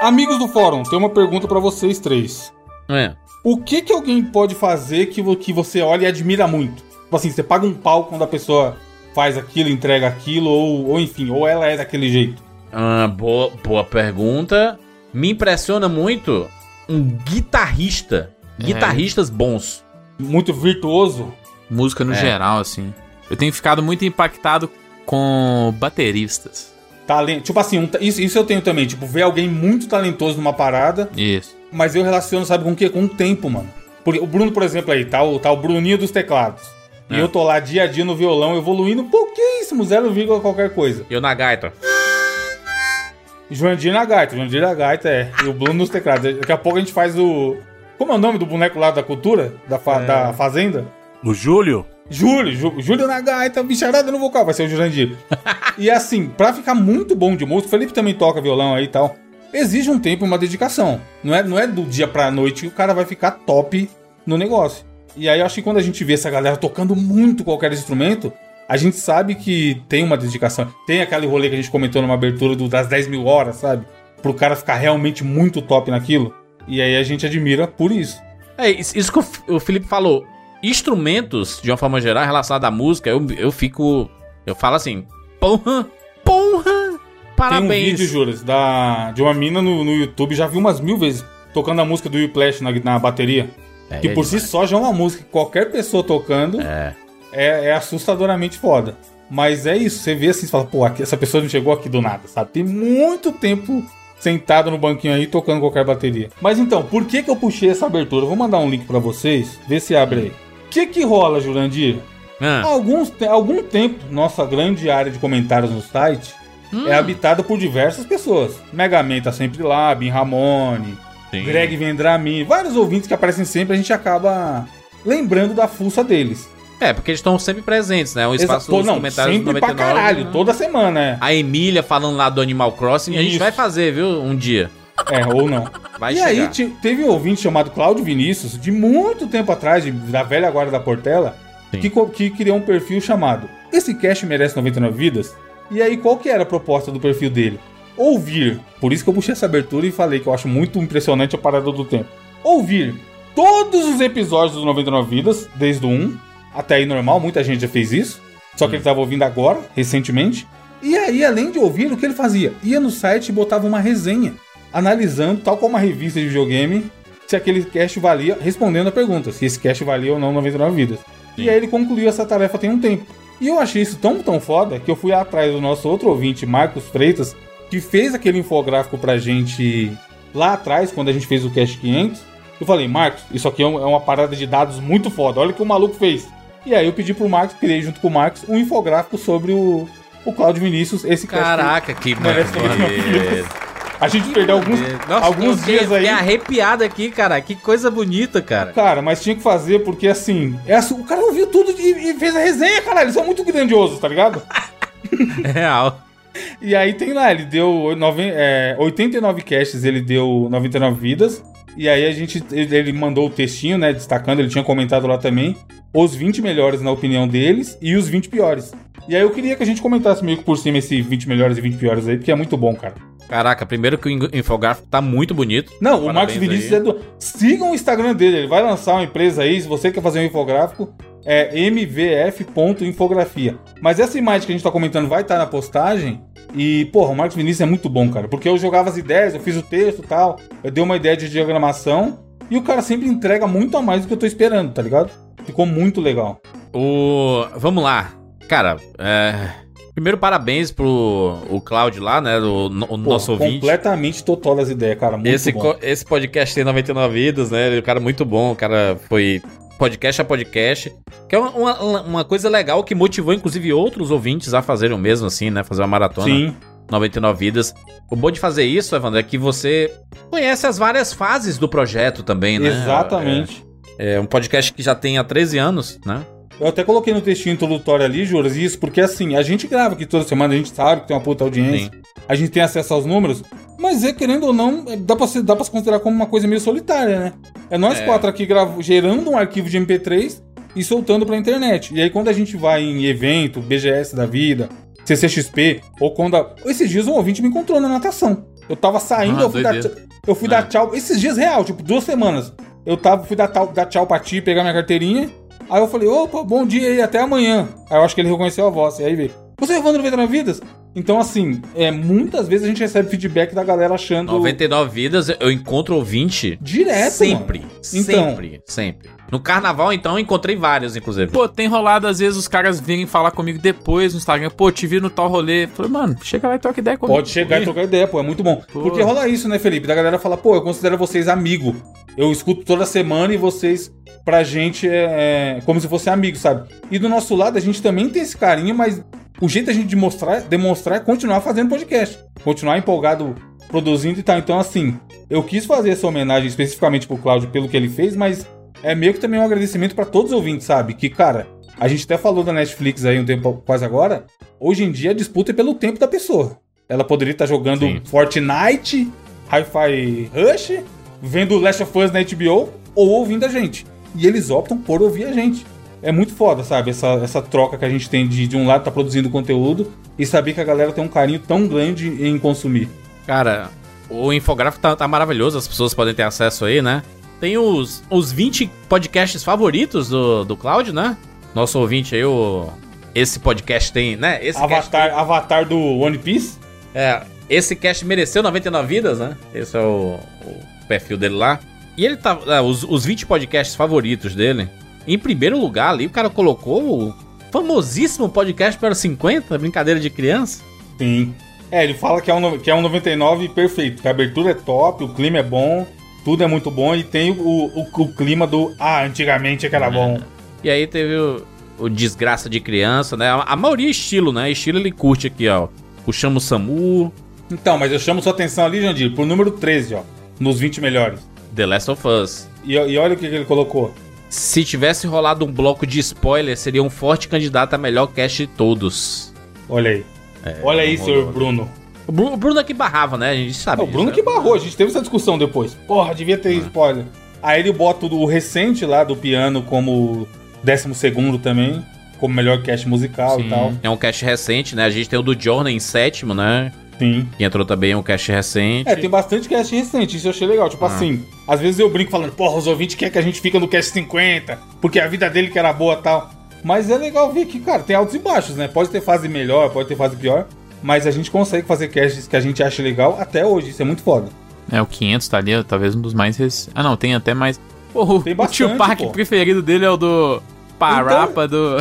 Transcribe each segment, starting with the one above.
Amigos do fórum, tem uma pergunta pra vocês três. É. O que que alguém pode fazer que, que você olha e admira muito? Tipo assim, você paga um pau quando a pessoa faz aquilo, entrega aquilo, ou, ou enfim, ou ela é daquele jeito. Ah, boa, boa pergunta. Me impressiona muito um guitarrista. Guitarristas bons. Muito virtuoso. Música no É. geral, assim. Eu tenho ficado muito impactado com bateristas. Talento. Tipo assim, um isso, isso eu tenho também. Tipo, ver alguém muito talentoso numa parada, Isso. mas eu relaciono, sabe com o quê? Com o tempo, mano. Porque o Bruno, por exemplo, aí, tá o, tá o Bruninho dos teclados. E É. eu tô lá dia a dia no violão, evoluindo pouquíssimo, 0, qualquer coisa. Eu na gaita. Joandir na gaita, Joandir na gaita é. E o Bruno nos teclados. Daqui a pouco a gente faz o. Como é o nome do boneco lá da cultura? Da, fa- É. da Fazenda? O Júlio? Júlio, Jú- Júlio na gaita, bicharada no vocal, vai ser o Jurandir. e assim, pra ficar muito bom de música, o Felipe também toca violão aí e tal. Exige um tempo e uma dedicação. Não é, não é do dia pra noite que o cara vai ficar top no negócio. E aí eu acho que quando a gente vê essa galera tocando muito qualquer instrumento, a gente sabe que tem uma dedicação. Tem aquele rolê que a gente comentou numa abertura do, das 10 mil horas, sabe? Pro cara ficar realmente muito top naquilo. E aí a gente admira por isso. É, isso que o Felipe falou. Instrumentos, de uma forma geral, relacionados à música, eu, eu fico. Eu falo assim, porra, porra, parabéns. Tem um vídeo, Juras, da, de uma mina no, no YouTube, já vi umas mil vezes, tocando a música do Whiplash na, na bateria. É, que por si só já é uma música que qualquer pessoa tocando É. é, é assustadoramente foda. Mas é isso, você vê assim, você fala, pô, aqui- essa pessoa não chegou aqui do nada, sabe? Tem muito tempo sentado no banquinho aí tocando qualquer bateria. Mas então, por que que eu puxei essa abertura? Eu vou mandar um link pra vocês, vê se abre aí. O que que rola, Jurandir? Ah, Alguns, algum tempo, nossa grande área de comentários no site é habitada por diversas pessoas. Megaman tá sempre lá, Bin Ramone, sim. Greg Vendramin, vários ouvintes que aparecem sempre, a gente acaba lembrando da fuça deles. É, porque eles estão sempre presentes, né? O espaço dos não, comentários sempre do pra 99, caralho, né? toda semana, é. A Emília falando lá do Animal Crossing, a gente Isso. vai fazer, viu? Um dia. É, ou não. Vai e chegar. aí te- teve um ouvinte chamado Cláudio Vinícius, de muito tempo atrás, de- da velha guarda da Portela, que, que criou um perfil chamado Esse Cash Merece 99 Vidas. E aí, qual que era a proposta do perfil dele? Ouvir. Por isso que eu puxei essa abertura e falei que eu acho muito impressionante a parada do tempo. Ouvir todos os episódios do 99 Vidas, desde o 1 até aí normal, muita gente já fez isso. Só que ele tava ouvindo agora, recentemente. E aí, além de ouvir, o que ele fazia? Ia no site e botava uma resenha, analisando, tal como uma revista de videogame, se aquele cast valia, respondendo a pergunta, se esse cast valia ou não 99 vidas. E aí ele concluiu essa tarefa tem um tempo. E eu achei isso tão, tão foda que eu fui atrás do nosso outro ouvinte, Marcos Freitas, que fez aquele infográfico pra gente lá atrás, quando a gente fez o Cast 500. Eu falei, Marcos, isso aqui é é uma parada de dados muito foda, olha o que o maluco fez. E aí eu pedi pro Marcos, criei junto com o Marcos, um infográfico sobre o, o Cláudio Vinícius, esse. Caraca, que Merece maneiro. A gente perdeu alguns, Nossa, alguns fiquei- dias aí. Fiquei arrepiado aqui, cara. Que coisa bonita, cara. Cara, mas tinha que fazer porque assim, é assim, o cara ouviu tudo e, e fez a resenha, caralho. Eles são muito grandiosos, tá ligado? É real. E aí tem lá, ele deu nove, é, 89 casts, ele deu 99 vidas. E aí a gente, ele, ele mandou o textinho, né, destacando, ele tinha comentado lá também, os 20 melhores na opinião deles e os 20 piores. E aí eu queria que a gente comentasse meio que por cima esse 20 melhores e 20 piores aí, porque é muito bom, cara. Caraca, primeiro que o in- infográfico tá muito bonito. Não, o Parabéns Marcos Vinícius aí. é do. Sigam o Instagram dele, ele vai lançar uma empresa aí. Se você quer fazer um infográfico, é mvf.infografia. Mas essa imagem que a gente tá comentando vai estar na postagem. E, porra, o Marcos Vinícius é muito bom, cara. Porque eu jogava as ideias, eu fiz o texto e tal. Eu dei uma ideia de diagramação. E o cara sempre entrega muito a mais do que eu tô esperando, tá ligado? Ficou muito legal. O. Vamos lá. Cara, é. Primeiro, parabéns pro o Cláudio lá, né? O, no- o Pô, nosso ouvinte. completamente totó das ideias, cara. Muito Esse, bom. esse podcast tem 99 vidas, né? Ele é um cara muito bom. O cara foi podcast a podcast. Que é uma, uma, uma coisa legal que motivou, inclusive, outros ouvintes a fazerem o mesmo, assim, né? Fazer uma maratona. Sim. 99 vidas. O bom de fazer isso, Evandro, é que você conhece as várias fases do projeto também, né? Exatamente. É, é um podcast que já tem há 13 anos, né? Eu até coloquei no textinho introdutório ali, Juras, isso, porque assim, a gente grava aqui toda semana, a gente sabe que tem uma puta audiência, Sim. a gente tem acesso aos números, mas é, querendo ou não, é, dá pra, se, dá pra se considerar como uma coisa meio solitária, né? É nós É. quatro aqui gravo, gerando um arquivo de MP3 e soltando pra internet. E aí quando a gente vai em evento, BGS da vida, CCXP, ou quando. A... Esses dias um ouvinte me encontrou na natação. Eu tava saindo, Ah, eu fui, dar, tchau- eu fui dar tchau. Esses dias real, tipo, duas semanas. Eu tava, fui dar, tal- dar tchau pra ti, pegar minha carteirinha. Aí eu falei, opa, bom dia aí, até amanhã. Aí eu acho que ele reconheceu a voz. E aí veio, você é Evandro 99 Vidas? Então, assim, é, muitas vezes a gente recebe feedback da galera achando. 99 vidas, eu encontro ouvinte Direto, sempre. mano. Então. Sempre, sempre. No carnaval, então, eu encontrei vários, inclusive. Pô, tem rolado, às vezes, os caras virem falar comigo depois no Instagram. Pô, te vi no tal rolê. Falei, mano, chega lá e troca ideia comigo. Pode chegar e trocar ideia, pô, é muito bom. Pô. Porque rola isso, né, Felipe? Da galera fala, pô, eu considero vocês amigo. Eu escuto toda semana e vocês, pra gente, é, é como se fosse amigo, sabe? E do nosso lado, a gente também tem esse carinho, mas o jeito da gente de mostrar, demonstrar é continuar fazendo podcast. Continuar empolgado, produzindo e tal. Então, assim, eu quis fazer essa homenagem especificamente pro Cláudio pelo que ele fez, mas é meio que também um agradecimento pra todos os ouvintes, sabe? Que, cara, a gente até falou da Netflix aí um tempo quase agora. Hoje em dia a disputa é pelo tempo da pessoa. Ela poderia estar jogando Sim. Fortnite, Hi-Fi Rush, vendo Last of Us na HBO ou ouvindo a gente. E eles optam por ouvir a gente. É muito foda, sabe? Essa, essa troca que a gente tem de, de um lado tá produzindo conteúdo e saber que a galera tem um carinho tão grande em consumir. Cara, o infográfico tá, tá maravilhoso, as pessoas podem ter acesso aí, né? Tem os, os 20 podcasts favoritos do, do Cláudio, né? Nosso ouvinte aí, o. Esse podcast tem, né? Esse Avatar, Avatar do One Piece? É, esse cast mereceu 99 vidas, né? Esse é o, o perfil dele lá. E ele tá. é, os, os 20 podcasts favoritos dele. Em primeiro lugar ali, o cara colocou o famosíssimo podcast para 50, brincadeira de criança. Sim. É, ele fala que é, um, que é um 99 perfeito, que a abertura é top, o clima é bom, tudo é muito bom e tem o, o, o clima do Ah, antigamente é que era bom. E aí teve o, o Desgraça de Criança, né? A, maioria é estilo, né? Estilo ele curte aqui, ó. Puxamos o Samu, Então, mas eu chamo sua atenção ali, Jandir, pro número 13, ó, nos 20 melhores. The Last of Us. E, e olha o que, que ele colocou. Se tivesse rolado um bloco de spoiler, seria um forte candidato a melhor cast de todos. Olha aí. olha aí, não senhor rolou. Bruno. O Bru- o Bruno é que barrava, né? A gente sabe. É, o Bruno disso, que né? barrou, a gente teve essa discussão depois. Porra, devia ter spoiler. Aí ele bota o recente lá do piano como 12 também, como melhor cast musical Sim. e tal. É um cast recente, né? A gente tem o do Jordan em sétimo, né? Sim. Que entrou também um cast recente. É, tem bastante cast recente, isso eu achei legal. Tipo assim, às vezes eu brinco falando, porra, os ouvintes querem que a gente fica no cast 50, porque a vida dele que era boa e tal. Mas é legal ver que, cara, tem altos e baixos, né? Pode ter fase melhor, pode ter fase pior, mas a gente consegue fazer casts que a gente acha legal até hoje, isso é muito foda. É, o 500 tá ali, talvez um dos mais... rec- Ah, não, tem até mais... Tem o tio bastante, Park pô. preferido dele é o do Parapa do...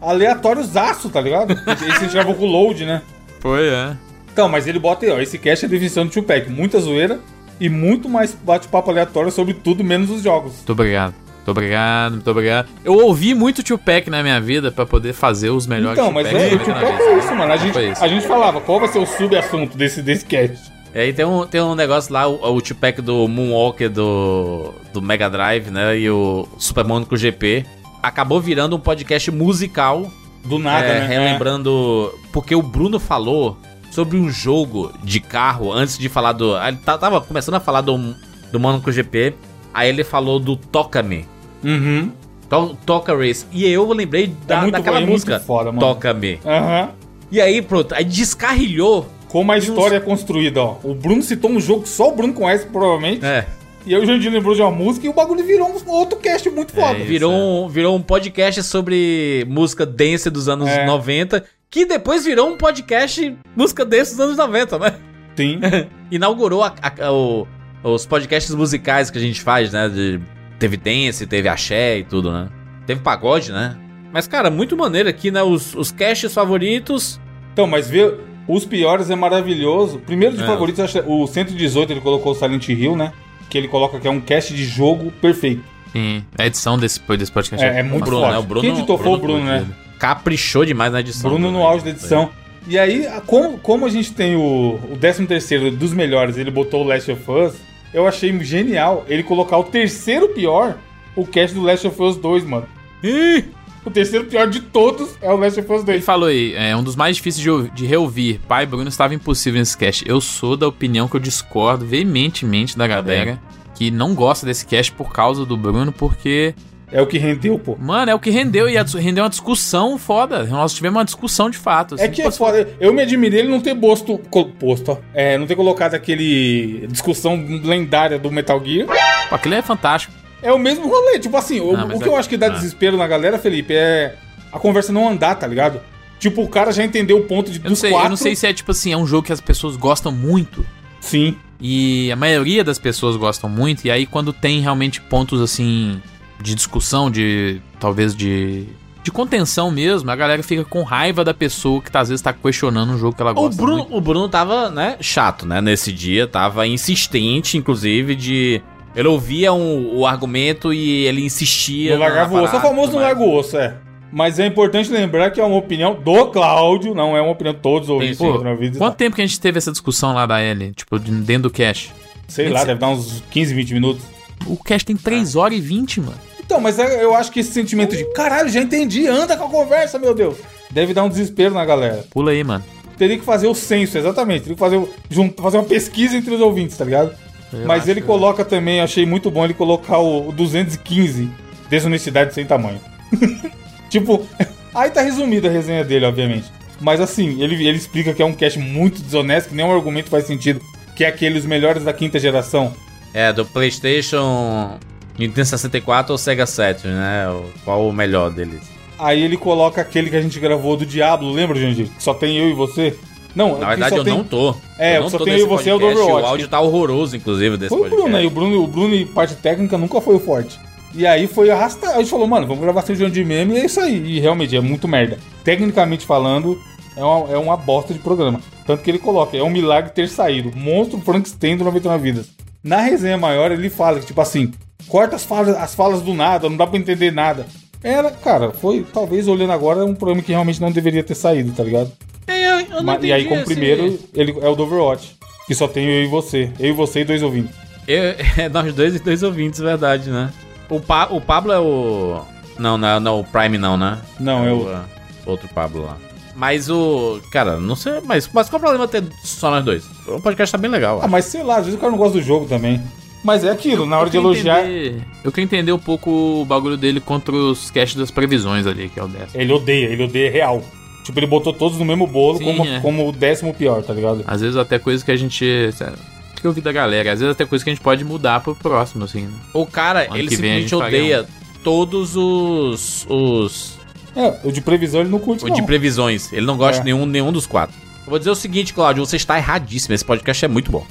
Aleatóriozaço, tá ligado? Esse a gente gravou com o Load, né? Foi, é. Então, mas ele bota aí, ó, esse cast é a definição do Tupac, muita zoeira e muito mais bate-papo aleatório sobre tudo menos os jogos. Muito obrigado. Muito obrigado, muito obrigado. Eu ouvi muito Tupac na minha vida pra poder fazer os melhores Então, mas é, o Tupac é isso, mano. A gente, a gente falava, qual vai ser o sub-assunto desse, desse cast? E aí tem um, tem um negócio lá, o, o Tupac do Moonwalker do, do Mega Drive, né? E o Super Monaco GP. Acabou virando um podcast musical. Do nada, é, né? Relembrando. Porque o Bruno falou sobre um jogo de carro antes de falar do. Ele ta- tava começando a falar do, do Monaco GP. Aí ele falou do Toca-me. É. Uhum. To- Toca Race. E eu lembrei da, muito daquela bom, é música. Toca-me. Aham. E aí, pronto. Aí descarrilhou. Como a história é construída, ó. O Bruno citou um jogo que só o Bruno conhece, provavelmente. É. E aí o Jandir lembrou de uma música e o bagulho virou um outro cast muito foda. isso. Virou um, virou um podcast sobre música dance dos anos É. 90, que depois virou um podcast música dance dos anos 90, né? Sim. Inaugurou a- a- o- os podcasts musicais que a gente faz, né? De, teve dance, teve axé e tudo, né? Teve pagode, né? Mas, cara, muito maneiro aqui, né? Os, os casts favoritos. Então, mas ver os piores é maravilhoso. Primeiro de É. favoritos, o 118 ele colocou o Silent Hill, né? Que ele coloca que é um cast de jogo perfeito. Sim, a edição desse, desse podcast É, é muito Bruno, forte. né? O Bruno- Quem editou foi o Bruno, né? Caprichou demais na edição. Bruno no auge da edição. E aí, como, como a gente tem o, o 13 terceiro dos melhores, ele botou o Last of Us, eu achei genial ele colocar o terceiro pior, o cast do Last of Us 2, mano. Ih! O terceiro pior de todos é o Last of Us Ele 2. falou aí, é um dos mais difíceis de, de reouvir. Pai Bruno estava impossível nesse cast. Eu sou da opinião que eu discordo veementemente da galera que não gosta desse cast por causa do Bruno, porque É o que rendeu, pô. Mano, é o que rendeu e rendeu uma discussão foda. Nós tivemos uma discussão de fato. É assim, que pô, é foda. Eu me admirei ele não ter posto. Posto, ó. É, não ter colocado aquele. discussão lendária do Metal Gear. pô, aquilo é fantástico. É o mesmo rolê. Tipo assim, o, Não, mas o que é- eu acho que dá ah. desespero na galera, Felipe, é a conversa não andar, tá ligado? Tipo, o cara já entendeu o ponto de Eu dos sei, quatro. eu não sei se é tipo assim, é um jogo que as pessoas gostam muito. Sim. E a maioria das pessoas gostam muito. E aí, quando tem realmente pontos assim de discussão, de talvez de. De contenção mesmo, a galera fica com raiva da pessoa que tá, às vezes tá questionando um jogo que ela O gosta Bruno, muito. o Bruno tava, né, chato, né, nesse dia, tava insistente, inclusive, de... Ele ouvia um- o argumento e ele insistia... Não na largava o osso. É o famoso não mas- larga o osso, é. Mas é importante lembrar que é uma opinião do Cláudio, não é uma opinião de todos os ouvintes Pô, Quanto tal. tempo que a gente teve essa discussão lá da L? Tipo, de- dentro do cache? Sei lá, deve dar uns 15, 20 minutos. O cache tem 3 horas e 20, mano. Então, mas é- eu acho que esse sentimento de caralho, já entendi, anda com a conversa, meu Deus. Deve dar um desespero na galera. Pula aí, mano. Teria que fazer o censo, exatamente. Teria que fazer, o- jun- fazer uma pesquisa entre os ouvintes, tá ligado? Eu Mas acho ele que- coloca também, achei muito bom ele colocar o, o 215, desonestidade sem tamanho. tipo, aí tá resumida a resenha dele, obviamente. Mas assim, ele, ele explica que é um cache muito desonesto, que nenhum argumento faz sentido. Que é aquele os melhores da quinta geração. É, do Playstation, Nintendo 64 ou Sega Saturn, né, qual o melhor deles? Aí ele coloca aquele que a gente gravou do Diablo, lembra, gente? Que só tem eu e você? Não, Na verdade eu tem- não tô. É, eu não só tô tem eu e você, é o do podcast, Overwatch. O áudio tá horroroso, inclusive, desse Foi o Bruno aí, o Bruno, o Bruno e parte técnica nunca foi o forte. E aí foi arrastar. A gente falou, mano, vamos gravar sem João de meme e é isso aí. E realmente é muito merda. Tecnicamente falando, é uma, é uma bosta de programa. Tanto que ele coloca, é um milagre ter saído. Monstro Frankenstein do 99 Vidas. Na resenha maior, ele fala que, tipo assim, corta as falas, as falas do nada, não dá pra entender nada. Era, cara, foi, talvez olhando agora, um programa que realmente não deveria ter saído, tá ligado? É, eu não Ma- e aí, entendi como esse- primeiro, ele é o do Overwatch. Que só tem eu e você. Eu e você e dois ouvintes. Eu- é, nós dois e dois ouvintes, verdade, né? O, pa, o Pablo é o. Não, não, é- não, o Prime não, né? Não, é o. uh, outro Pablo lá. Mas o. Cara, não sei. Mas, mas qual o problema ter só nós dois? O podcast tá bem legal. Ah, mas sei lá, às vezes o cara não gosta do jogo também. Mas é aquilo, na hora de Eu queria elogiar, entender- eu queria entender um pouco o bagulho dele contra os caches das previsões ali, que é o décimo. ele odeia, ele odeia real. Tipo, ele botou todos no mesmo bolo Sim, como, é. como o décimo pior, tá ligado? Às vezes até coisa que a gente. sério, que eu vi da galera, às vezes até coisa que a gente pode mudar pro próximo, assim, né? O cara, Ano ele simplesmente odeia todos os. os. É, o de previsão ele não curte, o não. de previsões. Ele não gosta É. de nenhum, nenhum dos quatro. Eu vou dizer o seguinte, Claudio, você está erradíssimo. Esse podcast é muito bom.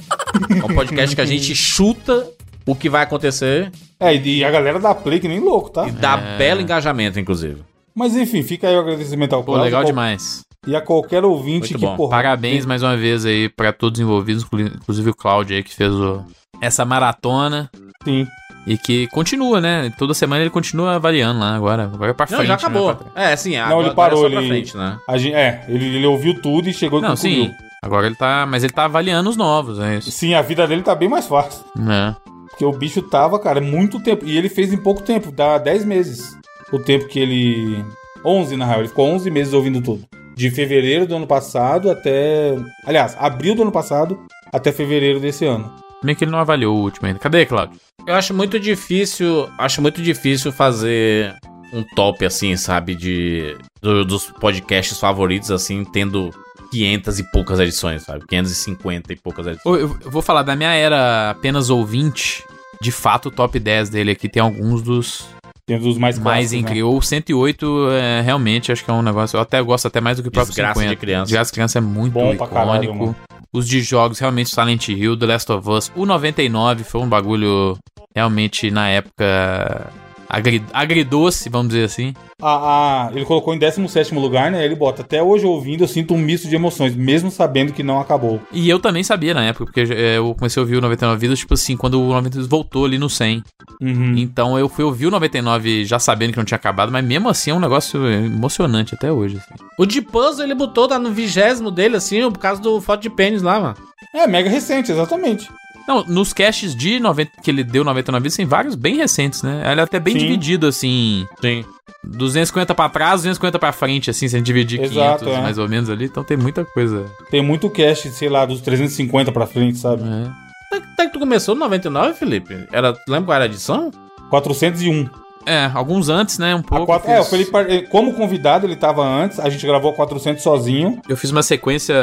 É um podcast que a gente chuta o que vai acontecer É, e a galera dá play que nem louco, tá? e dá É. belo engajamento, inclusive. Mas enfim, fica aí o agradecimento ao Pô, Cláudio, legal qual- demais. E a qualquer ouvinte Muito que, bom. porra... Parabéns mais uma vez aí pra todos os envolvidos, inclu- inclusive o Claudio aí que fez o- essa maratona Sim. e que continua, né? Toda semana ele continua avaliando lá agora. É pra Não, frente. já né, acabou. trás. É, sim, Não, agora, ele parou, agora é só ele- frente, né? A gente, é, ele, ele ouviu tudo e chegou e Não, sim. Agora ele tá. Mas ele tá avaliando os novos, é isso. Sim, a vida dele tá bem mais fácil. Né? Porque o bicho tava, cara, muito tempo. E ele fez em pouco tempo, dá 10 meses. O tempo que ele. 11, na real. Ele ficou 11 meses ouvindo tudo. De fevereiro do ano passado até. Aliás, abril do ano passado até fevereiro desse ano. Meio que ele não avaliou o último ainda. Cadê, Claudio? Eu acho muito difícil, acho muito difícil fazer um top assim, sabe, de do- dos podcasts favoritos assim, tendo 500 e poucas edições, sabe? 550 e poucas edições. Eu, eu vou falar da minha era apenas ouvinte. De fato, o top 10 dele aqui tem alguns dos Tem dos mais mais clássicos, né? incríveis. O 108, é, realmente, acho que é um negócio. Eu até gosto até mais do que o próprio Desgraça 50. de criança. Desgraça de criança é muito Bom caralho, icônico. mano. Os de jogos, realmente, Silent Hill, The Last of Us. O 99 foi um bagulho realmente, na época, agri agridoce, vamos dizer assim. A, a- ele colocou em 17 lugar, né? Ele bota. Até hoje ouvindo, eu sinto um misto de emoções, mesmo sabendo que não acabou. E eu também sabia na época, porque é, eu comecei a ouvir o 99 Vidas, tipo assim, quando o 99 voltou ali no 100. Uhum. Então eu fui ouvir o 99 já sabendo que não tinha acabado, mas mesmo assim é um negócio emocionante até hoje. assim. O de puzzle ele botou tá no vigésimo dele assim, por causa do foto de pênis lá, mano. É, mega recente, exatamente. Não, nos caches de 90, que ele deu 99 Vidas, tem vários bem recentes, né? Ele é até bem Sim. dividido, assim, Sim. 250 pra trás, 250 pra frente, assim, se a gente dividir Exato, 500 é. mais ou menos ali, então tem muita coisa. Tem muito cast, sei lá, dos 350 pra frente, sabe? né? Até que tu começou no 99, Felipe? Era, tu lembra qual era a edição? 401. É, alguns antes, né? Um pouco. quatro- eu É, o fiz- Felipe, eh, como convidado, ele tava antes, a gente gravou 400 sozinho. Eu fiz uma sequência.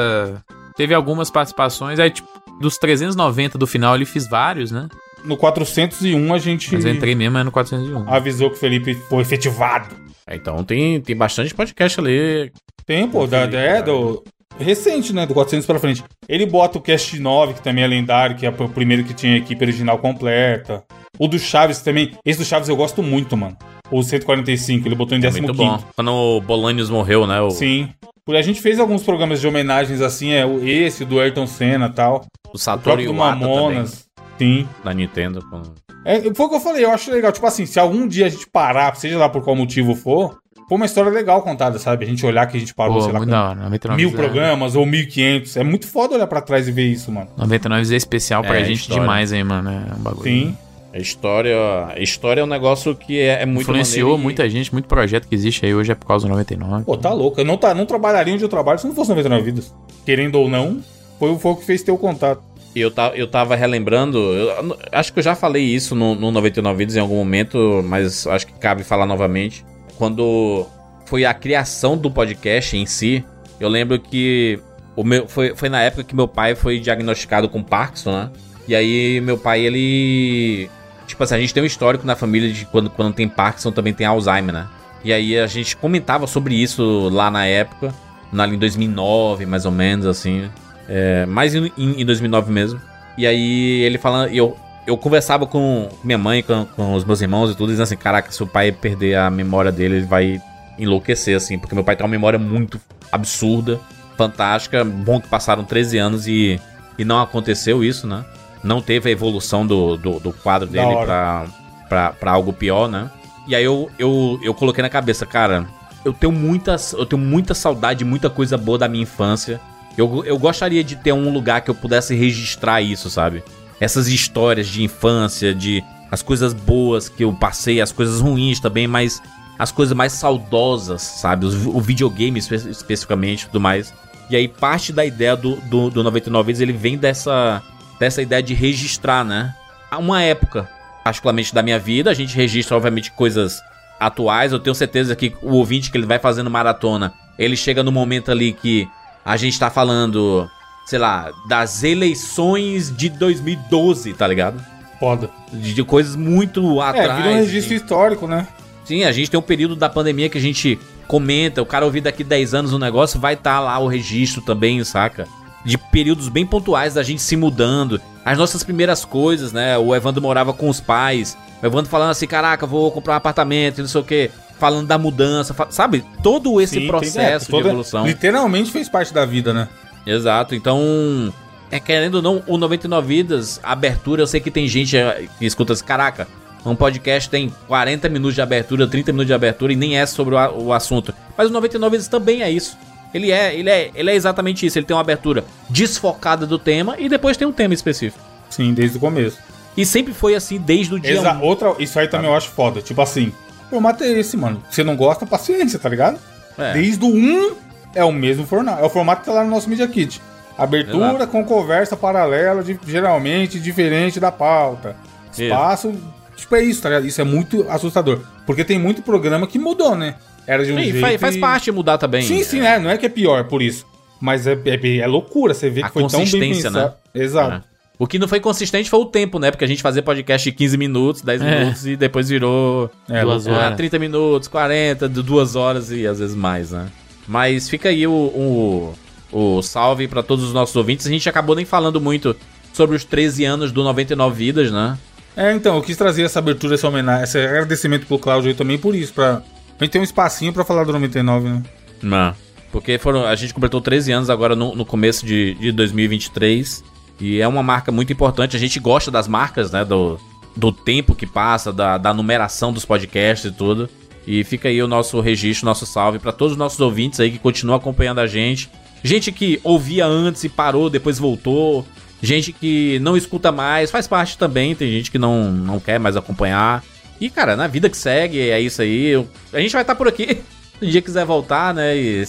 Teve algumas participações, aí, tipo, dos 390 do final ele fiz vários, né? No 401 a gente Mas eu entrei mesmo é no 401. avisou que o Felipe foi efetivado. É, Então tem, tem bastante podcast ali. Tem, pô, da, é, do. Recente, né? Do 400 pra frente. Ele bota o Cast 9, que também é lendário, que é o primeiro que tinha a equipe original completa. O do Chaves também. Esse do Chaves eu gosto muito, mano. O 145, ele botou em É 15. muito bom. Quando o Bolanios morreu, né? O, Sim. Por- A gente fez alguns programas de homenagens assim, é o- esse do Ayrton Senna e tal. o O Satoru do Iwata também, Mamonas. Sim. da Nintendo. com- É, foi o que eu falei, eu acho legal. Tipo assim, se algum dia a gente parar, seja lá por qual motivo for, foi uma história legal contada, sabe? A gente olhar que a gente parou, Pô, sei lá, muito com da hora. 99 mil é- programas ou 1500. É muito foda olhar pra trás e ver isso, mano. 99 é especial pra É, gente história. demais, hein, mano. É um bagulho. Sim. A história, a história é um negócio que é, é muito Influenciou e- muita gente, muito projeto que existe aí hoje é por causa do 99. Pô, tá louco. Eu não, tá, não trabalharia onde eu trabalho se não fosse 99 vidas. Querendo ou não, foi, o que fez ter o contato. E eu, ta- eu tava relembrando, eu- acho que eu já falei isso no, no 99 Vídeos em algum momento, mas acho que cabe falar novamente. Quando foi a criação do podcast em si, eu lembro que o meu, foi, foi na época que meu pai foi diagnosticado com Parkinson, né? E aí meu pai, ele... Tipo assim, a gente tem um histórico na família de quando, quando tem Parkinson também tem Alzheimer, né? E aí a gente comentava sobre isso lá na época, na, em 2009, mais ou menos, assim. É, mais em, em, em 2009 mesmo. E aí ele falando, eu, eu conversava com minha mãe, com, com os meus irmãos e tudo, dizendo assim: caraca, se o pai perder a memória dele, ele vai enlouquecer, assim, porque meu pai tem uma memória muito absurda, fantástica. Bom que passaram 13 anos e, e não aconteceu isso, né? Não teve a evolução do, do, do quadro Da dele pra, pra, pra algo pior, né? E aí eu, eu, eu coloquei na cabeça, cara, eu tenho muitas, eu tenho muita saudade, muita coisa boa da minha infância. Eu, eu gostaria de ter um lugar que eu pudesse registrar isso, sabe? Essas histórias de infância, de as coisas boas que eu passei, as coisas ruins também, mas as coisas mais saudosas, sabe? Os- o videogame espe- especificamente e tudo mais. E aí parte da ideia do, do, do 99 Vidas, ele vem dessa, dessa ideia de registrar, né? Há Uma época, particularmente da minha vida, a gente registra, obviamente, coisas atuais. Eu tenho certeza que o ouvinte que ele vai fazendo maratona, ele chega no momento ali que a gente tá falando, sei lá, das eleições de 2012, tá ligado? Foda. De, de coisas muito atrás. É, vira um registro de- histórico, né? Sim, a gente tem um período da pandemia que a gente comenta, o cara ouvir daqui 10 anos o negócio, vai estar lá o registro também, saca? De períodos bem pontuais da gente se mudando. As nossas primeiras coisas, né? O Evandro morava com os pais. O Evandro falando assim, caraca, vou comprar um apartamento, e não sei o quê. Falando da mudança, sabe? Todo esse Sim, tem- processo é, toda- de evolução. Literalmente fez parte da vida, né? Exato, então. É querendo ou não, o 99 Vidas, abertura, eu sei que tem gente eh, que escuta assim, caraca, um podcast tem 40 minutos de abertura, 30 minutos de abertura e nem é sobre o, o assunto. Mas o 99 Vidas também é isso. Ele é, ele é, ele é exatamente isso. Ele tem uma abertura desfocada do tema e depois tem um tema específico. Sim, desde o começo. E sempre foi assim desde o dia Exa 1. outra, isso aí também eu acho foda. Tipo assim, o formato é esse, mano. Você não gosta, paciência, tá ligado? É. Desde o 1 é o mesmo formato. É o formato que tá lá no nosso Media Kit. Abertura Exato. com conversa paralela, de- geralmente diferente da pauta. Isso. Espaço. Tipo, é isso, tá ligado? Isso é muito assustador. Porque tem muito programa que mudou, né? Era de um E jeito. faz, faz e- parte mudar também. Sim, sim, é. Não é que é pior por isso. Mas é, é, é loucura. Você vê A que foi tão bem consistência, pensado. né? Exato. É. O que não foi consistente foi o tempo, né? Porque a gente fazia podcast de 15 minutos, 10 É. minutos e depois virou É, Duas horas. 30 minutos, 40, de duas horas e às vezes mais, né? Mas fica aí o, o, o salve pra todos os nossos ouvintes. A gente acabou nem falando muito sobre os 13 anos do 99 Vidas, né? É, então, eu quis trazer essa abertura, essa homenagem, esse agradecimento pro Cláudio aí também por isso, pra, pra gente ter um espacinho pra falar do 99, né? Não. Porque foram, a gente completou 13 anos agora no, no começo de, de 2023. E é uma marca muito importante. A gente gosta das marcas, né? Do, do tempo que passa, da, da numeração dos podcasts e tudo. E fica aí o nosso registro, nosso salve pra todos os nossos ouvintes aí que continuam acompanhando a gente. Gente que ouvia antes e parou, depois voltou. Gente que não escuta mais, faz parte também. Tem gente que não, não quer mais acompanhar. E, cara, na vida que segue, é isso aí. Eu- a gente vai estar por aqui. Se um dia quiser voltar, né? E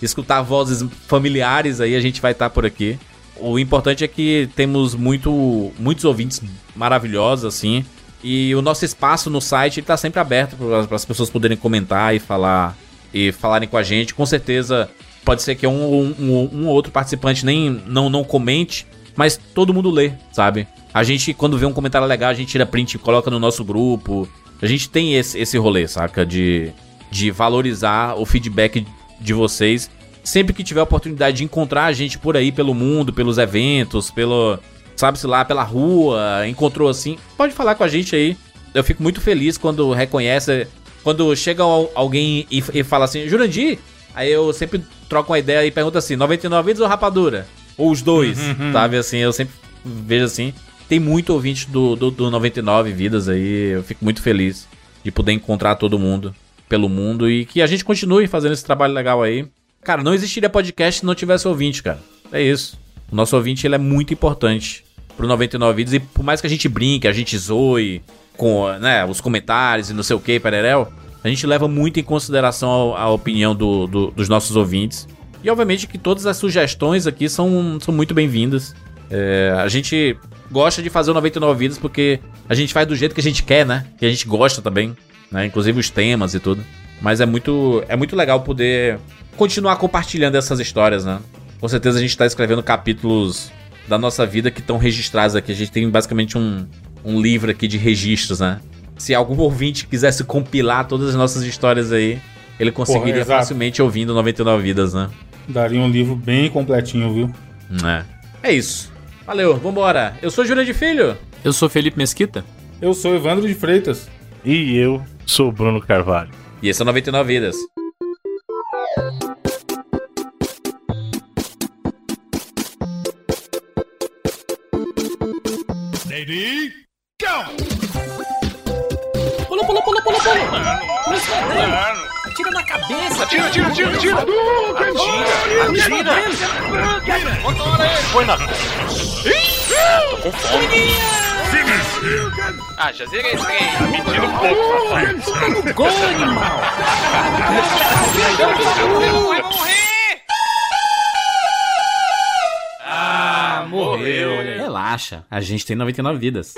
escutar vozes familiares aí, a gente vai estar por aqui. O importante é que temos muito, muitos ouvintes maravilhosos, assim. E o nosso espaço no site está sempre aberto para as pessoas poderem comentar e falar e falarem com a gente. Com certeza pode ser que um, um, um outro participante nem não, não comente, mas todo mundo lê, sabe? A gente, quando vê um comentário legal, a gente tira print e coloca no nosso grupo. A gente tem esse, esse rolê, saca? De, de valorizar o feedback de vocês. Sempre que tiver a oportunidade de encontrar a gente por aí, pelo mundo, pelos eventos, pelo, sabe-se lá, pela rua, encontrou assim, pode falar com a gente aí. Eu fico muito feliz quando reconhece, quando chega alguém e, e fala assim, Jurandir, aí eu sempre troco uma ideia e pergunto assim, 99 vidas ou rapadura? Ou os dois, uhum, uhum. sabe? Assim, eu sempre vejo assim. Tem muito ouvinte do, do, do 99 vidas aí, eu fico muito feliz de poder encontrar todo mundo pelo mundo e que a gente continue fazendo esse trabalho legal aí. Cara, não existiria podcast se não tivesse ouvinte, cara. É isso. O nosso ouvinte ele é muito importante pro 99 Vidas. E por mais que a gente brinque, a gente zoe com né, os comentários e não sei o que, Pererel, a gente leva muito em consideração a, a opinião do, do, dos nossos ouvintes. E obviamente que todas as sugestões aqui são, são muito bem-vindas. É, a gente gosta de fazer o 99 Vidas porque a gente faz do jeito que a gente quer, né? Que a gente gosta também, né? Inclusive os temas e tudo. Mas é muito, é muito legal poder continuar compartilhando essas histórias, né? Com certeza a gente está escrevendo capítulos da nossa vida que estão registrados aqui. A gente tem basicamente um, um livro aqui de registros, né? Se algum ouvinte quisesse compilar todas as nossas histórias aí, ele conseguiria Porra, facilmente ouvindo 99 Vidas, né? Daria um livro bem completinho, viu? É. É isso. Valeu, vambora. Eu sou Júlia de Filho. Eu sou Felipe Mesquita. Eu sou Evandro de Freitas. E eu sou Bruno Carvalho. E esse é 99 Vidas. Ready, go! Pula, pula, pula, pula, pula! Atira cabeça! Atira, atira, atira, atira! Atira, atira! Ele! Põe na... Com fome! Ah, já zerei esse trem! Tá mentindo um pouco, rapaz! Gol, animal! Vou morrer! morreu. Relaxa, a gente tem 99 vidas.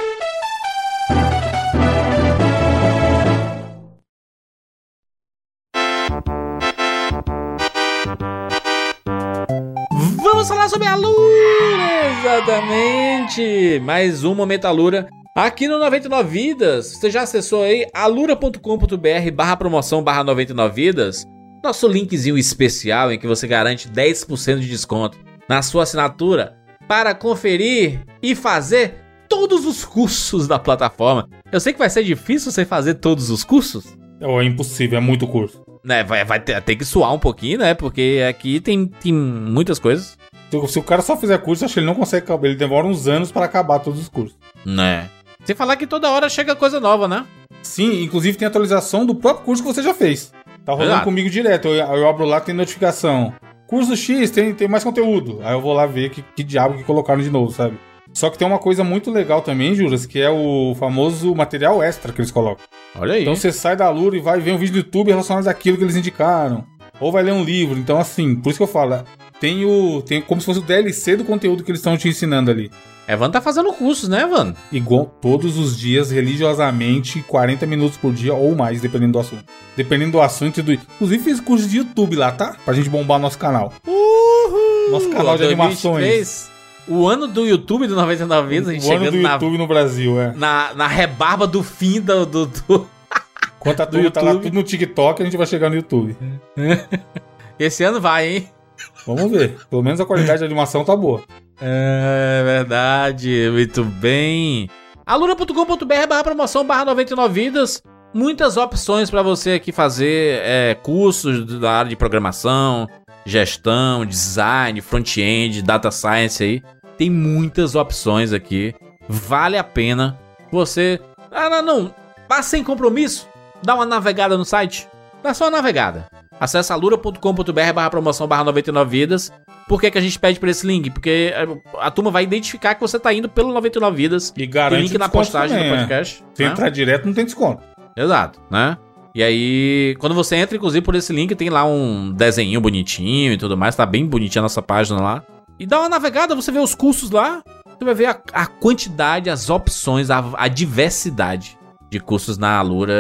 Sobre a Lura! Exatamente! Mais uma Metalura aqui no 99 Vidas. Você já acessou aí alura.com.br barra promoção barra 99 Vidas? Nosso linkzinho especial em que você garante 10% de desconto na sua assinatura para conferir e fazer todos os cursos da plataforma. Eu sei que vai ser difícil você fazer todos os cursos. É impossível, é muito curso. Né, vai, vai ter, ter, que suar um pouquinho, né? Porque aqui tem, tem muitas coisas. Se, se o cara só fizer curso, acho que ele não consegue. Ele demora uns anos para acabar todos os cursos. Né. Sem falar que toda hora chega coisa nova, né? Sim, inclusive tem atualização do próprio curso que você já fez. Tá rolando Exato. comigo direto. Eu, eu abro lá, tem notificação. Curso X tem, tem mais conteúdo. Aí eu vou lá ver que, que diabo que colocaram de novo, sabe? Só que tem uma coisa muito legal também, Juras, que é o famoso material extra que eles colocam. Olha aí. Então você sai da Lura e vai ver um vídeo do YouTube relacionado àquilo que eles indicaram. Ou vai ler um livro. Então, assim, por isso que eu falo, tem o. Tem como se fosse o DLC do conteúdo que eles estão te ensinando ali. Evan tá fazendo cursos, né, Evan? Igual todos os dias, religiosamente, 40 minutos por dia ou mais, dependendo do assunto. Dependendo do assunto e do. Inclusive, fiz curso de YouTube lá, tá? Pra gente bombar nosso canal. Uhul! Nosso canal de 2023, animações. O ano do YouTube do 99 Vidas, a gente O ano do YouTube no Brasil, é. Na, na rebarba do fim do. do, do... Enquanto a turma tá lá tudo no TikTok, a gente vai chegar no YouTube. Esse ano vai, hein? Vamos ver. Pelo menos a qualidade de animação tá boa. É verdade, muito bem. aluna.com.br barra promoção barra 99 vidas. Muitas opções para você aqui fazer é, cursos da área de programação, gestão, design, front-end, data science aí. Tem muitas opções aqui. Vale a pena você. Ah, não, não. Mas sem compromisso. Dá uma navegada no site. Dá só uma navegada. Acesse alura.com.br barra promoção barra 99 vidas. Por que, que a gente pede por esse link? Porque a, a, turma vai identificar que você tá indo pelo 99 vidas. E garante tem link na postagem também, do podcast. Se né? entrar direto, não tem desconto. Exato, né? E aí, quando você entra, inclusive, por esse link, tem lá um desenho bonitinho e tudo mais. Tá bem bonitinha a nossa página lá. E dá uma navegada, você vê os cursos lá. Você vai ver a, a quantidade, as opções, a, a diversidade de cursos na Alura.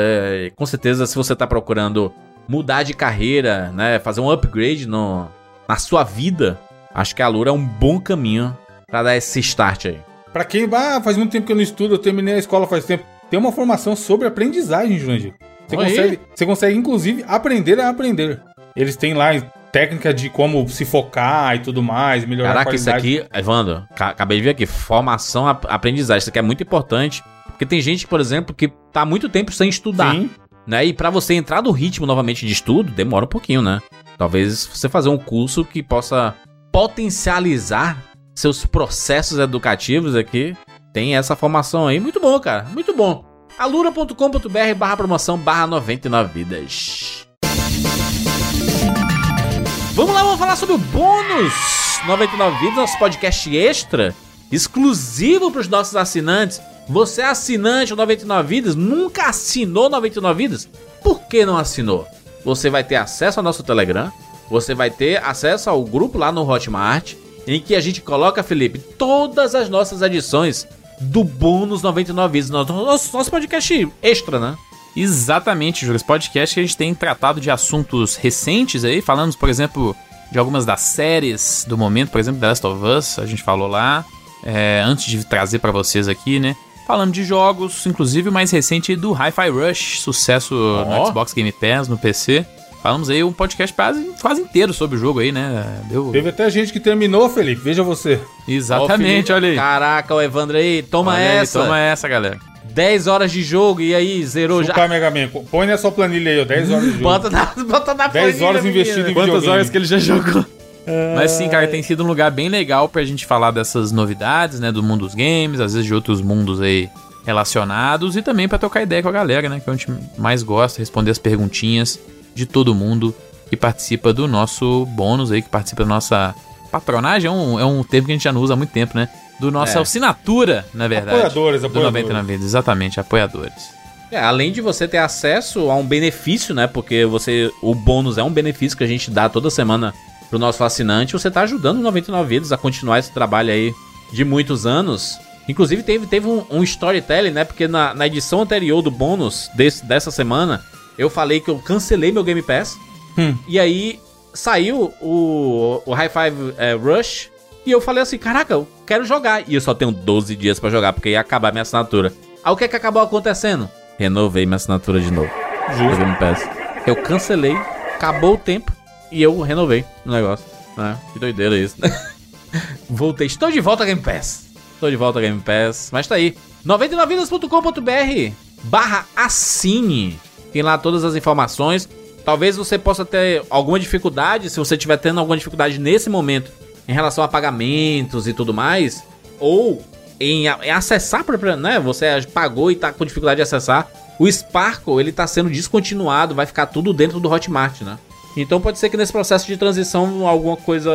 E, Com certeza, se você tá procurando mudar de carreira, né, fazer um upgrade no, na sua vida, acho que a Alura é um bom caminho pra dar esse start aí. Pra quem ah, faz muito tempo que eu não estudo, eu terminei a escola faz tempo. Tem uma formação sobre aprendizagem, Jurandir. Você consegue, você consegue, inclusive, aprender a aprender. Eles têm lá técnica de como se focar e tudo mais, melhorar Caraca, a isso qualidade. aqui, Evandro, ca- acabei de ver aqui, formação, ap- aprendizagem, isso aqui é muito importante, porque tem gente, por exemplo, que tá muito tempo sem estudar, Sim, né? E pra você entrar no ritmo novamente de estudo, demora um pouquinho, né? Talvez você fazer um curso que possa potencializar seus processos educativos aqui, tem essa formação aí, muito bom, cara, muito bom. alura.com.br barra promoção barra 99 vidas. Vamos lá, vamos falar sobre o bônus 99 Vidas, nosso podcast extra, exclusivo para os nossos assinantes. Você é assinante do 99 Vidas, nunca assinou 99 Vidas? Por que não assinou? Você vai ter acesso ao nosso Telegram, você vai ter acesso ao grupo lá no Hotmart, em que a gente coloca, Felipe, todas as nossas edições do bônus 99 Vidas, nosso, nosso, podcast extra, né? Exatamente, Júlio. Esse podcast que a gente tem tratado de assuntos recentes aí, falando, por exemplo, de algumas das séries do momento, por exemplo, The Last of Us, a gente falou lá, é, antes de trazer pra vocês aqui, né? Falando de jogos, inclusive o mais recente do Hi-Fi Rush, sucesso Ó. no Xbox Game Pass, no PC. Falamos aí um podcast quase, quase inteiro sobre o jogo aí, né? Deu... Teve até gente que terminou, Felipe. Veja você. Exatamente, Ó, olha aí. Caraca, o Evandro aí, toma Olha aí, essa. toma essa, galera. 10 horas de jogo e aí zerou já. Super Mega Man. Põe na sua planilha aí, ó. 10 horas de jogo. Bota na, bota na 10 planilha, horas menino. investido em Quantas videogame. horas que ele já jogou? Mas sim, cara, tem sido um lugar bem legal pra gente falar dessas novidades, né? Do mundo dos games, às vezes de outros mundos aí relacionados e também pra trocar ideia com a galera, né? Que a gente mais gosta, responder as perguntinhas de todo mundo que participa do nosso bônus aí, que participa da nossa patronagem. É um, é um termo que a gente já não usa há muito tempo, né? Do nossa É. assinatura, na verdade. Apoiadores, Do apoiadores. 99 vezes, exatamente, apoiadores. É, além de você ter acesso a um benefício, né? Porque você. O bônus é um benefício que a gente dá toda semana pro nosso assinante. Você tá ajudando o 99 Vidas a continuar esse trabalho aí de muitos anos. Inclusive, teve, teve um, um storytelling, né? Porque na, na edição anterior do bônus desse, dessa semana, eu falei que eu cancelei meu Game Pass. Hum. E aí saiu o, o High Five é, Rush. E eu falei assim: caraca, eu quero jogar. E eu só tenho 12 dias pra jogar, porque ia acabar minha assinatura. Aí o que é que acabou acontecendo? Renovei minha assinatura de novo. Game Pass. Eu cancelei, acabou o tempo e eu renovei o negócio. né? Que doideira isso. Voltei, estou de volta ao Game Pass. Estou de volta ao Game Pass. Mas tá aí. 99vidas.com.br barra assine. Tem lá todas as informações. Talvez você possa ter alguma dificuldade, se você estiver tendo alguma dificuldade nesse momento em relação a pagamentos e tudo mais, ou em, a- em acessar, né? Você pagou e tá com dificuldade de acessar. O Sparkle, ele tá sendo descontinuado, vai ficar tudo dentro do Hotmart, né? Então pode ser que nesse processo de transição alguma coisa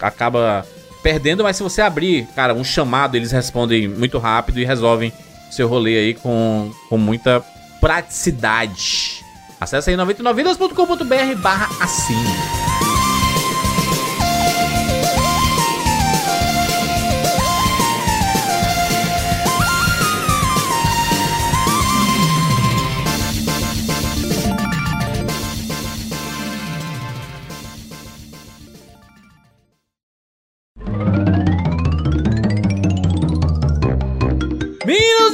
acaba perdendo, mas se você abrir, cara, um chamado, eles respondem muito rápido e resolvem seu rolê aí com, com muita praticidade. Acesse aí 99vidas.com.br barra assine.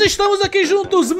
Estamos aqui juntos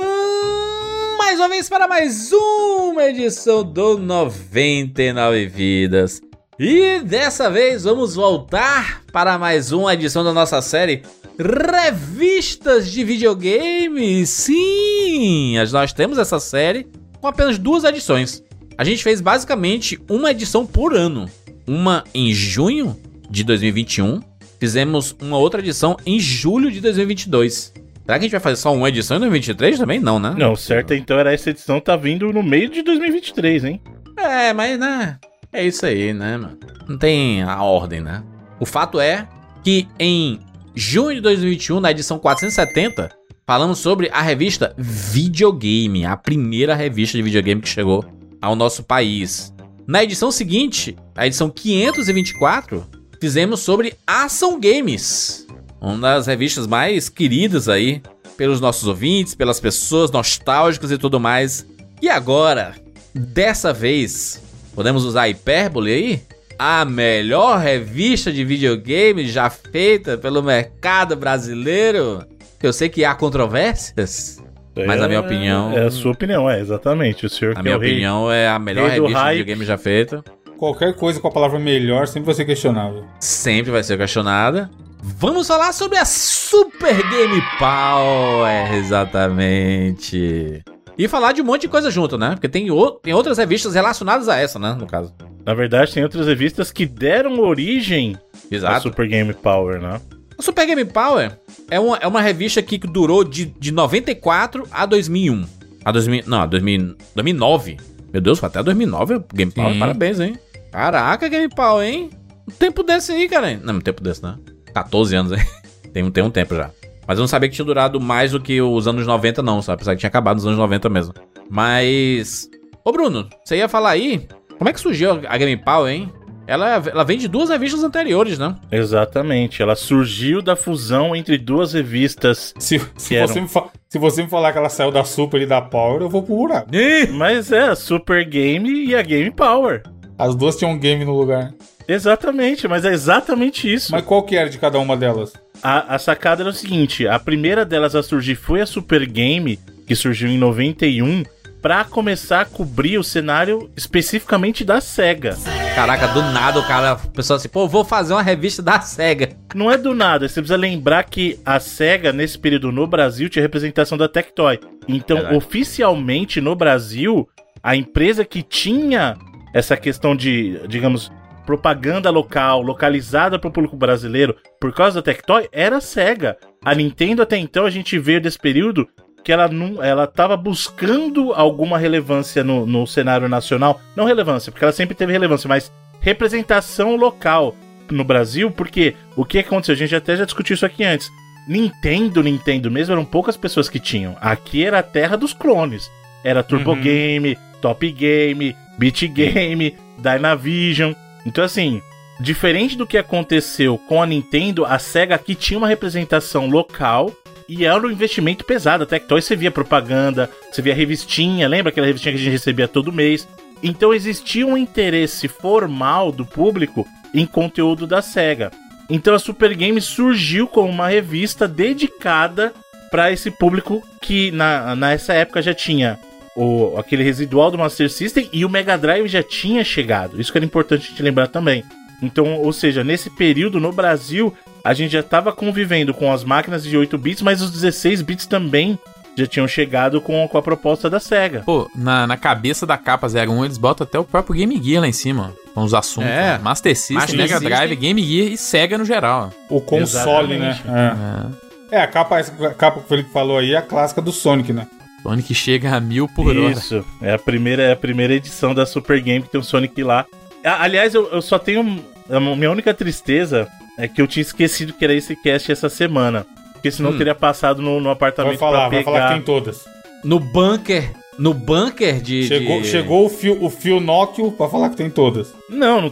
mais uma vez para mais uma edição do 99 Vidas. E dessa vez vamos voltar para mais uma edição da nossa série Revistas de Videogame. Sim, nós temos essa série com apenas duas edições. A gente fez basicamente uma edição por ano. Uma em junho de 2021. Fizemos uma outra edição em julho de 2022. Será que a gente vai fazer só uma edição em 2023 também? Não, né? Não, certo então era essa edição tá vindo no meio de 2023, hein? É, mas né? É isso aí, né, mano? Não tem a ordem, né? O fato é que em junho de 2021, na edição 470, falamos sobre a revista Videogame, a primeira revista de videogame que chegou ao nosso país. Na edição seguinte, a edição 524, fizemos sobre Ação Games, Uma das revistas mais queridas aí pelos nossos ouvintes, pelas pessoas nostálgicas e tudo mais. E agora, dessa vez, podemos usar hipérbole aí? A melhor revista de videogame já feita pelo mercado brasileiro? Eu sei que há controvérsias, mas a minha opinião. É a sua opinião, é, exatamente. O senhor A que minha é o rei- opinião é a melhor revista de hype. videogame já feita. Qualquer coisa com a palavra melhor sempre vai ser questionável. Sempre vai ser questionada. Vamos falar sobre a Super Game Power, exatamente. E falar de um monte de coisa junto, né? Porque tem, o- tem outras revistas relacionadas a essa, né? No caso. Na verdade, tem outras revistas que deram origem à Exato. Super Game Power, né? A Super Game Power é uma, é uma revista que durou de, de 94 a 2001. A 2000, não, a 2000, 2009. Meu Deus, foi até 2009 o Game Power. Sim. Parabéns, hein? Caraca, Game Power, hein? Um tempo desse aí, cara. Não, um tempo desse, né? 14 anos aí. Tem, um- tem um tempo já. Mas eu não sabia que tinha durado mais do que os anos 90, não, sabe? Apesar que tinha acabado nos anos 90 mesmo. Mas. Ô, Bruno, você ia falar aí? Como é que surgiu a Game Power, hein? Ela, ela vem de duas revistas anteriores, né? Exatamente. Ela surgiu da fusão entre duas revistas. Se, se, eram. você me se você me falar que ela saiu da Super e da Power, eu vou pro buraco. Mas é a Super Game e a Game Power. As duas tinham um game no lugar. Exatamente, mas é exatamente isso. Mas qual que era de cada uma delas? A, a sacada era o seguinte: a primeira delas a surgir foi a Super Game, que surgiu em 91, pra começar a cobrir o cenário especificamente da SEGA. Caraca, do nada o cara pensou assim, pô, vou fazer uma revista da SEGA. Não é do nada, você precisa lembrar que a SEGA, nesse período no Brasil, tinha representação da Tectoy. Então, Verdade. oficialmente no Brasil, a empresa que tinha essa questão de, digamos, propaganda local, localizada para o público brasileiro, por causa da Tectoy, era a SEGA. A Nintendo, até então, a gente veio desse período que ela não, ela estava buscando alguma relevância no, no cenário nacional. Não relevância, porque ela sempre teve relevância, mas representação local no Brasil, porque o que aconteceu? A gente até já discutiu isso aqui antes. Nintendo, Nintendo mesmo, eram poucas pessoas que tinham. Aqui era a terra dos clones. Era Turbo Uhum. Game, Top Game, Beat Game, Dynavision. Então, assim, diferente do que aconteceu com a Nintendo, a SEGA aqui tinha uma representação local e era um investimento pesado. A Tectoy você via propaganda, você via revistinha, lembra aquela revistinha que a gente recebia todo mês? Então existia um interesse formal do público em conteúdo da SEGA. Então a Super Game surgiu como uma revista dedicada para esse público que na, nessa época já tinha o, aquele residual do Master System e o Mega Drive já tinha chegado. Isso que era importante a gente lembrar também. Então, ou seja, nesse período no Brasil, a gente já estava convivendo com as máquinas de 8 bits, mas os 16 bits também já tinham chegado com, com a proposta da SEGA. Pô, na, na cabeça da capa 01 eles botam até o próprio Game Gear lá em cima, com os assuntos. É. né? Master System, Master Mega System. Drive, Game Gear e Sega no geral. O console, Exatamente. né? É. É. É, a capa, a capa que o Felipe falou aí é a clássica do Sonic, né? Sonic chega a mil por hora. Isso, é a primeira, é a primeira edição da Super Game que tem o Sonic lá. A- Aliás, eu, eu só tenho. A minha única tristeza é que eu tinha esquecido que era esse cast essa semana. Porque senão eu Hum. teria passado no, no apartamento Vai falar, pra vai pegar. falar que tem todas. No bunker. No bunker de. Chegou, de- chegou o fio, o fio Nokia pra falar que tem todas. Não, não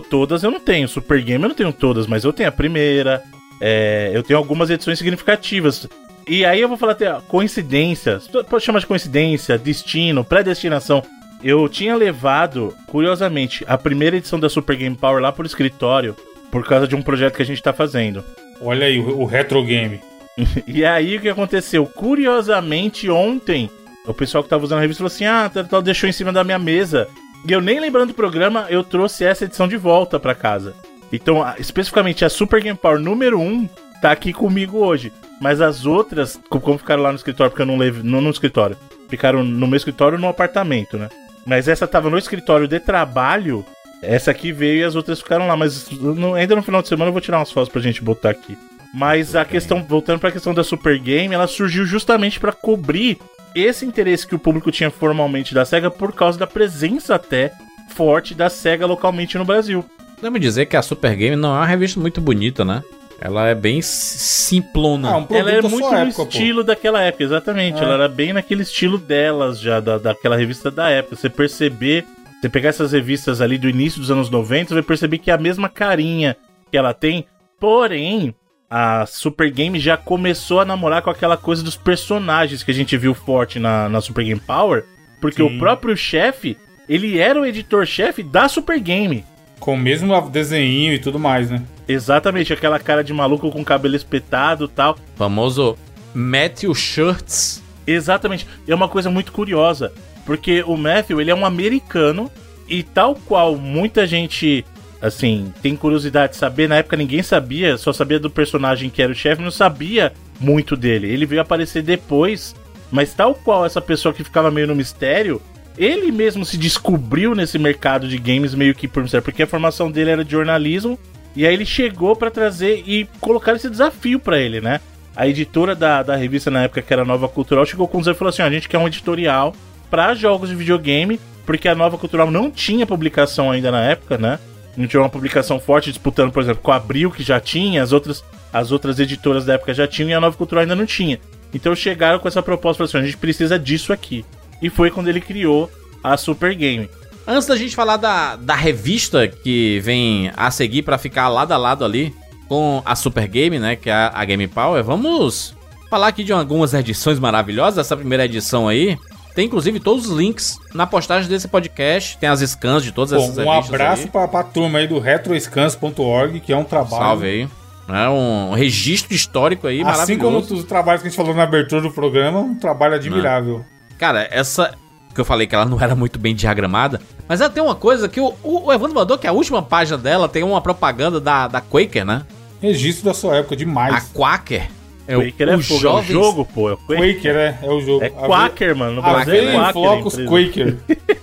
todas eu não tenho. Super Game eu não tenho todas, mas eu tenho a primeira. é, eu tenho algumas edições significativas. E aí eu vou falar até ó, coincidências. Pode chamar de coincidência, destino, predestinação. Eu tinha levado, curiosamente, a primeira edição da Super Game Power lá pro escritório por causa de um projeto que a gente tá fazendo. Olha aí, o, o Retro Game. E aí o que aconteceu? Curiosamente, ontem, o pessoal que tava usando a revista falou assim: ah, tal, deixou em cima da minha mesa. E eu nem lembrando do programa, eu trouxe essa edição de volta pra casa. Então, especificamente a Super Game Power número 1 tá aqui comigo hoje. Mas as outras, co- como ficaram lá no escritório, porque eu não levei. Não no escritório. Ficaram no meu escritório no apartamento, né? Mas essa tava no escritório de trabalho. Essa aqui veio e as outras ficaram lá. Mas no- ainda no final de semana eu vou tirar umas fotos pra gente botar aqui. Mas a questão, voltando pra questão da Super Game, ela surgiu justamente pra cobrir esse interesse que o público tinha formalmente da SEGA por causa da presença até forte da SEGA localmente no Brasil. Podemos dizer que a Super Game não é uma revista muito bonita, né? Ela é bem simplona. Ah, um ela é muito no época, pô. estilo daquela época, exatamente. É. Ela era bem naquele estilo delas já, da, daquela revista da época. Você perceber, você pegar essas revistas ali do início dos anos 90, você vai perceber que é a mesma carinha que ela tem. Porém, a Super Game já começou a namorar com aquela coisa dos personagens que a gente viu forte na, na Super Game Power, porque Sim. o próprio chefe, ele era o editor-chefe da Super Game. Com o mesmo desenho e tudo mais, né? Exatamente, aquela cara de maluco com cabelo espetado e tal. Famoso Matthew Shirts. Exatamente. E é uma coisa muito curiosa, porque o Matthew, ele é um americano e tal qual muita gente, assim, tem curiosidade de saber, na época ninguém sabia, só sabia do personagem que era o chefe, não sabia muito dele. Ele veio aparecer depois, mas tal qual essa pessoa que ficava meio no mistério, ele mesmo se descobriu nesse mercado de games meio que por mistério, porque a formação dele era de jornalismo, e aí ele chegou pra trazer e colocar esse desafio pra ele, né? A editora da, da revista na época, que era Nova Cultural, chegou com o desafio e falou assim: a gente quer um editorial pra jogos de videogame, porque a Nova Cultural não tinha publicação ainda na época, né? Não tinha uma publicação forte disputando, por exemplo, com a Abril, que já tinha, as outras, as outras editoras da época já tinham e a Nova Cultural ainda não tinha. Então chegaram com essa proposta e falaram assim: a gente precisa disso aqui. E foi quando ele criou a Super Game. Antes da gente falar da, da revista que vem a seguir pra ficar lado a lado ali com a Super Game, né, que é a, a Game Power, vamos falar aqui de algumas edições maravilhosas. Essa primeira edição aí tem inclusive todos os links na postagem desse podcast, tem as scans de todas Bom, essas um revistas abraço pra, pra turma aí do retroscans.org, que é um trabalho. Salve aí. É um registro histórico aí Assim como maravilhoso. os trabalhos que a gente falou na abertura do programa, um trabalho admirável. Cara, essa que eu falei que ela não era muito bem diagramada, mas ela tem uma coisa que o, o, o Evandro mandou que a última página dela tem uma propaganda da, da Quaker, né? Registro da sua época, A demais. Quaker. É Quaker é, fogo, é o jovens- jogo, pô. É, o Quaker. Quaker, é, é o jogo. é Quaker, mano. No Brasil Aveia é em Quaker. flocos a empresa. Quaker.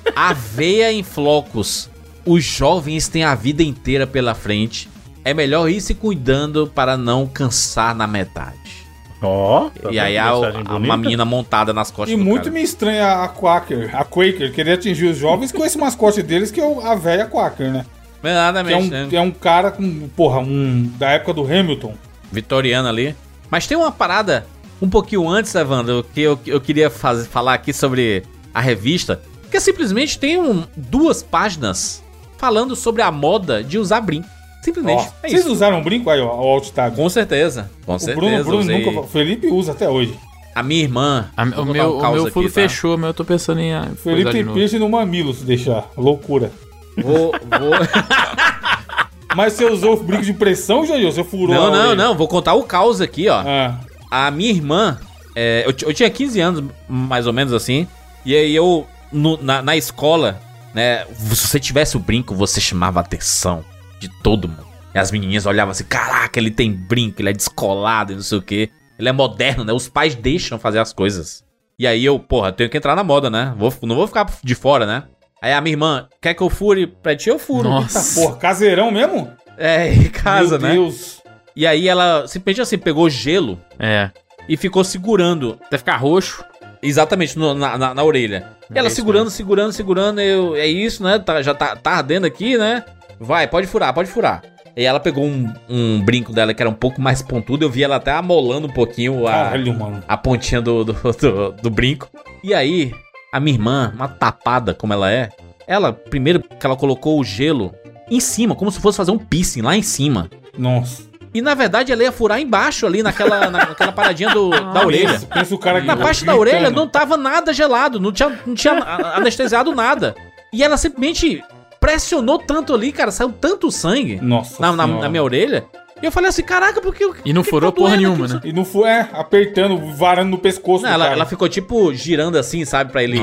Aveia em flocos. Os jovens têm a vida inteira pela frente. É melhor ir se cuidando para não cansar na metade. Ó, tá e aí há bonita? uma menina montada nas costas E do muito cara. me estranha a Quaker, a Quaker, querer atingir os jovens com esse mascote deles, que é a velha Quaker, né? Que é, Exatamente, um, né? é um cara com, porra, um, da época do Hamilton. Vitoriana ali. Mas tem uma parada um pouquinho antes, Evandro, que eu, eu queria fazer, falar aqui sobre a revista, que é simplesmente tem um- duas páginas falando sobre a moda de usar brinco. Simplesmente. Ó, é vocês isso. usaram brinco aí, ó, o alt tab. Com certeza. Com O certeza. Bruno, Bruno nunca. O Felipe usa até hoje. A minha irmã. A- o meu, um o meu aqui, furo tá? fechou, mas eu tô pensando em. Felipe tem piercing no mamilo se deixar. Loucura. Vou, vou... Mas você usou o brinco de pressão, Jojo? Você furou não, não, não. Vou contar o caos aqui, ó. Ah, A minha irmã, é, eu, eu tinha 15 anos, mais ou menos assim, e aí eu, no- na, na escola, né, se você tivesse o brinco, você chamava atenção de todo mundo. E as menininhas olhavam assim, caraca, ele tem brinco, ele é descolado e não sei o quê. Ele é moderno, né? Os pais deixam fazer as coisas. E aí eu, porra, tenho que entrar na moda, né? Vou, não vou ficar de fora, né? Aí a minha irmã, quer que eu fure pra ti? Eu furo. Nossa. porra, caseirão mesmo? É, em casa, Meu né? Deus. E aí ela simplesmente assim, pegou gelo É. e ficou segurando Até ficar roxo. Exatamente, no- na, na, na orelha. E É ela isso segurando, segurando, segurando. Eu, é isso, né? Tá- já tá, tá ardendo aqui, né? Vai, pode furar, pode furar. E ela pegou um, um brinco dela que era um pouco mais pontudo. Eu vi ela até amolando um pouquinho a, Caralho, mano. a pontinha do, do, do, do brinco. E aí, a minha irmã, uma tapada como ela é, ela, primeiro que ela colocou o gelo em cima, como se fosse fazer um piercing lá em cima. Nossa. E na verdade ela ia furar embaixo ali naquela, na- naquela paradinha do, da orelha. Pensa, pensa o cara que Na parte da orelha não tava nada gelado, não tinha, não tinha anestesiado nada. E ela simplesmente pressionou tanto ali, cara, saiu tanto sangue Nossa. na, na- na minha orelha. E eu falei assim, caraca, porque eu. E não furou tá porra nenhuma, aqui? né? E não foi, é, apertando, varando no pescoço Não, ela, cara. ela ficou tipo girando assim, sabe, pra ele.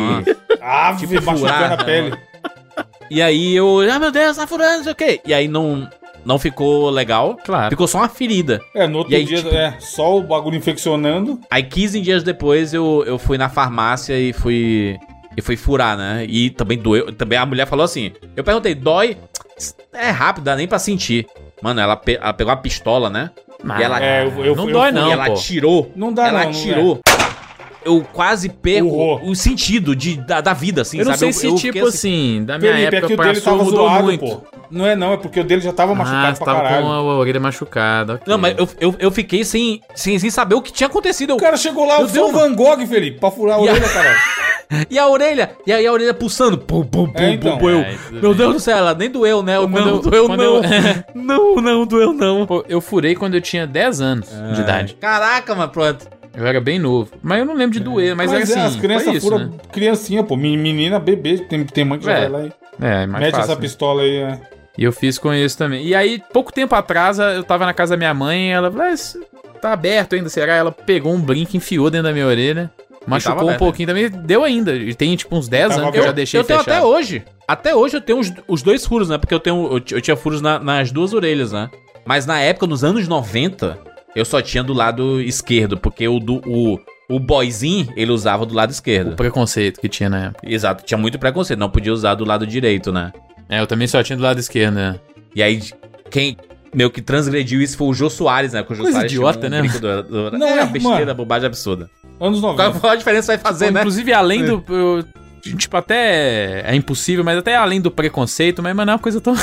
Ah, tipo, machucando furar, a pele. E aí eu, ah meu Deus, tá furando, não sei o quê. E aí não, não ficou legal. Claro. Ficou só uma ferida. É, no outro aí, dia, tipo- é, só o bagulho infeccionando. Aí 15 dias depois eu, eu fui na farmácia e fui. E fui furar, né? E também doeu. Também a mulher falou assim. Eu perguntei, dói? É rápido, dá nem pra sentir. Mano, ela, pe- ela pegou a pistola, né? Ah, E ela- É, eu- eu- não eu dói, não, e ela pô. atirou. Não dá ela não, não atirou. Eu quase perco Urrou. o sentido de, da, da vida, assim, Eu não sabe? sei se, eu tipo fiquei assim, da minha Felipe, é época que o dele tava mudou zoado, muito. pô. Não é não, é porque o dele já tava Ah, machucado você pra tava caralho. com a orelha machucada. ok. Não, mas eu, eu, eu fiquei sem, sem, sem saber o que tinha acontecido. Eu, O cara chegou lá, Meu eu sou o Van Gogh, Felipe, pra furar a E a- orelha, caralho. E a orelha, e aí a orelha pulsando. Pum, pum, pum, É, então. pum. Eu, É, meu. Deus do céu, ela nem doeu, né? Quando Não, eu, doeu, não. eu- não, não, doeu, não. Pô, eu furei quando eu tinha 10 anos de idade. Caraca, mas pronto. Eu era bem novo. Mas eu não lembro de doer, mas, Mas, era é, assim. as crianças foi isso, furam né? criancinha, pô. Men- Menina, bebê, tem, tem mãe que já É, vai lá e É, é mais mete fácil. essa né? pistola aí. É. E eu fiz com isso também. E aí, pouco tempo atrás, eu tava na casa da minha mãe e ela falou: "Ah, tá aberto ainda, será? Ela pegou um brinco, enfiou dentro da minha orelha. Machucou tava um aberto, pouquinho também. Deu ainda. E tem tipo uns 10 Tava anos que eu já deixei eu tenho fechado. até hoje. Até hoje eu tenho os, os dois furos, né? Porque eu tenho eu, eu tinha furos na- nas duas orelhas, né? Mas na época, nos anos 90, eu só tinha do lado esquerdo, porque o do o, o boyzinho, ele usava do lado O esquerdo. preconceito que tinha na época. Exato, tinha muito preconceito, não podia usar do lado direito, né? É, eu também só tinha do lado esquerdo, né? E aí quem meio que transgrediu isso foi o Jô Soares, né? O Jô Coisa Soares idiota, um né? do, do, Não, é, é, besteira, mano. bobagem absurda. Anos Qual, 90. qual a diferença vai fazer, né? Inclusive, além do. eu- tipo, até é impossível, mas até além do preconceito, mas, mano, é uma coisa tão.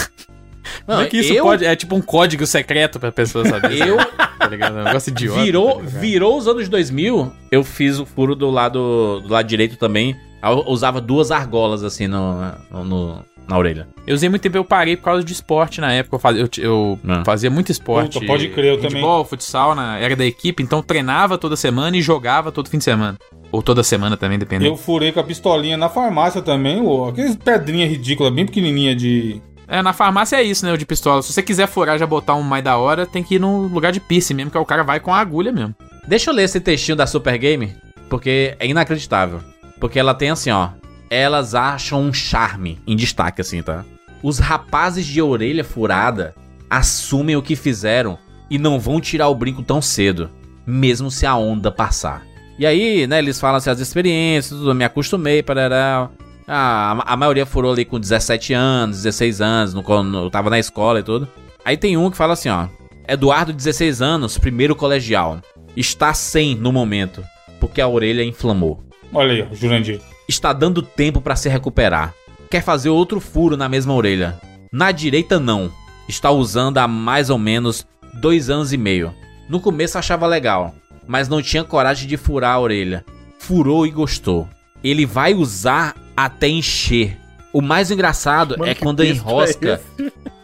Como é que isso eu- pode. É tipo um código secreto pra pessoa saber. Eu tá ligado? É um negócio idiota. virou, tá virou os anos 2000, eu fiz o furo do lado do lado direito também. Eu usava duas argolas assim no, no- na orelha. Eu usei muito tempo, eu parei por causa de esporte na época. Eu fazia, eu, eu Ah. fazia muito esporte. Puta, pode crer, eu também. Futebol, futsal, na, era da equipe, então treinava toda semana e jogava todo fim de semana. Ou toda semana também, dependendo. Eu furei com a pistolinha na farmácia também, ô, aqueles pedrinha ridícula, bem pequenininha de. É, na farmácia é isso, né? O de pistola. Se você quiser furar já botar um mais da hora, tem que ir no lugar de piercing mesmo, que aí o cara vai com a agulha mesmo. Deixa eu ler esse textinho da Super Game, porque é inacreditável. Porque ela tem assim, ó. Elas acham um charme em destaque, assim, tá? Os rapazes de orelha furada assumem o que fizeram e não vão tirar o brinco tão cedo, mesmo se a onda passar. E aí, né, eles falam assim, as experiências, tudo, me acostumei, parará. Ah, a, a maioria furou ali com 17 anos, 16 anos, no, quando eu tava na escola e tudo. Aí tem um que fala assim, ó. Eduardo, 16 anos, primeiro colegial. Está sem no momento, porque a orelha inflamou. Olha aí, Jurandir. Está dando tempo para se recuperar. Quer fazer outro furo na mesma orelha. Na direita, não. Está usando há mais ou menos dois anos e meio. No começo achava legal, mas não tinha coragem de furar a orelha. Furou e gostou. Ele vai usar até encher. O mais engraçado Mano, é que quando enrosca.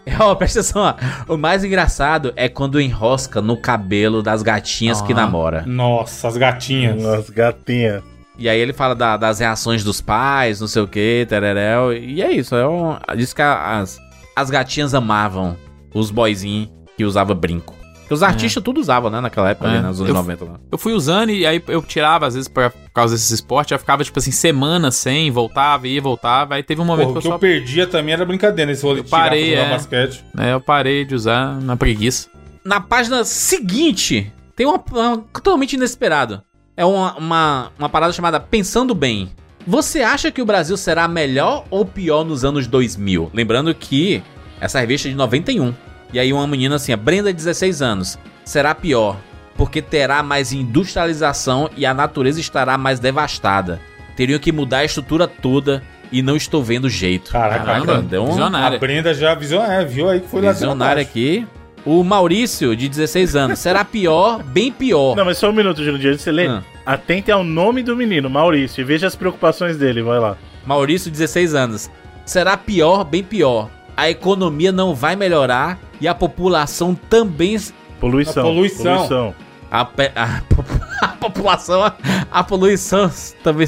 é Ó, presta atenção, ó. O mais engraçado é quando enrosca no cabelo das gatinhas que Ah. namora. Nossa, as gatinhas. Nossa, gatinha. E aí ele fala da- das reações dos pais, não sei o que, tereréu. E é isso, é um, diz que as, as gatinhas amavam os boyzinhos que usava brinco. Porque os artistas tudo usavam, né, naquela época, É. ali, nos anos Eu- 90. Né? Eu fui usando e aí eu tirava, às vezes, pra, por causa desses esportes, eu ficava, tipo assim, semanas sem, voltava, ia, voltava. Aí teve um momento Porra, o que eu que só. eu perdia também era brincadeira nesse rolê Eu de tirar parei, pra jogar é. basquete. né, eu parei de usar na preguiça. Na página seguinte, tem uma, uma totalmente inesperado. É uma, uma, uma parada chamada Pensando Bem. Você acha que o Brasil será melhor ou pior nos anos 2000? Lembrando que essa revista é de 91. E aí uma menina assim, a Brenda, 16 anos. Será pior, porque terá mais industrialização e a natureza estará mais devastada. Teriam que mudar a estrutura toda e não estou vendo jeito. Caraca, Caramba, deu um- A visionária. Brenda já avisou, é, viu aí que foi lá Visionário aqui. O Maurício, de 16 anos. Será pior, bem pior. Não, mas só um minuto, de você ler, Ah. atente ao nome do menino, Maurício, e veja as preocupações dele, vai lá. Maurício, 16 anos. Será pior, bem pior. A economia não vai melhorar e a população também. Poluição. A poluição. A, pe- a po- a população. a- A poluição também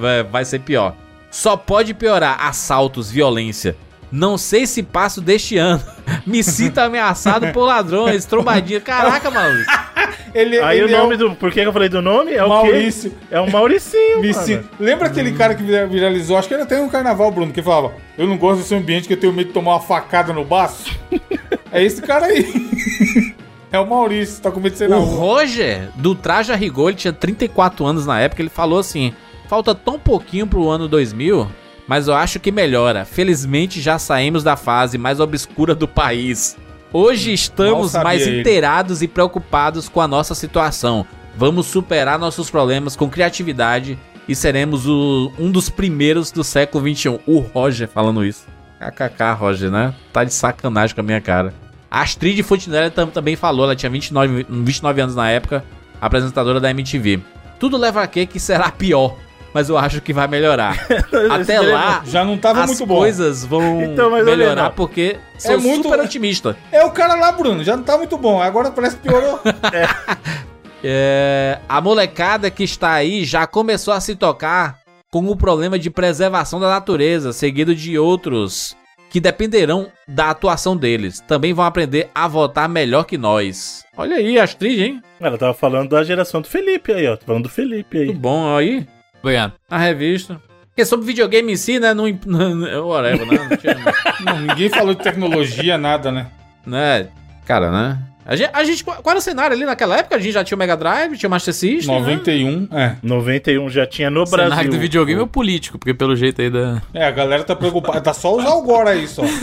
vai- vai ser pior. Só pode piorar assaltos, violência. Não sei se passo deste ano. Me sinto ameaçado por ladrões, trombadinha. Caraca, Maurício. Ele, Aí ele o nome é do. Por que eu falei do nome? É o Maurício. quê? É o Mauricinho. Me mano. sinto- Lembra aquele cara que vira- viralizou? Acho que era até um carnaval, Bruno, que falava: Eu não gosto desse ambiente que eu tenho medo de tomar uma facada no baço. é esse cara aí. é o Maurício, tá com medo de ser O. Roger, do Traje a Rigor, ele tinha 34 anos na época, ele falou assim: falta tão pouquinho pro ano 2000, mas eu acho que melhora. Felizmente já saímos da fase mais obscura do país. Hoje estamos mais ele. inteirados e preocupados com a nossa situação. Vamos superar nossos problemas com criatividade e seremos o- um dos primeiros do século XXI. O Roger falando isso. KKK, Roger, né? Tá de sacanagem com a minha cara. A Astrid Fontenelle tam- também falou, ela tinha 29, 29 anos na época, apresentadora da MTV. Tudo leva a que será pior. Mas eu acho que vai melhorar. Até lá, Já não tava as muito bom. coisas vão Então, melhorar não. porque sou muito- super otimista. É o cara lá, Bruno, já não tá muito bom. Agora parece que piorou. É, a molecada que está aí já começou a se tocar com o problema de preservação da natureza, seguido de outros que dependerão da atuação deles. Também vão aprender a votar melhor que nós. Olha aí, Astrid, hein? Ela tava falando da geração do Felipe aí, ó. Tô falando do Felipe aí. Muito bom aí. Obrigado. A revista. Porque sobre videogame em si, né? Não. não- Whatever, né? Não tinha. Não, ninguém falou de tecnologia, nada, né? né? Cara, né? A gente, a gente- qual era o cenário ali naquela época? A gente já tinha o Mega Drive, tinha o Master System. né? 91, é. 91 já tinha no O cenário Brasil. do videogame é o político, porque pelo jeito aí da. É, a galera tá preocupada. Tá só os Algor aí só.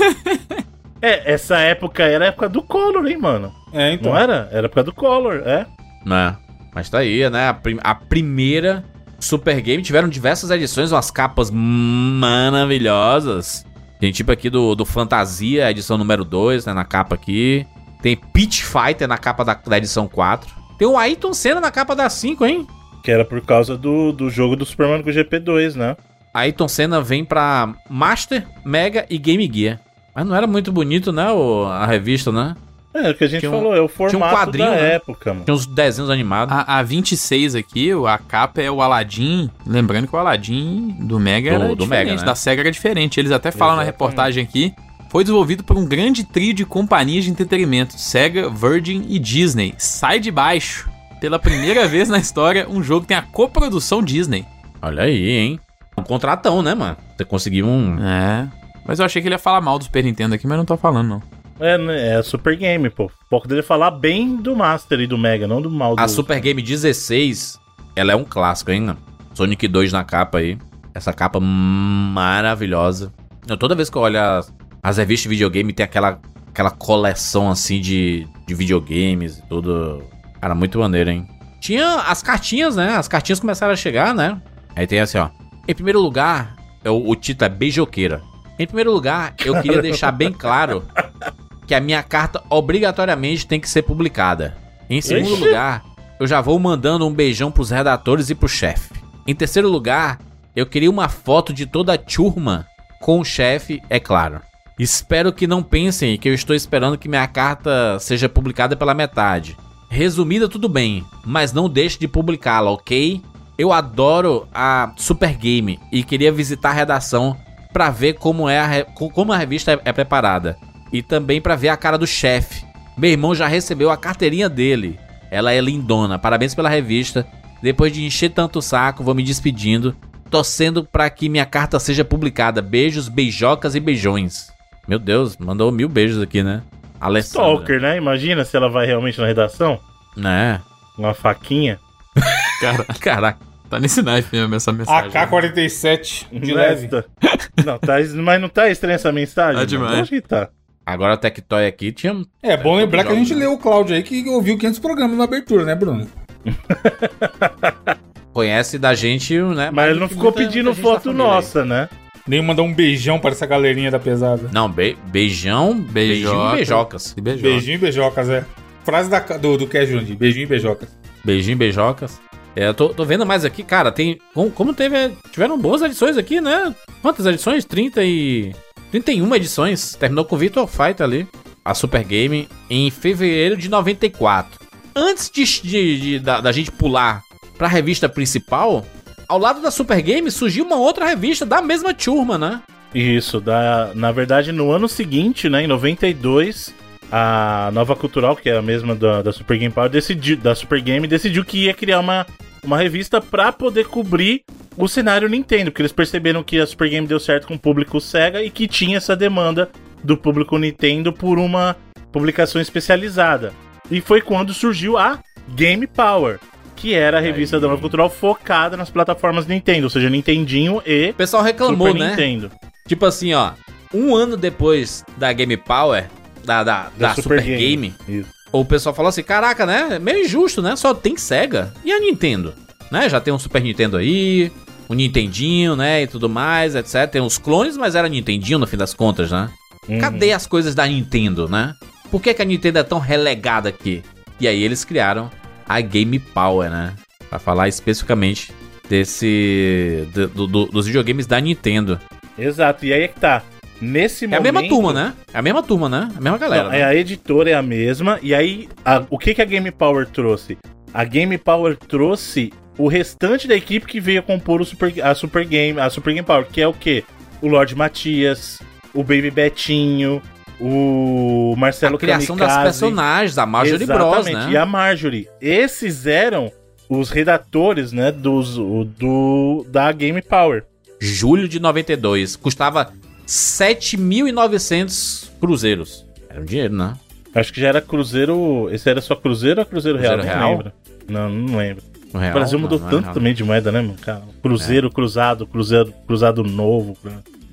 É, essa época era a época do Collor, hein, mano? É, então. Não era? Era a época do Collor, é. Né? Mas tá aí, né? A, prim- a primeira Super Game tiveram diversas edições, umas capas maravilhosas. Tem tipo aqui do, do Fantasia, edição número 2, né? Na capa aqui. Tem Pitch Fighter na capa da, da edição 4. Tem o Ayrton Senna na capa da 5, hein? Que era por causa do, do jogo do Super Mario GP2, né? Ayrton Senna vem pra Master, Mega e Game Gear. Mas não era muito bonito, né? o- a revista, né? É, o que a gente Tinha um- falou, é o formato quadrinho, da né? época, mano. Tinha uns desenhos animados. A, a 26 aqui, a capa é o Aladdin. Lembrando que o Aladdin do Mega Do- era do diferente, Mega, né? da SEGA era diferente. Eles até falam na Exatamente. reportagem aqui. Foi desenvolvido por um grande trio de companhias de entretenimento: SEGA, Virgin e Disney. Sai de baixo. Pela primeira vez na história, um jogo tem a coprodução Disney. Olha aí, hein? Um contratão, né, mano? Você conseguiu um. É. Mas eu achei que ele ia falar mal do Super Nintendo aqui, mas não tô falando, não. É, né, é Super Game, pô. Pouco dele falar bem do Master e do Mega, não do mal do A Super Game 16, ela é um clássico, hein? Sonic 2 na capa aí. Essa capa maravilhosa. Eu, toda vez que eu olho as, as revistas de videogame, tem aquela, aquela coleção assim de, de videogames e tudo. Cara, muito maneiro, hein? Tinha as cartinhas, né? As cartinhas começaram a chegar, né? Aí tem assim, ó. Em primeiro lugar, é o, o título é Beijoqueira. Em primeiro lugar, eu queria deixar bem claro que a minha carta obrigatoriamente tem que ser publicada. Em segundo Ixi. lugar, eu já vou mandando um beijão pros redatores e pro chefe. Em terceiro lugar, eu queria uma foto de toda a turma com o chefe, é claro. Espero que não pensem que eu estou esperando que minha carta seja publicada pela metade. Resumida, tudo bem, mas não deixe de publicá-la, ok? Eu adoro a Super Game e queria visitar a redação pra ver como é a, como a revista é, é preparada e também pra ver a cara do chefe. Meu irmão já recebeu a carteirinha dele. Ela é lindona. Parabéns pela revista. Depois de encher tanto o saco, vou me despedindo, torcendo pra que minha carta seja publicada. Beijos, beijocas e beijões. Meu Deus, mandou mil beijos aqui, né? Alessandra. Stalker, né? Imagina se ela vai realmente na redação. Né? Uma faquinha. Cara, Caraca. tá nesse naipe mesmo essa mensagem. AK-47 de Né? leve. Não, tá, mas não tá estranha essa mensagem? Tá demais. Eu Acho que tá. Agora o Tectoy aqui tinha. É bom lembrar que a gente jogos, leu o Cláudio aí que ouviu 500 programas na abertura, né, Bruno? Conhece da gente, né? Mas ele não ficou muita- pedindo muita foto aí. nossa, né? Nem mandar um beijão para essa galerinha da pesada. Não, be- beijão, beijinho Beijoca. e beijocas. Beijou. Beijinho e beijocas, é. Frase da, do, do Cash beijinho e beijocas. Beijinho, beijocas. É, eu tô, tô vendo mais aqui, cara, tem... Como, teve... Tiveram boas edições aqui, né? Quantas edições? 30 e... 31 edições. Terminou com Virtual Fighter ali. A Super Game em fevereiro de 94. Antes de, de- de- da, da gente pular pra revista principal, ao lado da Super Game surgiu uma outra revista da mesma turma, né? Isso, da, na verdade, no ano seguinte, né, em 92, a Nova Cultural, que é a mesma da, da Super Game Power, decidiu, da Super Game, decidiu que ia criar uma, uma revista pra poder cobrir o cenário Nintendo, porque eles perceberam que a Super Game deu certo com o público Sega e que tinha essa demanda do público Nintendo por uma publicação especializada. E foi quando surgiu a Game Power, que era a revista da Nova Cultural focada nas plataformas Nintendo, ou seja, Nintendinho e O pessoal reclamou, Super né? Nintendo. Tipo assim, ó. Um ano depois da Game Power, da, da, da, Super, Game, Isso. o pessoal falou assim: caraca, né? Meio injusto, né? Só tem Sega. E a Nintendo? Né? Já tem um Super Nintendo aí, um Nintendinho, né? E tudo mais, etc. Tem uns clones, mas era Nintendinho no fim das contas, né? Uhum. Cadê as coisas da Nintendo, né? Por que, que a Nintendo é tão relegada aqui? E aí eles criaram a Game Power, né? Pra falar especificamente desse. do- do- dos videogames da Nintendo. Exato, e aí é que tá. Nesse É momento. a mesma turma, né? É a mesma turma, né? A mesma galera. Não, né? é a editora é a mesma. E aí, a- o que, que a Game Power trouxe? A Game Power trouxe o restante da equipe que veio compor o Super, a Super Game, a Super Game Power, que é o quê? O Lorde Matias, o Baby Betinho, o Marcelo a criação das Kamikaze. personagens, a Marjorie Bros, Exatamente, né? E a Marjorie. Esses eram os redatores, né, dos, do, da Game Power. Julho de 92. Custava 7.900 cruzeiros. Era um dinheiro, né? Acho que já era Cruzeiro. Esse era só Cruzeiro ou Cruzeiro, Cruzeiro Real? Real? Não lembro. Não, não lembro. O real, Brasil não, mudou não é tanto real. também de moeda, né, mano? Cara, Cruzeiro, Cruzado, Cruzeiro, Cruzado Novo.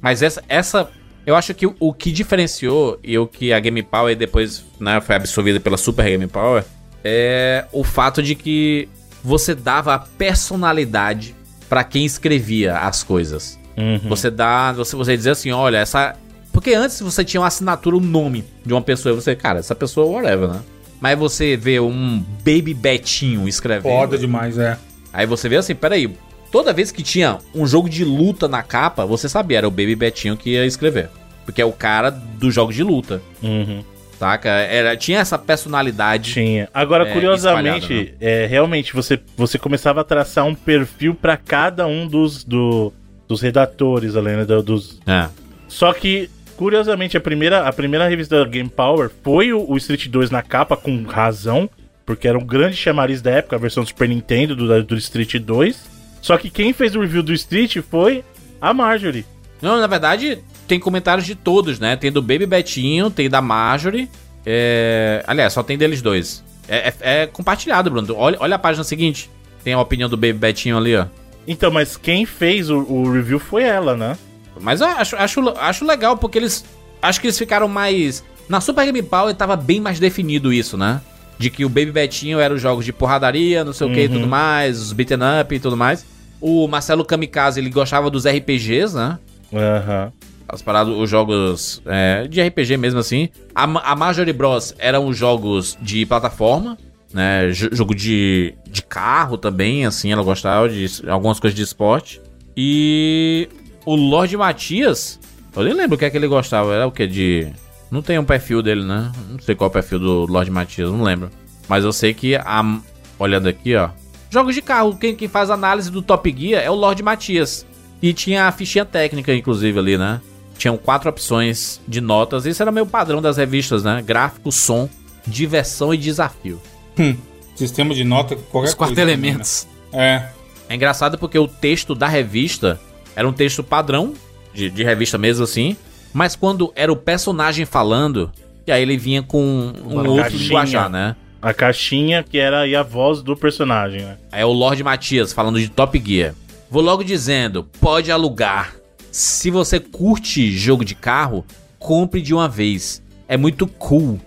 Mas essa, essa. Eu acho que o, o que diferenciou e o que a Game Power depois né, foi absorvida pela Super Game Power é o fato de que você dava a personalidade pra quem escrevia as coisas. Uhum. Você dá. Você, você dizer assim, olha, essa. Porque antes você tinha uma assinatura, um nome de uma pessoa. E você, cara, essa pessoa, whatever, né? Mas você vê um Baby Betinho escrevendo. Foda demais, é. Aí você vê assim, peraí. Toda vez que tinha um jogo de luta na capa, você sabia, era o Baby Betinho que ia escrever. Porque é o cara dos jogos de luta, Uhum. saca? Era, tinha essa personalidade. Tinha. Agora, É, curiosamente, espalhado, é, realmente, você, você começava a traçar um perfil pra cada um dos, do, dos redatores, além né, do- dos. É. Só que, curiosamente, a primeira, a primeira revista da Game Power foi o, o Street 2 na capa, com razão, porque era um grande chamariz da época, a versão do Super Nintendo do, do Street 2. Só que quem fez o review do Street foi a Marjorie. Não, na verdade, tem comentários de todos, né? Tem do Baby Betinho, tem da Marjorie. É... Aliás, só tem deles dois. É, é- é compartilhado, Bruno. Olha, olha a página seguinte. Tem a opinião do Baby Betinho ali, ó. Então, mas quem fez o, o review foi ela, né? Mas eu acho, acho, acho legal, porque eles. Acho que eles ficaram mais. Na Super Game Power tava bem mais definido isso, né? De que o Baby Betinho era os jogos de porradaria, não sei o que e tudo mais, os beaten up e tudo mais. O Marcelo Kamikaze, ele gostava dos RPGs, né? Aham. As paradas, os jogos é, de RPG mesmo assim. A, a Bros. eram os jogos de plataforma, né? Jogo de, de carro também, assim, ela gostava de algumas coisas de esporte. E o Lorde Matias, eu nem lembro o que é que ele gostava. Era o que? De. Não tem um perfil dele, né? Não sei qual é o perfil do Lorde Matias, não lembro. Mas eu sei que a. Olhando aqui, ó. Jogos de carro, quem, quem faz análise do Top Gear é o Lorde Matias. E tinha a fichinha técnica, inclusive, ali, né? Tinham quatro opções de notas. Isso era meio padrão das revistas, né? Gráfico, som, diversão e desafio. Sistema de nota, qualquer Os quatro coisa. elementos. né? É engraçado porque o texto da revista era um texto padrão, de, de revista mesmo assim, mas quando era o personagem falando, e aí ele vinha com um Uma outro caixinha. linguajar, né? A caixinha que era aí a voz do personagem, né? É o Lorde Matias falando de Top Gear. Vou logo dizendo, pode alugar. Se você curte jogo de carro, compre de uma vez. É muito cool.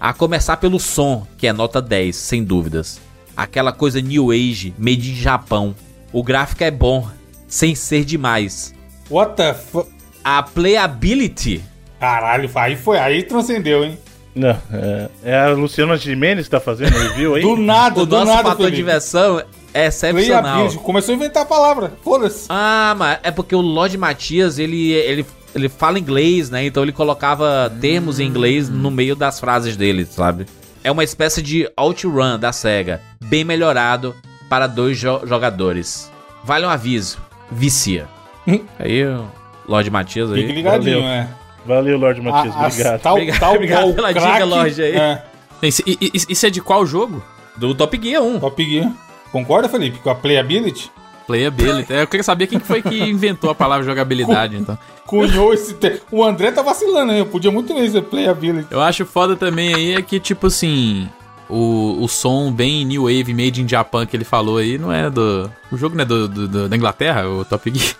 A começar pelo som, que é nota 10, sem dúvidas. Aquela coisa New Age, made in Japão. O gráfico é bom, sem ser demais. What the fuck? A playability Caralho, aí foi, aí transcendeu, hein? Não, é, é a Luciana Gimenez que tá fazendo o review aí? Do nada, o do nosso nada, fator de diversão é excepcional. Playability. Começou a inventar a palavra. Foda-se. Ah, mas é porque o Lorde Matias, ele, ele, ele fala inglês, né? Então ele colocava termos em inglês no meio das frases dele, sabe? É uma espécie de OutRun da SEGA, bem melhorado para dois jo- jogadores. Vale um aviso, vicia. Hum. aí o Lorde Matias Fique aí. ligadinho, valeu. é. Valeu, Lorde Matias, A- a- obrigado. Tal, Obrigado- tal obrigado pela craque, dica, Lorde, aí. É, Isso, i- i- isso é de qual jogo? Do Top Gear 1. Top Gear. Concorda, Felipe? Com a playability? Playability. Eu queria saber quem que foi que inventou a palavra jogabilidade, então. Cunhou esse termo. O André tá vacilando, hein? Eu podia muito bem dizer playability. Eu acho foda também aí é que, tipo assim, o, o som bem New Wave Made in Japan que ele falou aí não é do. O jogo não é do, do- do- da Inglaterra, o Top Gear.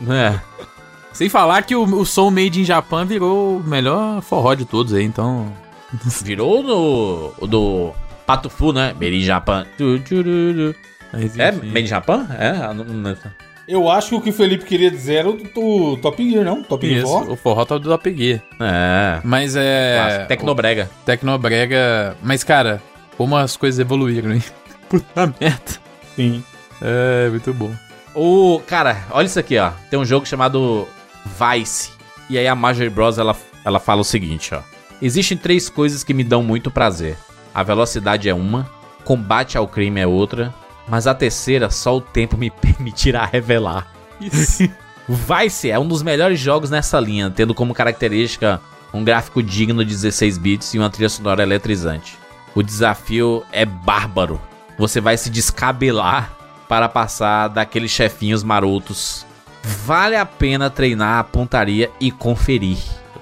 É. Sem falar que o, o som Made in Japan virou o melhor forró de todos aí, então. Virou no, o do Pato Fu, né? Made in Japan. Tu, tu, tu. Mas, É. Made in Japan? É? ah, não- não- Eu acho que o que o Felipe queria dizer era o do Top Gear, não? Top Gear Isso, Forró? o forró tá do Top Gear. É. Mas é. Clássico. Tecnobrega. o Tecnobrega. Mas, cara, como as coisas evoluíram, hein? Puta merda. Sim. É, muito bom. O. Cara, olha isso aqui, ó. Tem um jogo chamado Vice. E aí a Marjorie Bros. ela, ela fala o seguinte, ó. Existem três coisas que me dão muito prazer. A velocidade é uma, combate ao crime é outra, mas a terceira só o tempo me permitirá revelar. Isso. Vice é um dos melhores jogos nessa linha, tendo como característica um gráfico digno de 16 bits e uma trilha sonora eletrizante. O desafio é bárbaro. Você vai se descabelar para passar daqueles chefinhos marotos. Vale a pena treinar a pontaria e conferir.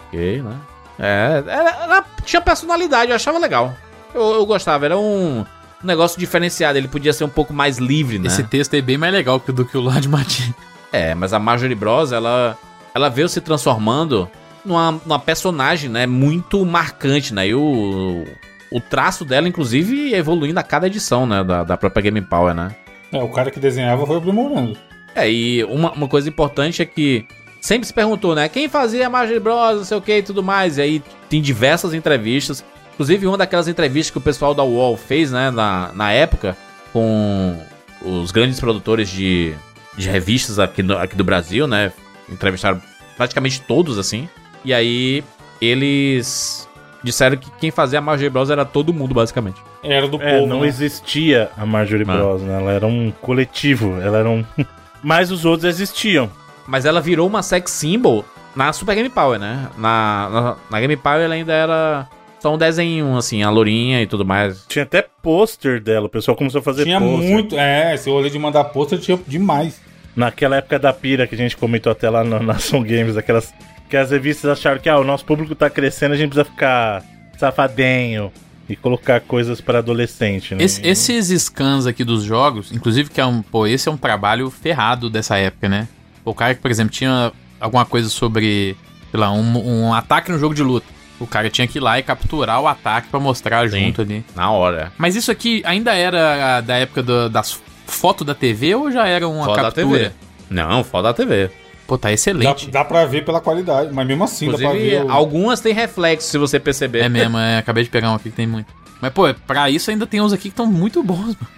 Ok, né? É, ela, ela tinha personalidade, eu achava legal. Eu, eu gostava, era um negócio diferenciado. Ele podia ser um pouco mais livre, né? Esse texto é bem mais legal que- do que o de Martin. É, mas a Marjorie Bros, ela, ela veio se transformando numa, numa personagem, né, muito marcante, né, e o, o traço dela, inclusive, evoluindo a cada edição, né, da, da própria Game Power, né. É, o cara que desenhava foi aprimorando. É, e uma, uma coisa importante é que sempre se perguntou, né, quem fazia a Marjorie Bros, não sei o que e tudo mais, e aí tem diversas entrevistas, inclusive uma daquelas entrevistas que o pessoal da UOL fez, né, na, na época, com os grandes produtores de, de revistas aqui, no- aqui do Brasil, né, entrevistaram praticamente todos, assim, e aí eles disseram que quem fazia a Marjorie Bros era todo mundo, basicamente. Era do É, povo. não né? existia a Marjorie Ah. Bros, né? Ela era um coletivo, ela era um... Mas os outros existiam. Mas ela virou uma sex symbol na Super Game Power, né? Na, na, na Game Power ela ainda era só um desenho, assim, a lourinha e tudo mais. Tinha até pôster dela, o pessoal começou a fazer Tinha pôster. muito. É, se eu olhei de mandar pôster, tinha demais. Naquela época da pira que a gente comentou até lá na Nação Games, aquelas que as revistas acharam que ah, o nosso público tá crescendo, a gente precisa ficar safadinho e colocar coisas para adolescente, né? Esse- esses scans aqui dos jogos, inclusive que é um, pô, esse é um trabalho ferrado dessa época, né? O cara que, por exemplo, tinha alguma coisa sobre, sei lá, um, um ataque no jogo de luta. O cara tinha que ir lá e capturar o ataque pra mostrar Sim. junto ali. Na hora. Mas isso aqui ainda era da época do- das fotos da TV ou já era uma da captura? TV. Não, foda da TV. Pô, tá Dá, excelente. dá pra ver pela qualidade, mas mesmo assim dá pra Inclusive, ver. o- algumas têm reflexo, se você perceber. É mesmo, é, acabei de pegar um aqui que tem muito. Mas, pô, pra isso ainda tem uns aqui que estão muito bons, mano.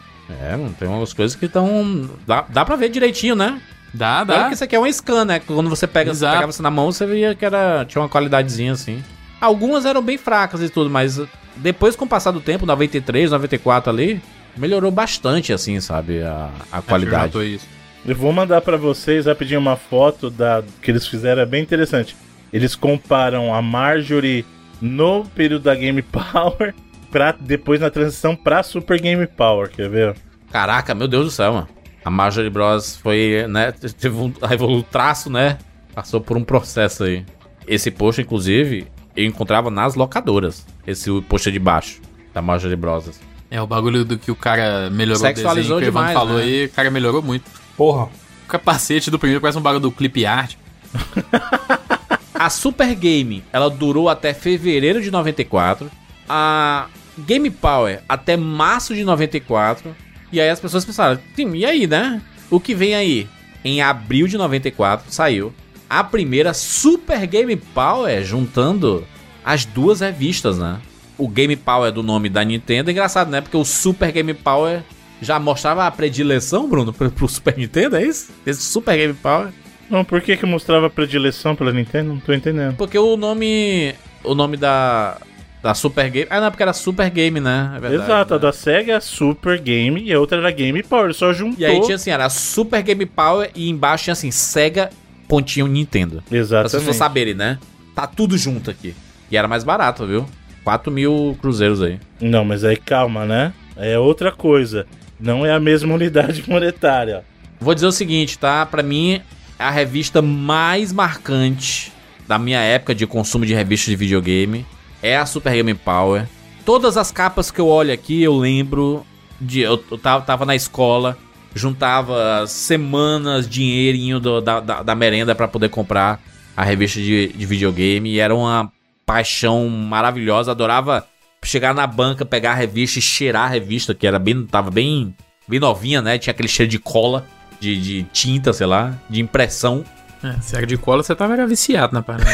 É, mano, tem umas coisas que estão. Dá, dá pra ver direitinho, né? Dá, Claro dá. que isso aqui é um scan, né? Quando você pega, você pegava você na mão, você via que era, tinha uma qualidadezinha assim. Algumas eram bem fracas e tudo, mas depois, com o passar do tempo, 93, 94 ali, melhorou bastante, assim, sabe? A, a qualidade. Notou isso. Eu vou mandar pra vocês rapidinho uma foto da que eles fizeram, é bem interessante. Eles comparam a Marjorie no período da Game Power pra depois na transição pra Super Game Power, quer ver? Caraca, meu Deus do céu, mano. A Marjorie Bros foi, né? Teve um, aí o traço, né? Passou por um processo aí. Esse post, inclusive, eu encontrava nas locadoras. Esse post de baixo da Marjorie Bros. É, o bagulho do que o cara melhorou Sexualizou o desenho que o demais, falou né? aí, o cara melhorou muito. Porra. O capacete do primeiro parece um bagulho do clip art. A Super Game, ela durou até fevereiro de 94. A Game Power até março de 94. E aí as pessoas pensaram, "Sim, e aí, né? O que vem aí? Em abril de 94 saiu a primeira Super Game Power juntando as duas revistas, né? O Game Power do nome da Nintendo, é engraçado, né? Porque o Super Game Power já mostrava a predileção, Bruno, pro, pro Super Nintendo, é isso? Esse Super Game Power. Não, por que que mostrava predileção pela Nintendo? Não tô entendendo. Porque o nome. O nome da. Da Super Game. Ah, não, porque era Super Game, né? É verdade, Exato, a né? da Sega é a Super Game e a outra era Game Power, só juntou. E aí tinha assim, era Super Game Power e embaixo tinha assim, Sega pontinho Nintendo. Pra Exatamente. pessoas saberem, né? Tá tudo junto aqui. E era mais barato, viu? 4 mil cruzeiros aí. Não, mas aí calma, né? É outra coisa. Não é a mesma unidade monetária. Vou dizer o seguinte, tá? Pra mim, é a revista mais marcante da minha época de consumo de revistas de videogame é a Super Game Power. Todas as capas que eu olho aqui, eu lembro de. Eu, eu tava, tava na escola, juntava semanas, dinheirinho do- da, da, da merenda pra poder comprar a revista de, de videogame. E era uma paixão maravilhosa. Adorava chegar na banca, pegar a revista e cheirar a revista, que era bem. tava bem, bem novinha, né? Tinha aquele cheiro de cola, de, de tinta, sei lá, de impressão. É, se era de cola, você tava era viciado na parada.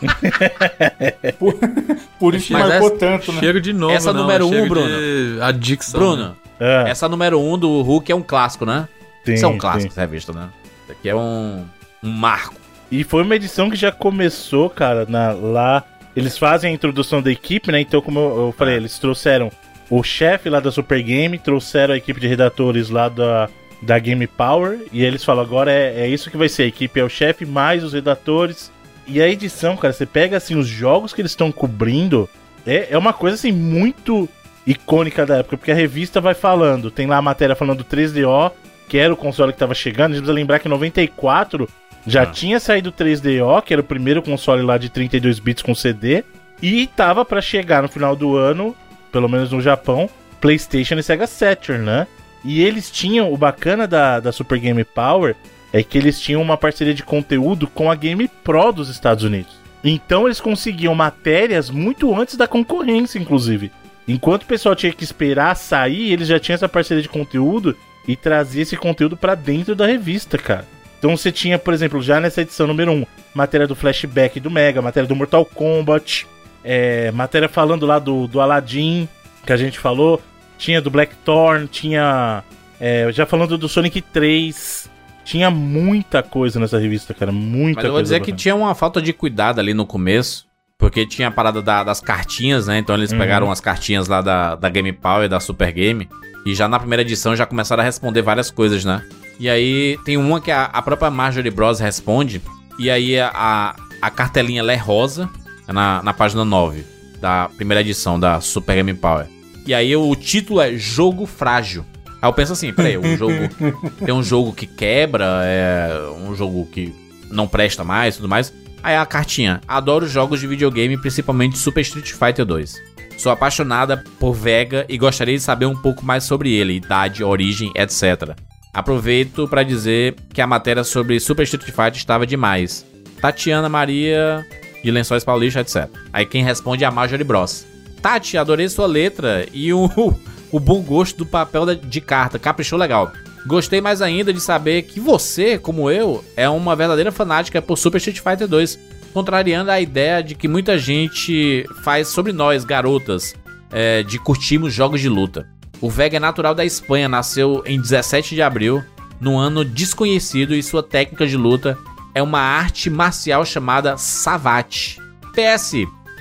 Né? Por, por isso que Mas marcou essa- tanto, né? Cheiro de novo, Essa não, número um, Bruno. Adicção. né? Ah, essa número 1 um do Hulk é um clássico, né? Isso é um sim. clássico essa revista, né? Isso aqui é um, um marco. E foi uma edição que já começou, cara, na- lá. Eles fazem a introdução da equipe, né? Então, como eu, eu falei, eles trouxeram o chefe lá da Super Game, trouxeram a equipe de redatores lá da, da Game Power. E eles falam: agora é, é isso que vai ser. A equipe é o chefe mais os redatores. E a edição, cara, você pega assim os jogos que eles estão cobrindo. É, é uma coisa assim muito icônica da época, porque a revista vai falando. Tem lá a matéria falando do 3DO, que era o console que tava chegando. A gente precisa lembrar que em 94 já Ah. tinha saído o 3DO, que era o primeiro console lá de 32 bits com CD, e tava pra chegar no final do ano, pelo menos no Japão, PlayStation e Sega Saturn, né? E eles tinham, o bacana da, da Super Game Power é que eles tinham uma parceria de conteúdo com a Game Pro dos Estados Unidos. Então eles conseguiam matérias muito antes da concorrência, inclusive. Enquanto o pessoal tinha que esperar sair, eles já tinham essa parceria de conteúdo e trazia esse conteúdo pra dentro da revista, cara. Então você tinha, por exemplo, já nessa edição número 1, matéria do flashback do Mega, matéria do Mortal Kombat, é, matéria falando lá do, do Aladdin, que a gente falou, tinha do Blackthorn, tinha. é, já falando do Sonic 3. Tinha muita coisa nessa revista, cara. Muita Mas eu coisa. vou dizer que bacana. tinha uma falta de cuidado ali no começo. Porque tinha a parada da- das cartinhas, né? Então eles Uhum. pegaram as cartinhas lá da, da Game Power e da Super Game. E já na primeira edição já começaram a responder várias coisas, né? E aí tem uma que a, a própria Marjorie Bros responde. E aí a, a, cartelinha ela é rosa é na, na página 9 da primeira edição da Super Game Power. E aí o título é Jogo Frágil. Aí eu penso assim, peraí, um jogo. tem um jogo que quebra, é um jogo que não presta mais e tudo mais. Aí a cartinha. Adoro jogos de videogame, principalmente Super Street Fighter 2. Sou apaixonada por Vega e gostaria de saber um pouco mais sobre ele, idade, origem, etc. Aproveito para dizer que a matéria sobre Super Street Fighter estava demais. Tatiana Maria de Lençóis Paulista, etc. Aí quem responde é a Marjorie Bros. Tati, adorei sua letra e o, o bom gosto do papel de carta. Caprichou legal. Gostei mais ainda de saber que você, como eu, é uma verdadeira fanática por Super Street Fighter 2, contrariando a ideia de que muita gente faz sobre nós, garotas, é, de curtirmos jogos de luta. O Vega é natural da Espanha, nasceu em 17 de abril, num ano desconhecido, e sua técnica de luta é uma arte marcial chamada Savate. PS,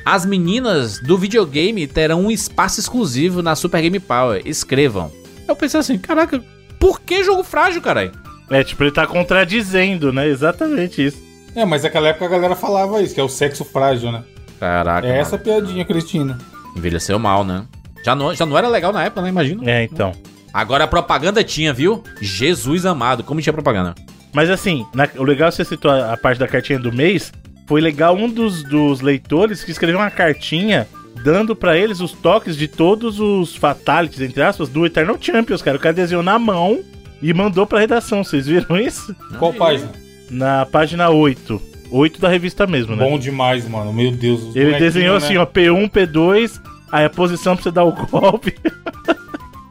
as meninas do videogame terão um espaço exclusivo na Super Game Power. Escrevam. Eu pensei assim, caraca, por que jogo frágil, caralho? É, tipo, ele tá contradizendo, né? Exatamente isso. É, mas naquela época a galera falava isso, que é o sexo frágil, né? Caraca, É essa a mano. piadinha, Cristina. envelheceu mal, né? Já não, já não era legal na época, né? Imagina. É, então. Agora a propaganda tinha, viu? Jesus amado, como tinha propaganda. Mas assim, na- o legal é você citou a, a parte da cartinha do mês. Foi legal um dos, dos leitores que escreveu uma cartinha dando pra eles os toques de todos os fatalities, entre aspas, do Eternal Champions, cara. O cara desenhou na mão e mandou pra redação. Vocês viram isso? Qual página? Na página 8. 8 da revista mesmo, né? Bom demais, mano. Meu Deus. Ele desenhou né? assim, ó, P1, P2, aí a posição pra você dar o golpe.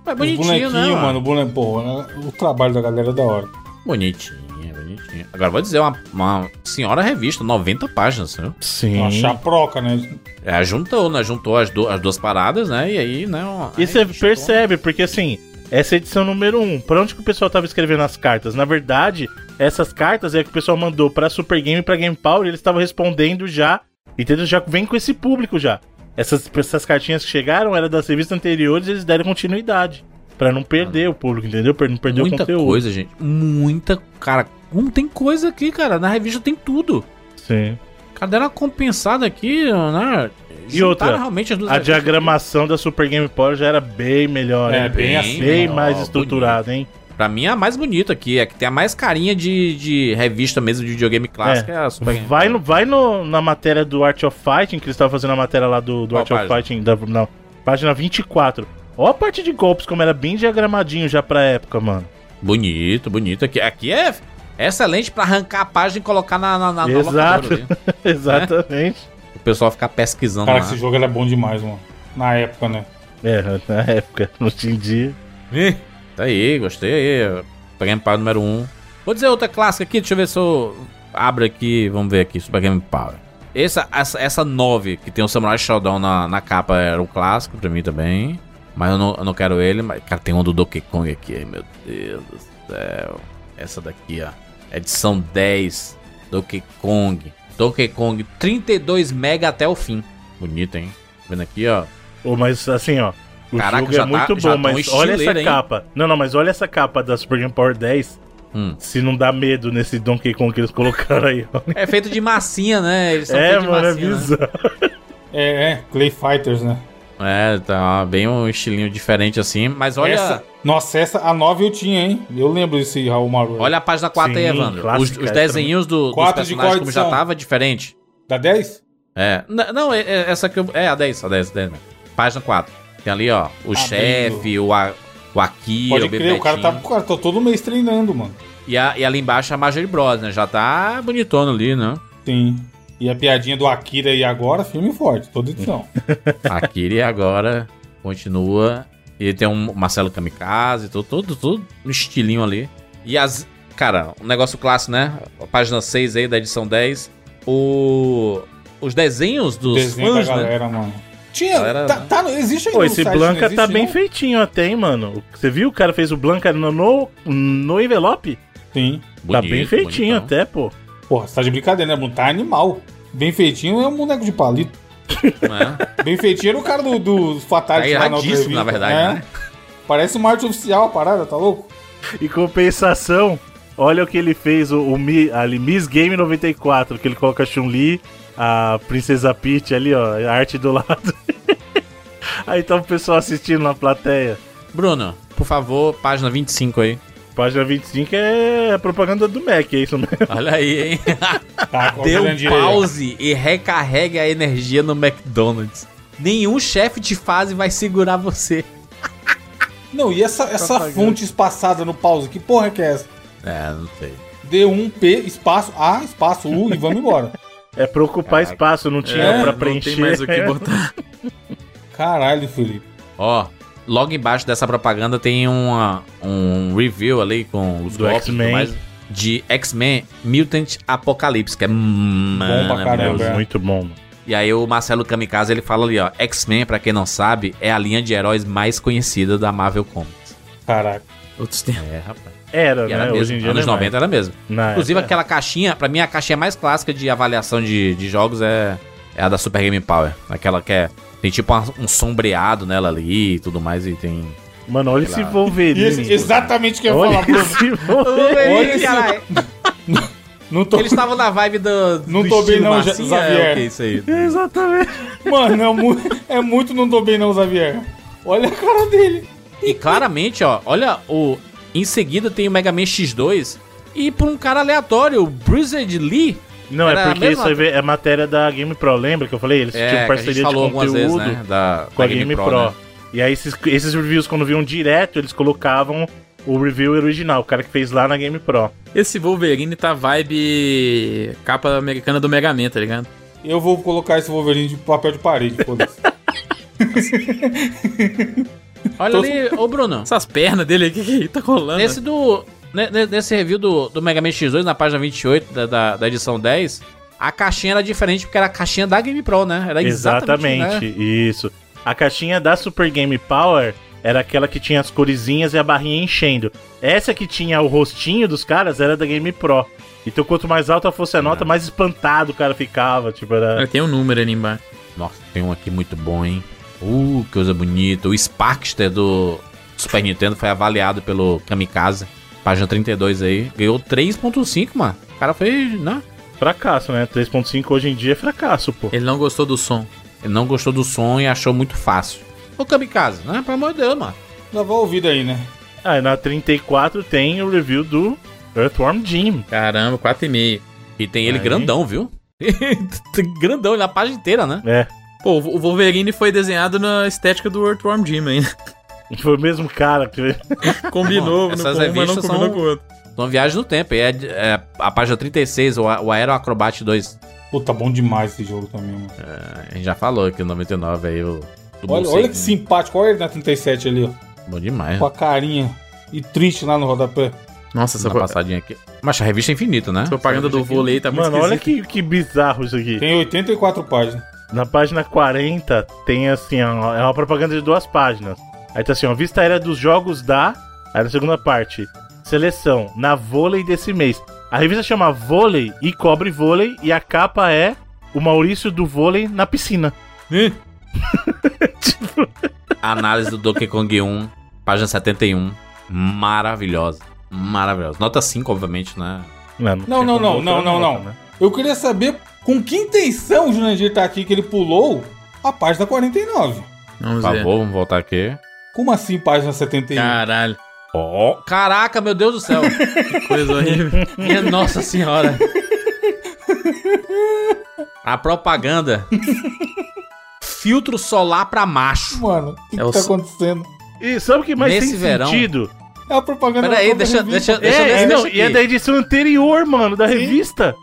É bonitinho, né? mano. O, bone... Pô, né? o trabalho da galera é da hora. Bonitinho, Agora vou dizer, uma, uma senhora revista, 90 páginas, viu? Sim. Uma chaproca, né? É, juntou, né? Juntou as, du- as duas paradas, né? E aí, né? uma- E aí você percebe, porque assim, essa é a edição número 1. Um, pra onde que o pessoal tava escrevendo as cartas? Na verdade, essas cartas é que o pessoal mandou pra Super Game e pra Game Power e eles estavam respondendo já. Entendeu? Já vem com esse público já. Essas, essas cartinhas que chegaram eram das revistas anteriores e eles deram continuidade. Pra não perder o público, entendeu? Pra não perder o Muita conteúdo. coisa, gente. Muita. Cara, como tem coisa aqui, cara. Na revista tem tudo. Sim. Deram uma compensada aqui, né? E Juntaram outra, realmente A diagramação da Super Game Power já era bem melhor, É, hein? bem bem assim. Bem ó, mais estruturada, hein? Pra mim, a mais bonita aqui. É que tem a mais carinha de, de revista mesmo de videogame clássica. É, a Super Game Vai, no, vai no, na matéria do Art of Fighting, que eles estavam fazendo a matéria lá do, do Qual Art of página? Fighting, da, não, página 24. Ó a parte de golpes, como era bem diagramadinho já pra época, mano. Bonito, bonito. Aqui, aqui é excelente pra arrancar a página e colocar na, na, na Exato. ali. Exatamente. O pessoal ficar pesquisando Cara, lá. esse jogo era bom demais, mano. Na época, né? É, na época, em dia. Ih, tá aí, gostei aí. Super Game Power número 1. Vou dizer outra clássica aqui, deixa eu ver se eu abro aqui, vamos ver aqui, Super Game Power. Essa, essa, essa 9, que tem o Samurai Shodown na, na capa, era um clássico pra mim também. Mas eu não, eu não quero ele, mas, cara, tem um do Donkey Kong aqui, ai, meu Deus. do céu. Essa daqui, ó. Edição 10. Donkey Kong. Donkey Kong 32 mega até o fim. Bonito, hein? Vendo aqui, ó. Ô, mas assim, ó. O Caraca, jogo já é muito tá- já bom, tá um mas olha essa hein? capa. Não, não, mas olha essa capa da Super Game Power 10. Hum. Se não dá medo nesse Donkey Kong que eles colocaram aí, ó. É feito de massinha, né? Eles são É, mano, é massinha, né? bizarro. É, é, Clay Fighters, né? É, tá bem um estilinho diferente assim. Mas olha, Essa, nossa, essa, a 9 eu tinha, hein? Eu lembro desse Raul Maru. olha a página 4 aí, Sim, Evandro. Os, clássica, os desenhos do, dos personagens como já tava diferente. Da 10? É. N- não, é, é essa que eu. É a 10, a 10, a 10 mesmo. Página 4. Tem ali, ó, o Abrindo. chefe, o, a, o Akira, Pode o crer, o cara tá, o cara tá todo mês treinando, mano. E, a, e ali embaixo a Marjorie Bros, né? Já tá bonitona ali, né? Sim. E a piadinha do Akira e agora, filme forte, toda edição. Akira agora continua. Ele tem um Marcelo Kamikaze, tudo, tudo, tudo no estilinho ali. E as. Cara, um negócio clássico, né? A página 6 aí da edição 10. O. Os desenhos dos Desenho fãs, da né? galera, mano. Tinha. Galera, tá, né? tá existe ainda Pô, no esse site, Blanca não tá existe, bem não? feitinho até, hein, mano. Você viu? O cara fez o Blanca no, no, no envelope? Sim. tá bem feitinho bonitão. até, pô. Porra, você tá de brincadeira, né, Bruno? Tá animal. Bem feitinho é um boneco de palito. É. Bem feitinho era o cara do, do Tá Fatality lá na outra iradíssimo, na verdade, É. né? Parece uma arte oficial a parada, tá louco? Em compensação, olha o que ele fez, o, o Mi- ali, Miss Game 94, que ele coloca a Chun-Li, a Princesa Peach ali, ó, a arte do lado. aí tá o pessoal assistindo na plateia. Bruno, por favor, página 25 aí. Página 25 é propaganda do Mac, é isso mesmo. Olha aí, hein? Tá, Dê um pause e recarregue a energia no McDonald's. Nenhum chefe de fase vai segurar você. Não, e essa, essa Propaganda. fonte espaçada no pause? Que porra que é essa? É, não sei. D1P, espaço A, espaço U e vamos embora. É pra ocupar espaço, não tinha É, pra não preencher. tem mais o que botar. Caralho, Felipe. Ó, logo embaixo dessa propaganda tem uma, um review ali com os Do golpes e tudo mais de X-Men Mutant Apocalypse, que é bom pra caramba. é. Muito bom, mano. E aí o Marcelo Kamikaze ele fala ali, ó, X-Men, pra quem não sabe, é a linha de heróis mais conhecida da Marvel Comics. Caraca. Outros tempos. É, rapaz. Era, E era né? mesmo. Hoje em dia Anos não é 90 era mesmo. Na Inclusive época- aquela caixinha, pra mim a caixinha mais clássica de avaliação de, de jogos é, é a da Super Game Power. Aquela que é, tem tipo um sombreado nela ali e tudo mais e tem... Mano, olha esse. Wolverine. Esse- exatamente o que eu ia falar, Bruno. esse Wolverine. Olha esse- caralho. Não tô... Eles estavam na vibe do. Não do tô bem não, massinha, Xavier. É isso aí? Exatamente. Mano, é, mu- é muito não tô bem não, Xavier. Olha a cara dele. E claramente, ó, olha o. Em seguida tem o Mega Man X2 e por um cara aleatório, o Blizzard Lee. Não, Era é porque isso aí é matéria da Game Pro, lembra que eu falei? Eles É, tinham parceria de conteúdo vezes, né? Da, com a da Game, Pro. né? E aí esses, esses reviews, quando viam direto, eles colocavam o review original, o cara que fez lá na Game Pro. Esse Wolverine tá vibe capa americana do Mega Man, tá ligado? Eu vou colocar esse Wolverine de papel de parede, foda-se. Olha Tô- ali, ô Bruno. Essas pernas dele aqui que tá rolando. Nesse do. Ne- ne- Nesse review do, do Mega Man X2, na página 28 da, da, da edição 10, a caixinha era diferente porque era a caixinha da Game Pro, né? Era exatamente. Exatamente, né? isso. A caixinha da Super Game Power era aquela que tinha as coresinhas e a barrinha enchendo. Essa que tinha o rostinho dos caras era da Game Pro. Então quanto mais alta fosse a nota, mais espantado o cara ficava. Tipo, era. Tem um número ali embaixo. Nossa, tem um aqui muito bom, hein? Uh, que coisa bonita. O Sparkster do Super Nintendo foi avaliado pelo Kamikaze. Página 32 aí. Ganhou 3.5, mano. O cara foi, né? Fracasso, né? 3.5 hoje em dia é fracasso, pô. Ele não gostou do som. Ele não gostou do som e achou muito fácil. Ô Kamikaze, né? Pelo amor de Deus, mano. Dava ouvido aí, né? Ah, e na 34 tem o review do Earthworm Jim. Caramba, 4,5. E tem ele Aí. grandão, viu? Grandão na página inteira, né? É. Pô, o Wolverine foi desenhado na estética do Earthworm Jim ainda. Foi o mesmo cara que. Combinou, Essas no, com um, mas não revistas combinou são- com o outro. Então, viagem no tempo. E é, é a página 36, o, o Aero Acrobat 2. Puta, bom demais esse jogo também, mano. A gente já falou aqui o 99 aí, o. do Olha, olha que simpático. Olha ele na 37 ali, ó. Bom demais. Com a carinha. E triste lá no rodapé. Nossa, essa, passadinha aqui. Mas a revista é infinita, né? essa propaganda do vôlei tá muito Mano, olha que, que bizarro isso aqui. Tem 84 páginas. Na página 40 tem assim, ó, é uma propaganda de duas páginas. Aí tá assim, ó, vista aérea dos jogos da. Aí na segunda parte. seleção na vôlei desse mês. A revista chama Vôlei e cobre vôlei e a capa é o Maurício do vôlei na piscina. Análise do Donkey Kong 1, página 71. Maravilhosa. Maravilhosa. Nota 5, obviamente, né? Não, não, não, outra não, não, nota, não. né? Eu queria saber com que intenção o Jurandir tá aqui que ele pulou a página 49. Vamos Por ver. favor, vamos voltar aqui. Como assim página 71? Caralho. Ó, caraca, meu Deus do céu. Que coisa horrível. Minha nossa senhora. A propaganda. Filtro solar pra macho. Mano, o que, É que tá acontecendo? E sabe o que mais Nesse tem verão- sentido? É a propaganda Pera aí, deixa- revista. deixa- É, deixa- e não, deixa e é da edição anterior, mano, da revista.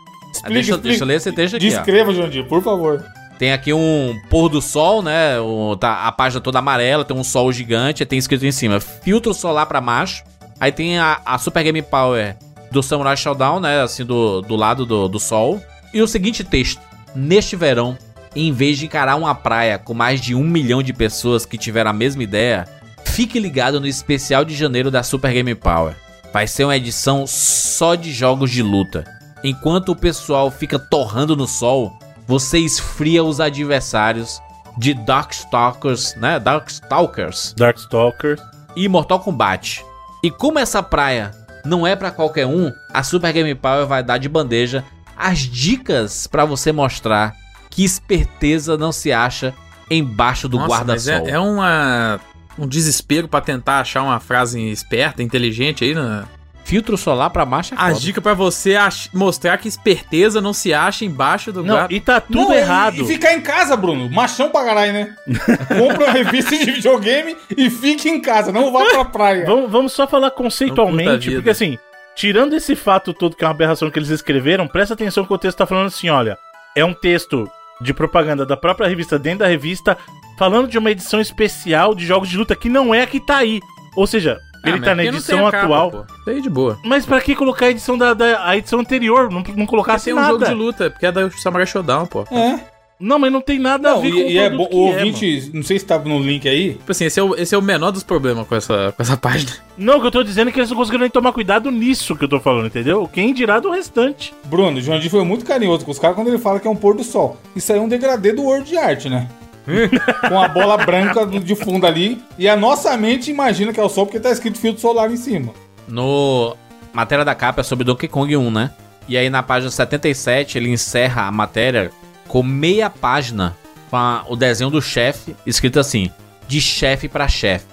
Ah, deixa, eu- deixa eu ler esse texto aqui, ó. Descreva, Jurandir, por favor. Tem aqui um pôr do sol, né? O- tá, a página toda amarela, tem um sol gigante, tem escrito em cima, filtro solar pra macho. Aí tem a, a Super Game Power do Samurai Showdown, né? Assim, do, do lado do, do sol. E o seguinte texto. Neste verão, em vez de encarar uma praia com mais de um milhão de pessoas que tiveram a mesma ideia, fique ligado no especial de janeiro da Super Game Power. Vai ser uma edição só de jogos de luta. Enquanto o pessoal fica torrando no sol, você esfria os adversários de Darkstalkers, né? Darkstalkers Darkstalker. e Mortal Kombat. E como essa praia não é pra qualquer um, a Super Game Power vai dar de bandeja as dicas pra você mostrar que esperteza não se acha embaixo do mas guarda-sol. é, é uma, um desespero pra tentar achar uma frase esperta, inteligente aí. Na... Filtro solar pra macho é A foda. dica pra você ach- mostrar que esperteza não se acha embaixo do Não, gato. e tá tudo Não, e- errado. E ficar em casa, Bruno. Machão pra caralho, né? Compra uma revista de videogame e fique em casa. Não vá pra praia. Vamos, vamos só falar Não conceitualmente, vida. porque assim, tirando esse fato todo que é uma aberração que eles escreveram, presta atenção que o texto tá falando assim, olha, é um texto de propaganda da própria revista dentro da revista, falando de uma edição especial de jogos de luta que não é a que tá aí. Ou seja, ele mas tá na edição tem a capa, atual. pô. Aí de boa. mas pra que colocar a edição da, da- a edição anterior? Não, não colocasse Tem um nada. jogo de luta, porque é da Samurai Showdown, pô. É. Não, mas não tem nada a Não, ver e, com e é produto bom. O que é, ouvinte, não sei se tava no link aí. Tipo assim, esse é o, esse é o menor dos problemas com essa, com essa página. Não, o que eu tô dizendo é que eles não conseguiram nem tomar cuidado nisso que eu tô falando, entendeu? Quem dirá do restante. Bruno, o João foi muito carinhoso com os caras quando ele fala que é um pôr do sol. Isso aí é um degradê do World Art, né? com a bola branca de fundo ali. E a nossa mente imagina que é o sol porque tá escrito filtro solar em cima. No matéria da capa é sobre Donkey Kong 1, né? E aí na página 77 ele encerra a matéria com meia página com a- o desenho do chefe escrito assim: de chefe pra chefe.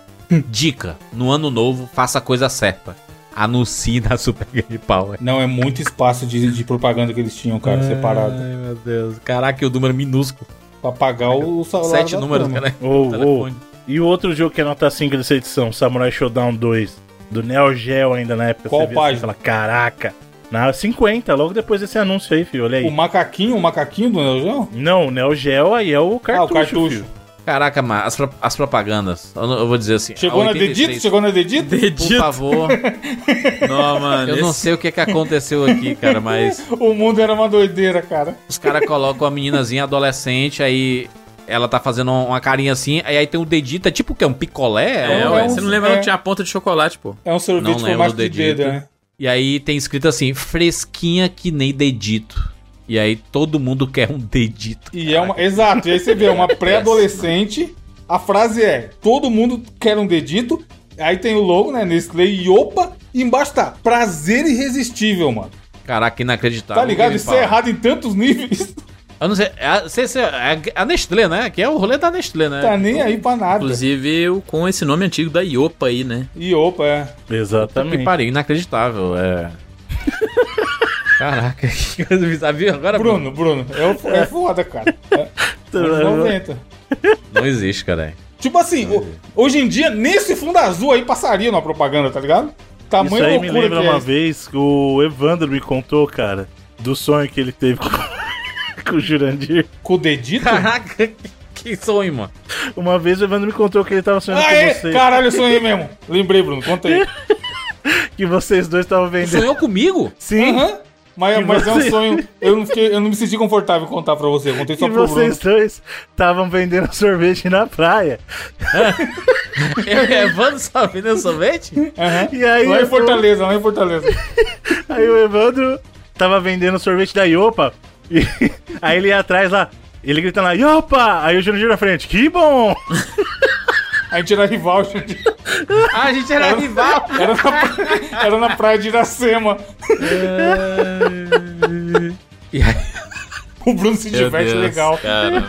Dica: no ano novo faça a coisa certa. Anuncie na Super Game Power. Não, é muito espaço de, de propaganda que eles tinham, cara, separado. Ai meu Deus. Caraca, e o número minúsculo. Pra pagar o salário. Sete da números, turma. cara. Ou, ou. Telefone. E o outro jogo que é nota 5 dessa edição, Samurai Showdown 2, do Neo Geo ainda na época. Qual página? Assim, fala, Caraca. Na 50, logo depois desse anúncio aí, filho, olha aí. O macaquinho, o macaquinho do Neo Geo? Não, o Neo Geo aí é o cartucho, ah, o cartucho. filho. Caraca, mas as, pro- as propagandas. Eu, não- eu vou dizer assim. Chegou na 86, Dedito? Chegou na Dedito? Por favor. Não, mano. Eu não esse- sei o que, que aconteceu aqui, cara, mas. O mundo era uma doideira, cara. Os caras colocam a meninazinha adolescente, aí ela tá fazendo uma carinha assim, aí, aí tem um dedito, é tipo o que? Um picolé? É, É ué, um- você não lembra é. que tinha a ponta de chocolate, pô. É um sorvete Não com do de dedo, dedito. né? E aí tem escrito assim, fresquinha que nem dedito. E aí todo mundo quer um dedito. E é uma. Exato, e aí você vê uma pré-adolescente. A frase é: todo mundo quer um dedito. Aí tem o logo, né? Nestlé e opa. E embaixo tá prazer irresistível, mano. Caraca, inacreditável. Tá ligado? Isso é errado em tantos níveis. Eu não sei, é a, sei é a, Nestlé, né? Que é o rolê da Nestlé, né? Tá nem aí pra nada. Inclusive com esse nome antigo da Iopa aí, né? E opa, é. Que Exatamente. pariu, inacreditável, é. Caraca, que coisa bizarra. Viu agora, Bruno, Bruno, é, o- é foda, cara. É, anos 90. Não existe, cara. Tipo assim, o- hoje em dia, nesse fundo azul aí passaria numa propaganda, tá ligado? Isso Tamanho aí me lembra que é uma isso. vez que o Evandro me contou, cara, do sonho que ele teve com, com o Jurandir. Com o dedito? Caraca, que sonho, mano. Uma vez o Evandro me contou que ele tava sonhando Aê, com você. caralho, eu sonhei mesmo. Lembrei, Bruno, conta aí. Que vocês dois estavam vendendo. Sonhou comigo? Sim. Aham. Mas, mas é um sonho. Eu não, fiquei, eu não me senti confortável em contar pra você. Eu contei só E pro Bruno. vocês dois estavam vendendo sorvete na praia. Eu e Evandro só vendendo sorvete? Aham. E aí, Lá em Fortaleza, lá em Fortaleza. Aí o Evandro tava vendendo sorvete da Iopa. E aí ele ia atrás lá. Ele gritando lá, Iopa! Aí o Júnior na frente, que bom! A gente era rival, gente. Ah, a gente era rival. Era na, pra- era na praia de Iracema. E aí... O Bruno se diverte Deus, legal. Cara.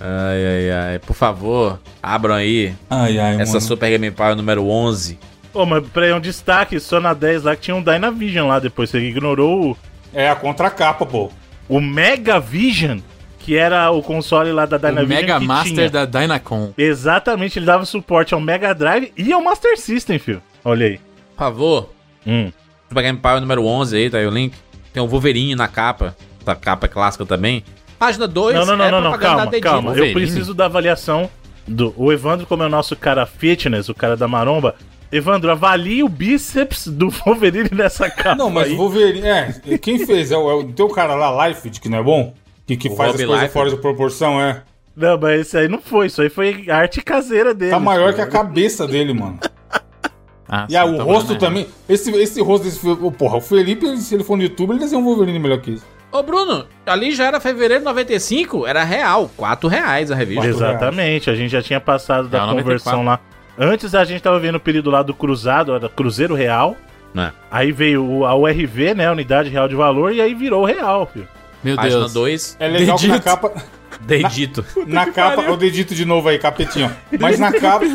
Ai, ai, ai. Por favor, abram aí Ai, ai, essa Super Game Power número 11. Ô, mas peraí, um destaque só na 10 lá que tinha um Dynavision lá depois. Você ignorou o, É a contracapa, pô. o Mega Vision, que era o console lá da O Dynavision. Mega que Master tinha. da Dynacon. Exatamente, ele dava suporte ao Mega Drive e ao Master System, filho. Olha aí. Por favor, Hum. Super Game Power número 11 aí, tá aí o link. Tem o Wolverine na capa. Essa capa é clássica também. Página 2 Não, não, não, é não, não, calma, Dedinho. calma. Eu Wolverine. preciso da avaliação do. O Evandro, como é o nosso cara fitness, o cara da maromba. Evandro, avalie o bíceps do Wolverine nessa capa. Não, mas aí. o Wolverine. É, quem fez? É o, é o teu cara lá, Life, que não é bom? Que, que O faz Rob as coisas fora de proporção, é. Não, mas esse aí não foi. Isso aí foi arte caseira dele. Tá maior que a cabeça dele, mano. Ah, E ah, o tá rosto também. Esse, esse rosto desse. oh, Porra, o Felipe, se ele for no YouTube, ele desenha um Wolverine melhor que isso. Ô, Bruno, ali já era fevereiro de 95, era real. 4 reais a revista. Exatamente, a gente já tinha passado da É, o conversão lá. Antes a gente tava vendo o período lá do cruzado, era Cruzeiro Real. É. Aí veio a URV, né? Unidade Real de Valor, e aí virou real, filho. Meu Página Deus. 2, É legal que na Dedito. capa. dedito. Na capa. O dedito de novo aí, capetinho. ó. Mas na capa.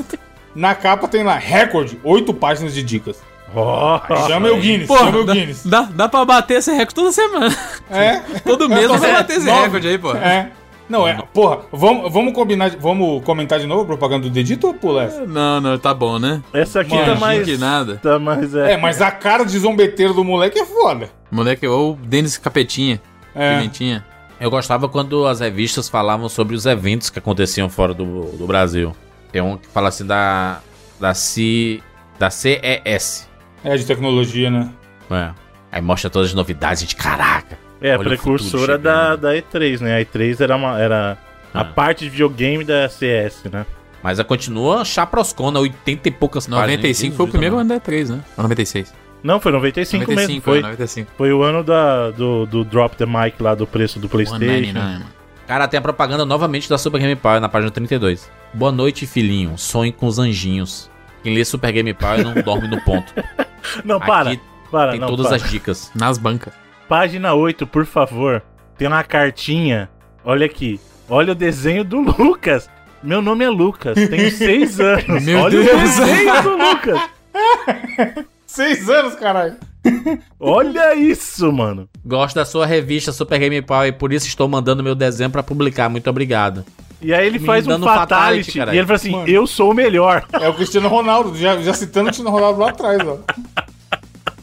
Na capa tem lá, recorde, 8 páginas de dicas. Ó, Chama o Guinness, Pô, chama o dá, Guinness. dá, dá pra bater esse recorde toda semana. É, Todo mês dá pra bater esse Nove. recorde aí, pô. é. Não, é. Porra, vamos, vamos combinar. Vamos comentar de novo a propaganda do dedito ou pula essa? Não, não, tá bom, né? essa aqui Mano, tá mais. que nada. Tá mais. É. É, mas a cara de zombeteiro do moleque é foda. Moleque, ou o Denis Capetinha. É. Pimentinha. Eu gostava quando as revistas falavam sobre os eventos que aconteciam fora do, do Brasil. Tem um que fala assim da. Da, C, da CES. É, de tecnologia, né? É. Aí mostra todas as novidades, gente. Caraca. É, precursora da, da E3, né? A E3 era, uma, era a Ah. parte de videogame da CS, né? Mas ela continua chaproscona, 80 e poucas páginas. 95 foi o primeiro ano da E3, né? Ou 96? Não, foi 95, 95, mesmo. Foi, é, 95. foi o ano da, do, do Drop the Mic lá do preço do PlayStation. 199, mano. Cara, tem a propaganda novamente da Super Game Power na página 32. Boa noite, filhinho. Sonhe com os anjinhos. Quem lê Super Game Power não dorme no ponto. Não, para. Aqui para, tem não, todas para. as dicas. Nas bancas. Página 8, por favor. Tem uma cartinha. Olha aqui. Olha o desenho do Lucas. Meu nome é Lucas. Tenho seis anos. Meu Olha Deus. o desenho do Lucas. Seis anos, caralho. Olha isso, mano. Gosto da sua revista Super Game Power e por isso estou mandando meu desenho pra publicar. Muito obrigado. E aí ele Me faz um fatality. fatality, e ele fala assim: Mano. Eu sou o melhor. É o Cristiano Ronaldo, já, já citando o Cristiano Ronaldo lá atrás, ó.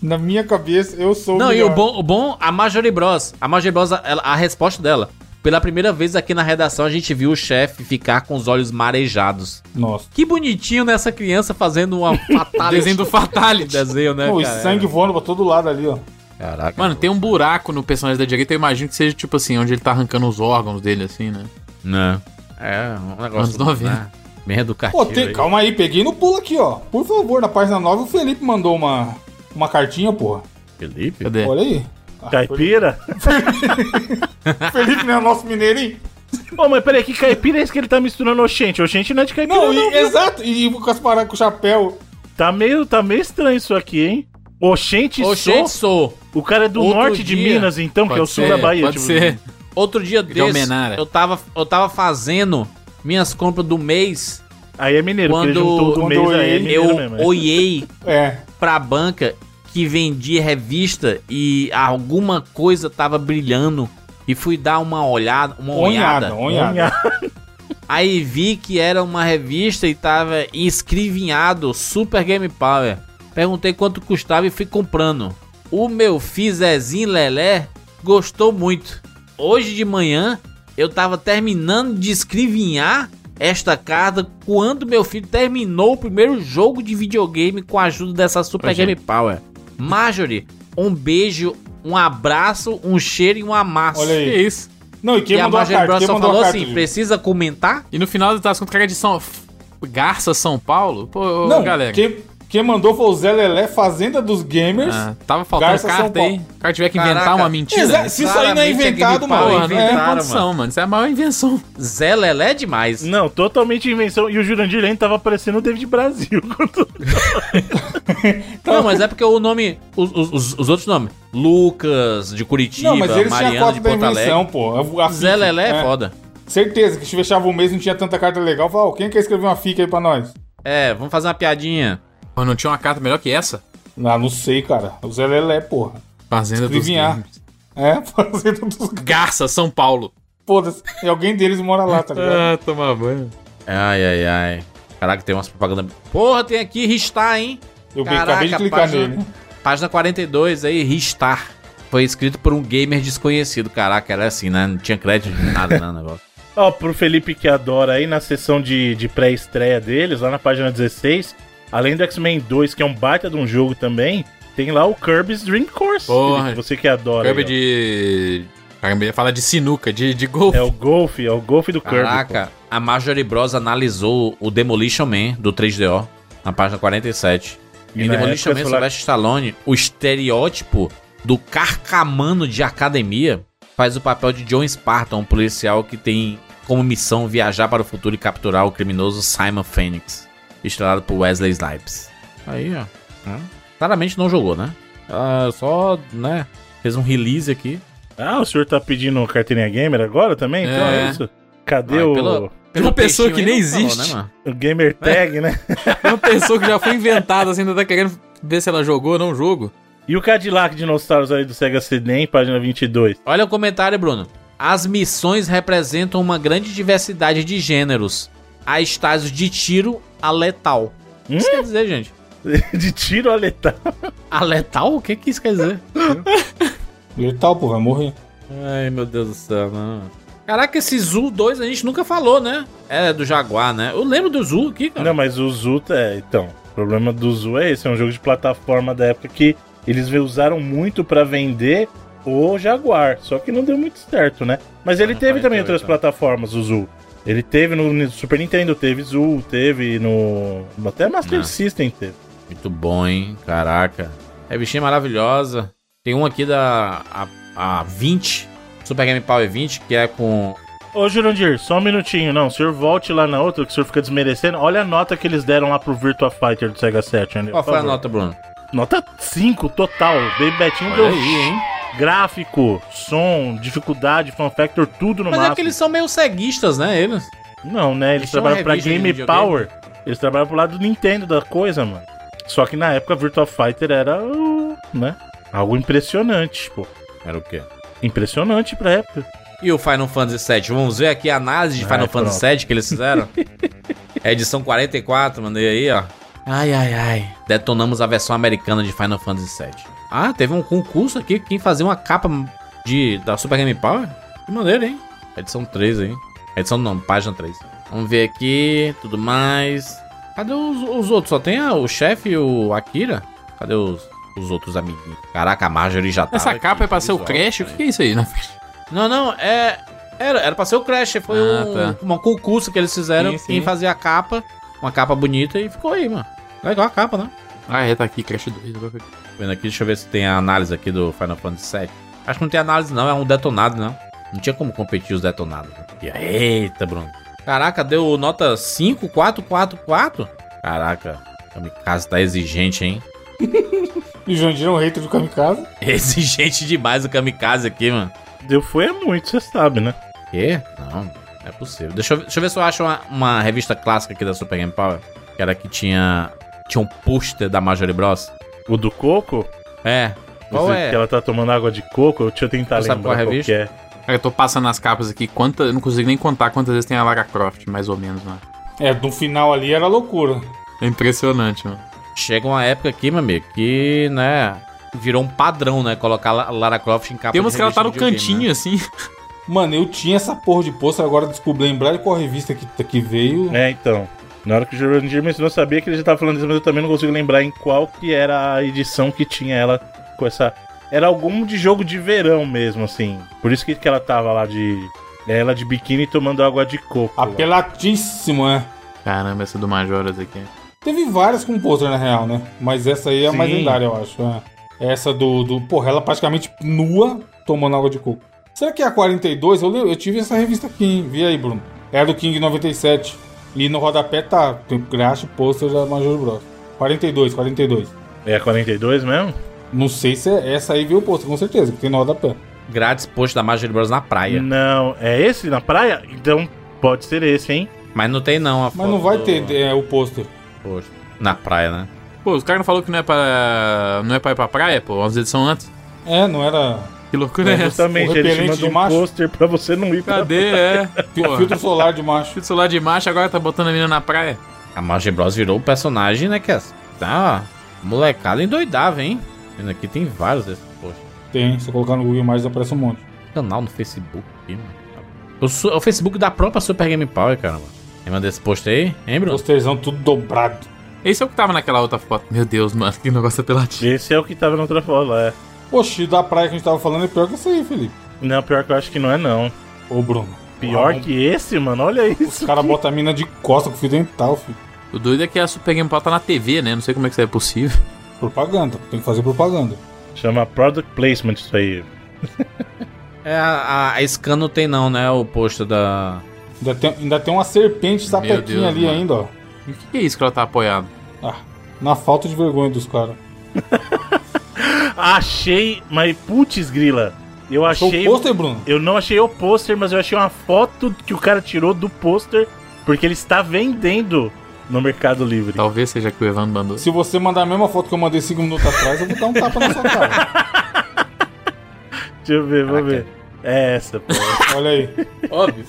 Na minha cabeça, eu sou Não, e melhor. o bom, o bom, a Marjorie Bros. A Marjorie Bros, ela- a resposta dela. Pela primeira vez aqui na redação, a gente viu o chefe ficar com os olhos marejados. Nossa. Que bonitinho nessa criança fazendo uma fatality. Desenho do Fatality. desenho, né, Pô, cara? sangue voando pra todo lado ali, ó. Caraca. Mano, tem um buraco no personagem da direita, eu imagino que seja tipo assim, onde ele tá arrancando os órgãos dele, assim, né? Não. É, um negócio... Anos 90. né, Bem educativo. Pô, tem, aí. calma aí, peguei no pulo aqui, ó. Por favor, na página 9 o Felipe mandou uma, uma cartinha, porra. Felipe? Cadê? Olha aí. Ah, Caipira? Felipe não é nosso mineirinho? Ô, mas peraí, que caipira é esse que ele tá misturando oxente? Oxente não é de caipira, Não, não. e- exato. E com as paradas com o chapéu. Tá meio, tá meio estranho isso aqui, hein? Oxente, Oxente, sou. sou. O cara é do Outro norte de dia. Minas, então, que é o Pode sul ser, da Bahia. Pode tipo, ser. Outro dia De desse, Almenara. eu tava, eu tava fazendo minhas compras do mês. Aí é mineiro, porque ele Quando- juntou do quando mês aí, é Eu mesmo. é. olhei É. pra banca que vendia revista e alguma coisa tava brilhando. E fui dar uma olhada, uma olhada. Aí vi que era uma revista e tava escrivinhado Super Game Power. Perguntei quanto custava e fui comprando. O meu Fizezinho Lelé gostou muito. Hoje de manhã eu tava terminando de escrevinhar esta carta quando meu filho terminou o primeiro jogo de videogame com a ajuda dessa Super Game Power. Marjorie, um beijo um abraço, um cheiro e um amasso. Olha aí. Que isso? Não, e quem e a mandou a Marjorie carta? Bros Quem só mandou a falou carta, assim: precisa comentar? E no final das contas, cara de São... Garça, São Paulo? Pô, Não, galera. quem, quem mandou foi o Zé Lelé, Fazenda dos Gamers. Ah, tava faltando Garça, carta aí. O cara tiver que inventar Caraca. uma mentira. Exa- se isso aí não é é inventado, mano. Porra, não tem condição, mano. Isso é a maior invenção. Zé Lelé é demais. Não, totalmente invenção. E o Jurandir Lane tava parecendo o David Brasil. Não, mas é porque o nome. Os, os- os- os outros nomes. Lucas, de Curitiba, Não, mas eles Mariana de Porto invenção, Alegre. pô. A- a Zé Lelé é foda. Certeza que se fechava o mês não tinha tanta carta legal. Fala, ó, quem quer escrever uma fica aí pra nós? É, vamos fazer uma piadinha. Pô, não tinha uma carta melhor que essa? Ah, não sei, cara. O Zé Lelé, porra. Fazenda dos. Games. É, Fazenda dos... Garça, São Paulo. Foda-se. E alguém deles mora lá, tá ligado? Ah, tomar banho. Ai, ai, ai. Caraca, tem umas propagandas. Porra, tem aqui Ristar, hein? Eu Caraca, acabei de clicar página- nele. Página 42 aí, Ristar. Foi escrito por um gamer desconhecido. Caraca, era assim, né? Não tinha crédito de nada, né? o negócio. Ó, pro Felipe que adora aí, na sessão de, de pré-estreia deles, lá na página 16, além do X-Men 2, que é um baita de um jogo também, tem lá o Kirby's Dream Course. Porra. Você que adora. Kirby aí, de. Caramba, ia falar de sinuca, de, de golfe. É o Golf, é o Golf do Kirby. Caraca, a Marjorie Bros analisou o Demolition Man do 3DO na página 47. E em Demolition Man, Sylvester Stallone, o estereótipo do carcamano de academia faz o papel de John Spartan, um policial que tem como missão viajar para o futuro e capturar o criminoso Simon Phoenix, estrelado por Wesley Snipes. Aí, ó. Hã? Claramente não jogou, né? Ah, só, né? Fez um release aqui. Ah, o senhor tá pedindo carteirinha gamer agora também? Então é É. isso? Cadê Ah, o, pelo- Uma pessoa que nem não falou, existe. né, mano? o gamer tag, né? Uma pessoa que já foi inventada, assim, ainda tá querendo ver se ela jogou ou não jogo. E o Cadillac Dinossauros aí do Sega CD, página 22. Olha o comentário, Bruno. As missões representam uma grande diversidade de gêneros. Há estágios de tiro a letal. O que isso quer dizer, gente? de tiro a letal. A letal? O que, que isso quer dizer? Letal, pô, vai morrer. Ai, meu Deus do céu, não. Caraca, esse Zul 2 a gente nunca falou, né? É do Jaguar, né? Eu lembro do Zul aqui, cara. Não, mas o Zu, é, então, o problema do Zu é esse, é um jogo de plataforma da época que eles usaram muito pra vender o Jaguar, só que não deu muito certo, né? Mas ele Ah, teve também 48, outras plataformas, o Zu. Ele teve no Super Nintendo, teve Zu, teve no. Até Master Ah. System teve. Muito bom, hein? Caraca. É bichinha maravilhosa. Tem um aqui da a, a 20, Super Game Power 20, que é com Ô Jurandir, só um minutinho, não. O senhor volte lá na outra, que o senhor fica desmerecendo. Olha a nota que eles deram lá pro Virtua Fighter do Sega Saturn. Qual por foi a favor. nota, Bruno? Nota 5 total. Baby Betinho Olha deu aí, hein? Gráfico, som, dificuldade, fan factor, tudo no Mas máximo. é que eles são meio ceguistas, né, eles? Não, né? Eles Eles trabalham pra Game. Power. Eles trabalham pro lado do Nintendo da coisa, mano. Só que na época Virtua Fighter era, né? Algo impressionante, pô. Era o quê? Impressionante pra época. E o Final Fantasy VII? Vamos ver aqui a análise de Ai, Final Fantasy pronto. VII que eles fizeram? é edição 44, mandei aí, ó. Ai, ai, ai. Detonamos a versão americana de Final Fantasy VII. Ah, teve um concurso aqui. Quem fazia uma capa de, da Super Game Power? Que maneiro, hein? Edição 3 aí. Edição não, página 3. Vamos ver aqui, tudo mais. Cadê os, os outros? Só tem a- o chefe e o Akira? Cadê os, os outros amiguinhos? Caraca, a Marjorie já tá. Essa capa é pra ser o Crash? O que é isso aí? Não, Não, não, é. Era, era pra ser o Crash, foi Ah, um, tá. um concurso que eles fizeram. Sim, sim. Quem fazia a capa, uma capa bonita e ficou aí, mano. Legal a capa, né? Ah, é, tá aqui, Crash 2. Tô Vendo aqui, deixa eu ver se tem a análise aqui do Final Fantasy VII. Acho que não tem análise, não, é um detonado, não. Não tinha como competir os detonados. né? Eita, Bruno. Caraca, deu nota 5, 4, 4, 4? Caraca, o Kamikaze tá exigente, hein? E Jandir é um hater do Kamikaze. Exigente demais o Kamikaze aqui, mano. Deu foi é muito, você sabe, né? Quê? Não, não é possível. Deixa eu, ver- deixa eu ver se eu acho uma, uma revista clássica aqui da Super Game Power. Que era que tinha. Tinha um pôster da Marjorie Bros. O do coco, É. Qual você- é? que ela tá tomando água de coco, deixa eu tentar Você sabe lembrar qual é a qual revista? que é. Eu tô passando as capas aqui. Quanta, eu não consigo nem contar quantas vezes tem a Lara Croft, mais ou menos, né? É, no final ali era loucura. É impressionante, mano. Chega uma época aqui, meu amigo, que, né. Virou um padrão, né? Colocar La- Lara Croft em capa Tem umas de que ela tá no de cantinho, assim. Mano, eu tinha essa porra de pôster, agora descobri lembrar qual revista que, que veio. É, então. Na hora que o Jurandir mencionou, eu sabia que ele já tava falando disso, mas eu também não consigo lembrar em qual que era a edição que tinha ela com essa era algum de jogo de verão mesmo, assim. Por isso que, que ela tava lá de. Ela de biquíni tomando água de coco. Apelatíssimo, é. Caramba, essa do Majoras aqui. Teve várias com pôster, na real, né? Mas essa aí é a mais lendária, eu acho. é. Essa do, do. Porra, ela praticamente nua tomando água de coco. Será que é a 42? Eu, eu tive essa revista aqui, hein? Vi aí, Bruno. É a do King 97. E no rodapé tá. Tem graxa, pôster da Major Bros. 42, 42. É a 42 mesmo? Não sei se é essa aí viu o pôster, com certeza, que tem no rodapé. Grátis post da Marjorie Bros na praia. Não, é esse na praia? Então pode ser esse, hein? Mas não tem não a Mas foto não vai do ter é, o pôster. Na praia, né? Pô, os caras não falaram que não é pra. não é pra ir pra praia, pô, umas edições antes. É, não era. Que loucura é, essa? Justamente, O ele te repelente mandou de um macho? pôster pra você não ir pra Cadê? É. Filtro solar de macho. filtro solar de macho, agora tá botando a menina na praia. A Marjorie Bros virou o personagem, né? Que é, tá molecada endoidava, hein? Vendo aqui tem vários desses posts. Tem, se colocar no Google Imagens aparece um monte. Canal no Facebook aqui, mano. O, Facebook da própria Super Game Power, caramba. Lembra desse post aí? Hein, Bruno? Posterzão tudo dobrado. Esse é o que tava naquela outra foto. Meu Deus, mano, que negócio apelativo. Esse é o que tava na outra foto. É. Oxi, da praia que a gente tava falando é pior que essa aí, Felipe. Não, pior que eu acho que não é, não. Ô, Bruno. Pior Ah, que esse, mano, olha Os isso. caras botam a mina de costa com fio dental, filho. O doido é que a Super Game Power tá na TV, né? Não sei como é que isso é possível. Propaganda. Tem que fazer propaganda. Chama Product Placement isso aí. É, a, a Scan não tem não, né? O post da... Ainda tem, ainda tem uma serpente sapequinha ali mano. ainda, ó. E o que que é isso que ela tá apoiando? Ah, na falta de vergonha dos caras. Achei, mas putz grila. Eu Achou achei. o pôster, Bruno? Eu não achei o pôster, mas eu achei uma foto que o cara tirou do pôster porque ele está vendendo no Mercado Livre. Talvez seja que o Evandro mandou. Se você mandar a mesma foto que eu mandei 5 minutos atrás, eu vou dar um tapa na sua cara. Deixa eu ver, vamos ver. É essa, pô. Olha aí. Óbvio.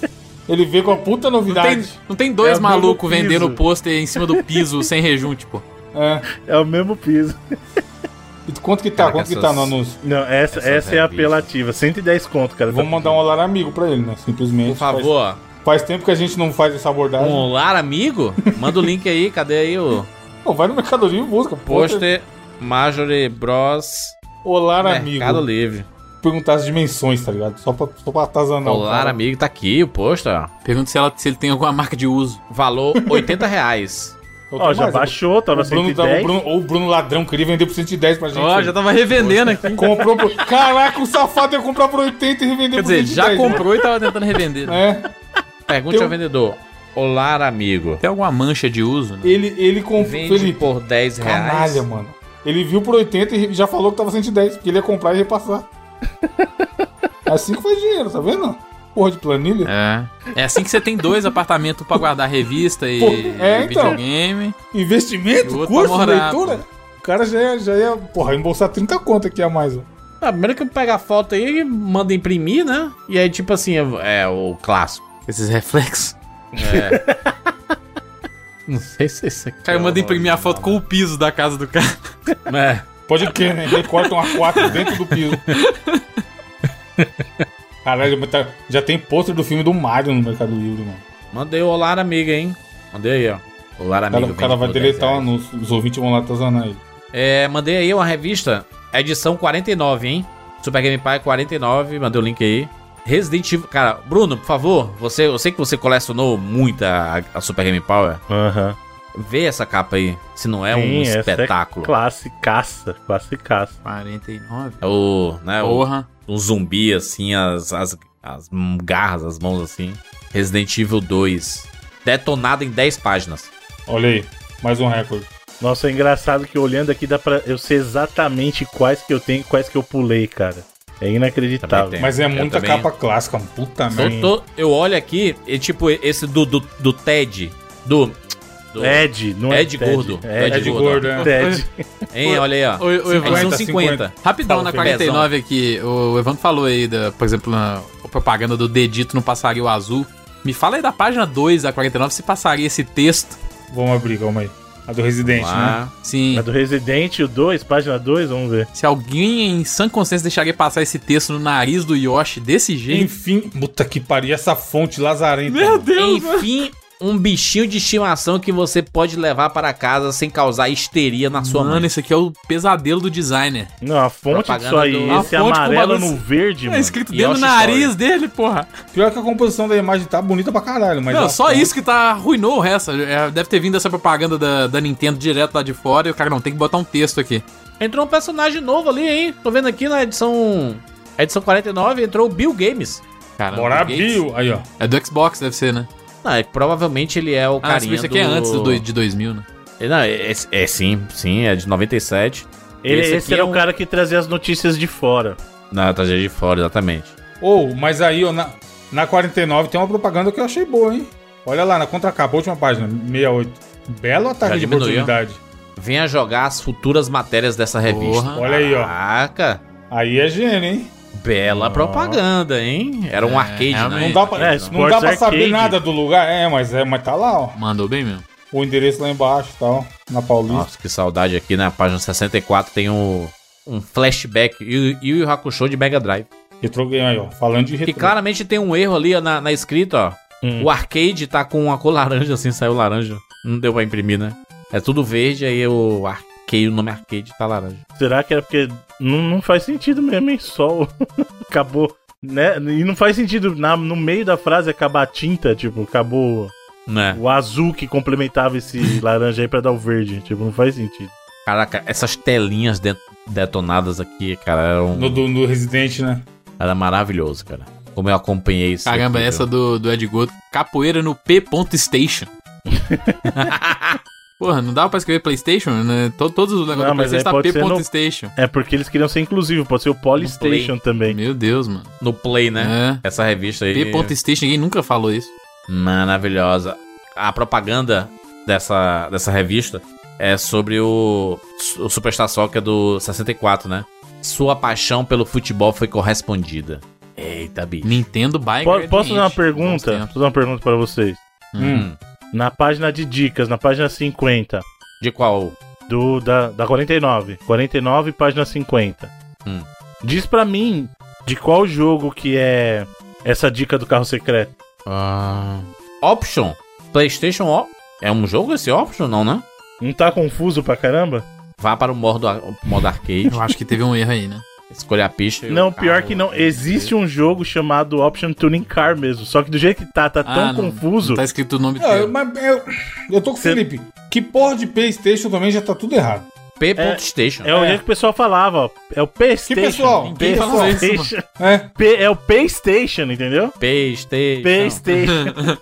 Ele veio com a puta Não novidade. tem, não tem dois É malucos vendendo pôster em cima do piso sem rejunte, pô. É. É o mesmo piso. E quanto que tá? Caraca, Quanto que essas- tá no anúncio? Não, essa, Essas essa é a apelativa. 110 conto, cara. Vamos mandar um olá amigo pra ele, né? Simplesmente. Por favor, Faz, faz tempo que a gente não faz essa abordagem. um olá amigo? Manda o link aí, cadê aí o Pô, vai no Mercado Livre e busca. Pôster. pôster Marjorie Bros Olá amigo. Mercado Livre. Perguntar as dimensões, tá ligado? Só pra, só pra atazanar Olá cara. amigo, tá aqui o pôster, ó. Pergunta se, ela, se ele tem alguma marca de uso. Valor 80 reais. Eu Ó, já mais, baixou, tava o Bruno, tá- 110. o Bruno, ou o Bruno Ladrão queria vender por 110 pra gente. Ó, já tava revendendo aqui. Comprou por... Caraca, o safado ia comprar por 80 e revender Quer por dizer, 110. já né? comprou e tava tentando revender. né? É. Pergunte Tem ao vendedor. Olá amigo. Tem alguma mancha de uso, né? Ele, ele comprou. Vende Felipe, por 10 reais. canalha, mano. Ele viu por 80 e já falou que tava 110, porque ele ia comprar e repassar. assim que faz dinheiro, tá vendo? Porra de planilha. É. É assim que você tem dois apartamentos pra guardar revista e, Pô, é, e então. videogame. Investimento, E curso, morar, leitura. O cara já ia, já ia, porra, embolsar 30 conto aqui a mais, ó. Ah, primeiro que pega a foto aí, manda imprimir, né? E aí, tipo assim, é, é o clássico. Esses reflexos. Não sei se isso aqui. O cara é manda imprimir a foto com o piso da casa do cara. É. Pode crer, né? Corta uma 4 dentro do piso. Caralho, mas tá- já tem pôster do filme do Mario no Mercado Livre, mano. Mandei o Olá amiga, hein? Mandei aí, ó. Olá O cara, o cara vai deletar o 10 reais. anúncio. Os ouvintes vão lá atazanar ele. É, mandei aí uma revista, edição 49, hein? Super Game Pai 49, mandei o link aí. Resident Evil. Cara, Bruno, por favor, você, eu sei que você colecionou muito a, a Super Game Power. Aham. Vê essa capa aí, se não é um Sim, essa espetáculo. É classicaça, classicaça. 49. É o, né, o, Porra. um zumbi assim, as, as, as garras, as mãos assim. Resident Evil 2. Detonado em 10 páginas. Olha aí, mais um recorde. Nossa, é engraçado que olhando aqui dá pra eu sei exatamente quais que eu tenho e quais que eu pulei, cara. É inacreditável. Mas é Eu muita também- capa clássica. Puta Eu, merda. tô- eu olho aqui, e tipo, esse do, do, do Ted. Do. Do Ed, não é Ed Ted. Gordo. Ed Ed Gordo. Gordo, é. Ted. Hein, olha aí, ó. Oi, oi, Evandro. Edição 50, 50. Rapidão, Fala, na Felipe. 49 aqui, o Evandro falou aí, da, por exemplo, na a propaganda do dedito no passarinho azul. Me fala aí da página 2 da 49 se passaria esse texto. Vamos abrir, calma aí. A do Resident, né? Sim. A do Resident, o 2, página 2, vamos ver. Se alguém em sã consciência deixaria passar esse texto no nariz do Yoshi desse jeito. Enfim, puta que pariu, essa fonte lazarenta. Meu mano. Deus! Enfim, um bichinho de estimação que você pode levar para casa sem causar histeria na sua Mano, mãe. esse aqui é o pesadelo do designer. Não, a fonte Propaganda disso aí, do- esse A fonte com amarelo no verde, É mano. escrito dentro do nariz dele, porra. Pior que a composição da imagem tá bonita pra caralho, mas. não, só fonte- isso que tá arruinou o resto. É, deve ter vindo essa propaganda da, da Nintendo direto lá de fora e o cara não tem que botar um texto aqui. Entrou um personagem novo ali, hein? Tô vendo aqui na edição. Edição 49, entrou o Bill Games. Cara, Bora. Bill! Aí, ó. É do Xbox, deve ser, né? Não, é, provavelmente ele é o Ah, carinha isso aqui é do- antes do, de 2000, né? Não, é, é- é sim, sim, é de 97. Ele, Esse esse, era é o um- cara que trazia as notícias de fora. Na trajetória de fora, exatamente. Ou, mas aí, ó, na, na 49 tem uma propaganda que eu achei boa, hein? Olha lá, na contracapa, última página, 68. Belo ataque de oportunidade. Venha jogar as futuras matérias dessa revista. Porra. Olha aí, ó. Caraca, Aí é gênio, hein? Bela propaganda, hein? Era um É, arcade, né? Não dá pra, É, não dá pra saber nada do lugar. É, mas, é, mas tá lá, ó. Mandou bem mesmo. O endereço lá embaixo e tal, na Paulista. Nossa, que saudade aqui na página 64 tem um, um flashback e o Yu Hakusho de Mega Drive. Retro Game aí, ó. Falando de Que retro. claramente tem um erro ali ó, na, na escrita, ó. Hum. O arcade tá com uma cor laranja, assim, saiu laranja. Não deu pra imprimir, né? É tudo verde, aí o arcade, o nome arcade tá laranja. Será que era porque não, não faz sentido mesmo, hein? Sol acabou, né? E não faz sentido na, no meio da frase acabar a tinta, tipo, acabou Né? o azul que complementava esse laranja aí pra dar o verde. Tipo, não faz sentido. Caraca, essas telinhas de- detonadas aqui, cara, eram, No, do, no Resident, né? era maravilhoso, cara. Como eu acompanhei isso. Caramba, aqui, essa viu? do, do Ed Goto. Capoeira no P. Porra, não dava pra escrever PlayStation, né? To- Todos os negócios do mas PlayStation tá pode P. ser no-. É porque eles queriam ser inclusivos, pode ser o Polystation também. Meu Deus, mano. No Play, né? É. Essa revista aí. P. Station, ninguém nunca falou isso. Maravilhosa. A propaganda dessa, dessa revista é sobre o, o Superstar Soccer do 64, né? Sua paixão pelo futebol foi correspondida. Eita, bicho. Nintendo by posso fazer uma pergunta? Posso fazer uma pergunta pra vocês? Hum. Na página de dicas, na página 50, De qual? do, da, da 49. 49, página 50. Hum. Diz pra mim de qual jogo que é essa dica do carro secreto. Ah, Option. PlayStation Op É um jogo esse Option, não, né? Não tá confuso pra caramba? Vá para o modo, modo arcade, Eu acho que teve um erro aí, né? Escolha a pista. o Não, pior carro. que não. Existe um jogo chamado Option Tuning Car mesmo. Só que do jeito que tá, tá tão Ah, não- confuso. Não tá escrito o nome eu, dele. mas eu, eu tô com o Cê- Felipe. Que porra de Playstation também já tá tudo errado. P.Station. É o É. jeito que o pessoal falava, ó. É o PlayStation. Que pessoal? Ninguém Que fala pessoal? isso, PlayStation. É. P- é o PlayStation, entendeu? PlayStation. PlayStation.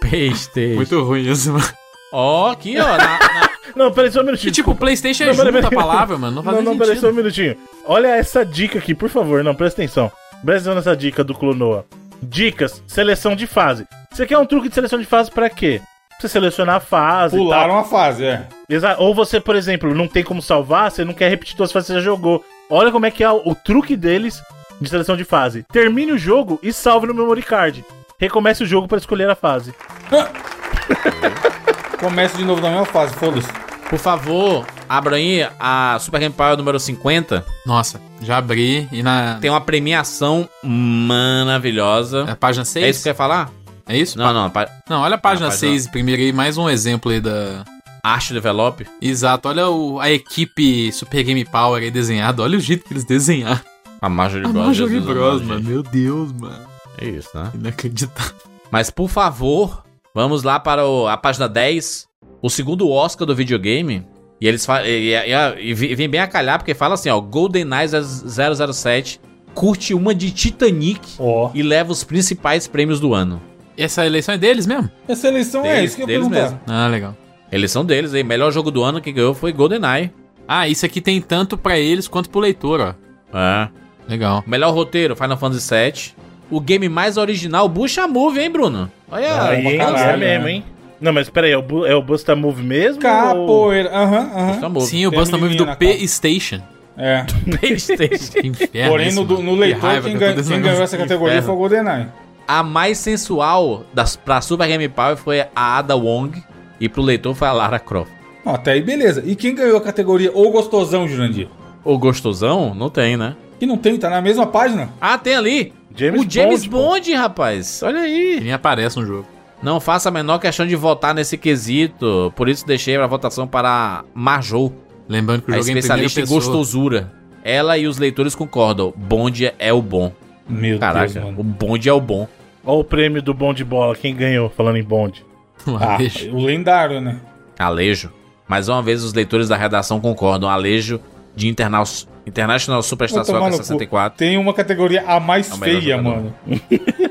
PlayStation. Muito ruim isso, mano. Ó, aqui, ó. na- na- Não, peraí só um minutinho. E tipo, PlayStation é junto a palavra, mano. Não faz não, não, peraí só um minutinho. Olha essa dica aqui, por favor. Não, presta atenção. Presta atenção nessa dica do Clonoa. Dicas, seleção de fase. Você quer um truque de seleção de fase pra quê? Pra você selecionar a fase Pularam tal. uma fase, é. Exa- Ou você, por exemplo, não tem como salvar, você não quer repetir todas as fases que você já jogou. Olha como é que é o, o truque deles de seleção de fase. Termine o jogo e salve no memory card. Recomece o jogo pra escolher a fase. Começa de novo na mesma fase, foda-se. Por favor, abra aí a Super Game Power número 50. Nossa, já abri e na, Tem uma premiação maravilhosa. na página 6. É isso que você ia falar? É isso? Não, não. pa- Não, olha a página Ah, página- 6 primeiro aí, mais um exemplo aí da. Arte Develop. Exato, olha o- a equipe Super Game Power aí desenhada, olha o jeito que eles desenharam. A Marjorie A Bros. Marjorie Jesus Bros, mano. Meu Deus, mano. É isso, né? Inacreditável. Mas, por favor, vamos lá para o- a página 10. O segundo Oscar do videogame. E eles falam. E, e- e vem bem a calhar, porque fala assim, ó. GoldenEye 007 curte uma de Titanic Ó. e leva os principais prêmios do ano. Essa eleição é deles mesmo? Essa eleição é Deles- isso que eu deles mesmo. Ah, legal. Eles são deles, aí. Melhor jogo do ano que ganhou foi GoldenEye. Ah, isso aqui tem tanto pra eles quanto pro leitor, ó. É. Legal. Melhor roteiro, Final Fantasy VII. O game mais original, Bucha Move, hein, Bruno? Olha, Aí, caralho, é mesmo, hein? Não, mas peraí, é o, é o Busta Move mesmo? ou- Capoeira. Aham, Bucha aham. Sim, o Tem Busta Move do na P-Station. É. PlayStation. Que inferno. Porém, isso, no, no Que leitor, raiva quem, ganha- quem ganhou essa categoria inferno. foi o GoldenEye. A mais sensual das, pra Super Game Power foi a Ada Wong. E pro leitor foi a Lara Croft. Ó, até aí, beleza. E quem ganhou a categoria O Gostosão, Jurandir? O gostosão? Não tem, né? Que não tem, tá na mesma página. Ah, tem ali. James o James Bond. Bond, rapaz. Olha aí. nem aparece no jogo. Não faço a menor questão de votar nesse quesito, por isso deixei a votação para Marjou, Lembrando que o a jogo é em especialista em pessoa. gostosura. Ela e os leitores concordam. Bond é o bom. Meu Caraca, Deus, o mano. Bond é o bom. Olha o prêmio do bom de bola. Quem ganhou, falando em bonde? Ah, Deixa. o lendário, né? Alejo. Mais uma vez, os leitores da redação concordam. Alejo de Internal, International Superstar Soccer no cu. 64. Tem uma categoria a mais É feia, jogador. mano.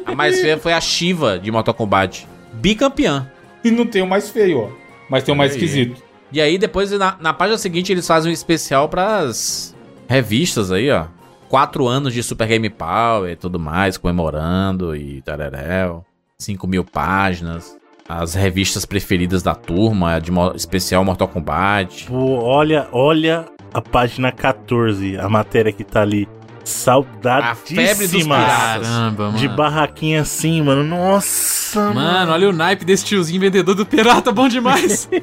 A mais feia foi a Shiva de Mortal Kombat. Bicampeã. E não tem o mais feio, ó. Mas tem o mais Aí. esquisito. E aí, depois, na, na página seguinte, eles fazem um especial pras revistas aí, ó. Quatro anos de Super Game Power e tudo mais, comemorando e tareréu. 5 mil páginas. As revistas preferidas da turma, de mo- especial Mortal Kombat. Pô, olha, olha a página 14, a matéria que tá ali. A febre dos Saudadíssima. Caramba, mano. De barraquinha assim, mano. Nossa, Mano, olha o naipe desse tiozinho vendedor do pirata, bom demais.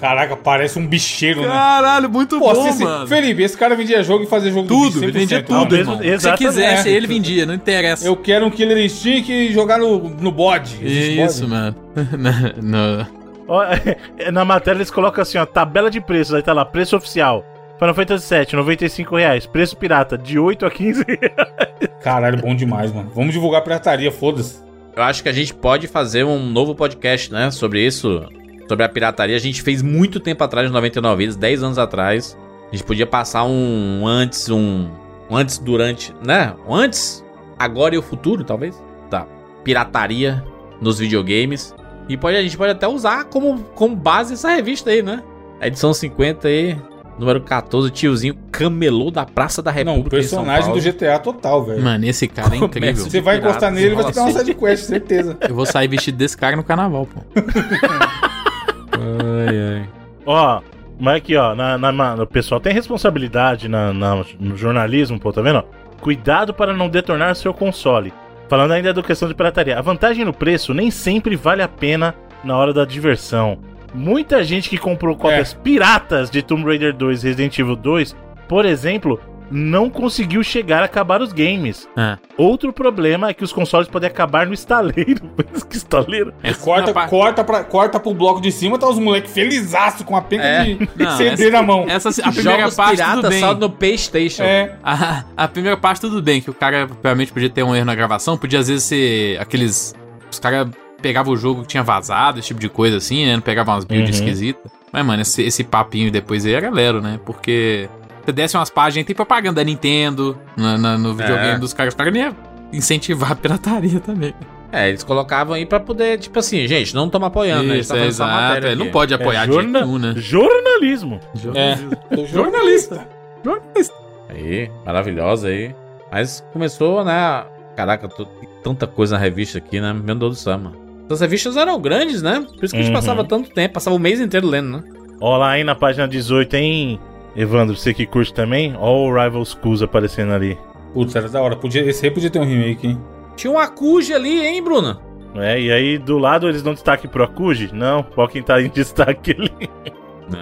Caraca, parece um bicheiro, né? Caralho, muito Pô, bom, se esse- mano. Felipe, esse cara vendia jogo e fazia jogo do Tudo, bicho ele vendia 100%. tudo, mesmo- irmão. Se quisesse, ele vendia, não interessa. Eu quero um Killer Instinct e jogar no, no bode. Isso, bode? mano. no, no- Ó, Na matéria eles colocam assim, ó, tabela de preços. Aí tá lá, preço oficial. Final Fantasy VII, 95 reais. Preço pirata, de 8 a 15 reais. Caralho, bom demais, mano. Vamos divulgar pirataria, foda-se. Eu acho que a gente pode fazer um novo podcast, né? Sobre isso. Sobre a pirataria. A gente fez muito tempo atrás, no 99 Vidas, 10 anos atrás. A gente podia passar um antes, um. um antes, durante, né? Um antes, agora e o futuro, talvez. Da pirataria nos videogames. E pode, a gente pode até usar como, como base essa revista aí, né? A edição 50 aí, número 14, tiozinho camelô da Praça da República. Não, o personagem do GTA total, velho. Mano, esse cara é incrível. Você vai encostar nele, ele vai ter que dar uma sidequest, certeza. Eu vou sair vestido desse cara no carnaval, pô. Ai, ai. Ó, mas aqui, ó, na, na- na- o pessoal tem responsabilidade na, na- no jornalismo, pô, tá vendo? Cuidado para não detonar seu console. Falando ainda da questão de pirataria. A vantagem no preço nem sempre vale a pena na hora da diversão. Muita gente que comprou cópias piratas de Tomb Raider 2 e Resident Evil 2, por exemplo, não conseguiu chegar a acabar os games. Ah. Outro problema é que os consoles podem acabar no estaleiro. que estaleiro? Essa Corta, pa- corta, pra, corta pro bloco de cima, tá os moleques felizaço com a penca É. de Não, CD essa- na mão. Essa, a primeira Jogos parte, tudo piratas bem. só no PlayStation. É, A, a primeira parte, tudo bem, que o cara provavelmente podia ter um erro na gravação, podia às vezes ser aqueles. Os caras pegavam o jogo que tinha vazado, esse tipo de coisa assim, né? Não pegavam umas builds Uhum. esquisitas. Mas, mano, esse, esse papinho depois aí era lero, né? Porque você desce umas páginas, tem propaganda da Nintendo na, na- no videogame É. dos caras. Os caras nem ia incentivar a pirataria também. É, eles colocavam aí pra poder, tipo assim, gente, não estamos apoiando, né? A gente Isso, tá é exato. é, não pode apoiar É de jeito jorna- nenhum, né? Jornalismo. é. Sou jornalista. Jornalista. Aí, maravilhosa aí. Mas começou, né? Caraca, tô- tem tanta coisa na revista aqui, né? Meu Deus do céu, mano. As revistas eram grandes, né? Por isso que a gente Uhum. passava tanto tempo, passava o mês inteiro lendo, né? Ó lá aí na página 18, hein, Evandro, você que curte também? Ó o Rival Schools aparecendo ali. Putz, era da hora. Podia, esse aí podia ter um remake, hein? Tinha um Akuji ali, hein, Bruno? É, e aí do lado eles dão destaque pro Akuji? Não, qual quem tá em destaque ali?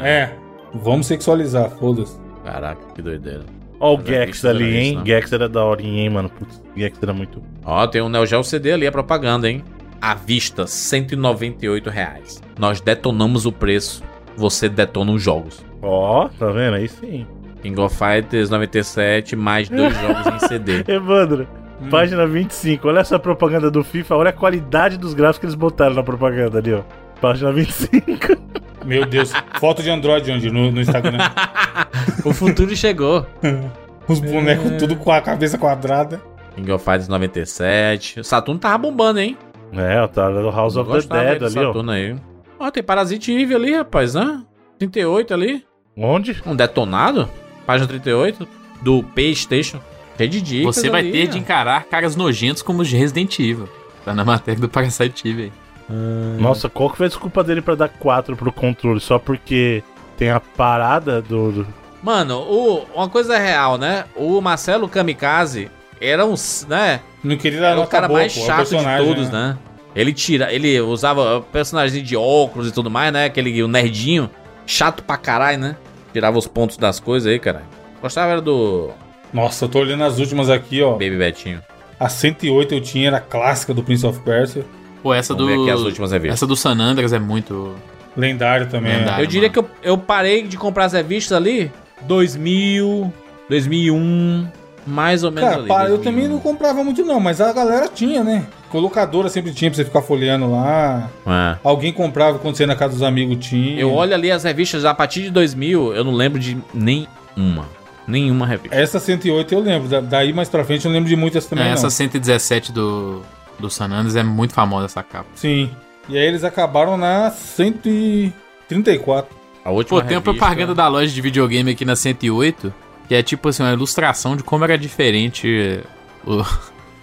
É. Vamos sexualizar, foda-se. Caraca, que doideira. Ó o a Gex ali, era hein? isso, né? Gex era da horinha, hein, mano? Putz, Gex era muito... Ó, tem um Neo Geo CD ali, a propaganda, hein? À vista, 198 reais. Nós detonamos o preço, você detona os jogos. Ó, tá vendo? Aí sim. King of Fighters 97, mais dois jogos em CD. Evandro, Hum. página 25, olha essa propaganda do FIFA, olha a qualidade dos gráficos que eles botaram na propaganda ali, ó. Página 25. Meu Deus. Foto de Android onde? No, no Instagram. o futuro chegou. Os bonecos tudo com a cabeça quadrada. King of Fighters 97. O Saturno tava bombando, hein? É, ó, tá do House of the Dead ali, ó. Saturno aí. Ó, tem Parasite Eve ali, rapaz, né? 38 ali. Onde? Um detonado. Página 38. Do PlayStation. Cheio de dicas Você vai ali, ter ó. de encarar caras nojentos como os de Resident Evil. Tá na matéria do Parasite Eve aí. Nossa, qual que foi a desculpa dele pra dar 4 pro controle? Só porque tem a parada do. do- Mano, o, uma coisa é real, né? O Marcelo Kamikaze era um, né? Não queria dar Era o cara boa, mais é chato de todos, né? Ele tira, ele usava personagem de óculos e tudo mais, né? Aquele o nerdinho, chato pra caralho, né? Tirava os pontos das coisas aí, cara. Gostava era do Nossa, eu tô olhando as últimas aqui, ó. Baby Betinho. A 108 eu tinha, era clássica do Prince of Persia. Pô, essa Vamos ver do. aqui as últimas revistas. Essa do San Andreas é muito. Lendário também. é. Lendário. Eu diria que eu, eu parei de comprar as revistas ali 2000, 2001, mais ou menos Cara, ali. pá, eu 2001. também não comprava muito não, mas a galera tinha, né? Colocadora sempre tinha pra você ficar folheando lá. É. Alguém comprava quando você ia na casa dos amigos tinha. Eu olho ali as revistas a partir de 2000, eu não lembro de nenhuma. Nenhuma revista. Essa 108 eu lembro. Da- Daí mais pra frente eu não lembro de muitas também É, não. essa 117 do, do San Andreas é muito famosa essa capa. Sim. E aí eles acabaram na 134. A última Pô, tem uma propaganda da loja de videogame aqui na 108, que é tipo assim, uma ilustração de como era diferente o,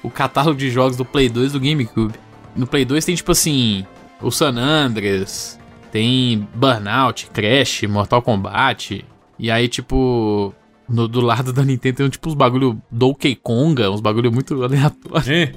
o catálogo de jogos do Play 2 e do GameCube. No Play 2 tem tipo assim, o San Andreas, tem Burnout, Crash, Mortal Kombat, e aí tipo, no, do lado da Nintendo tem tipo uns bagulho Donkey Konga, uns bagulho muito aleatórios.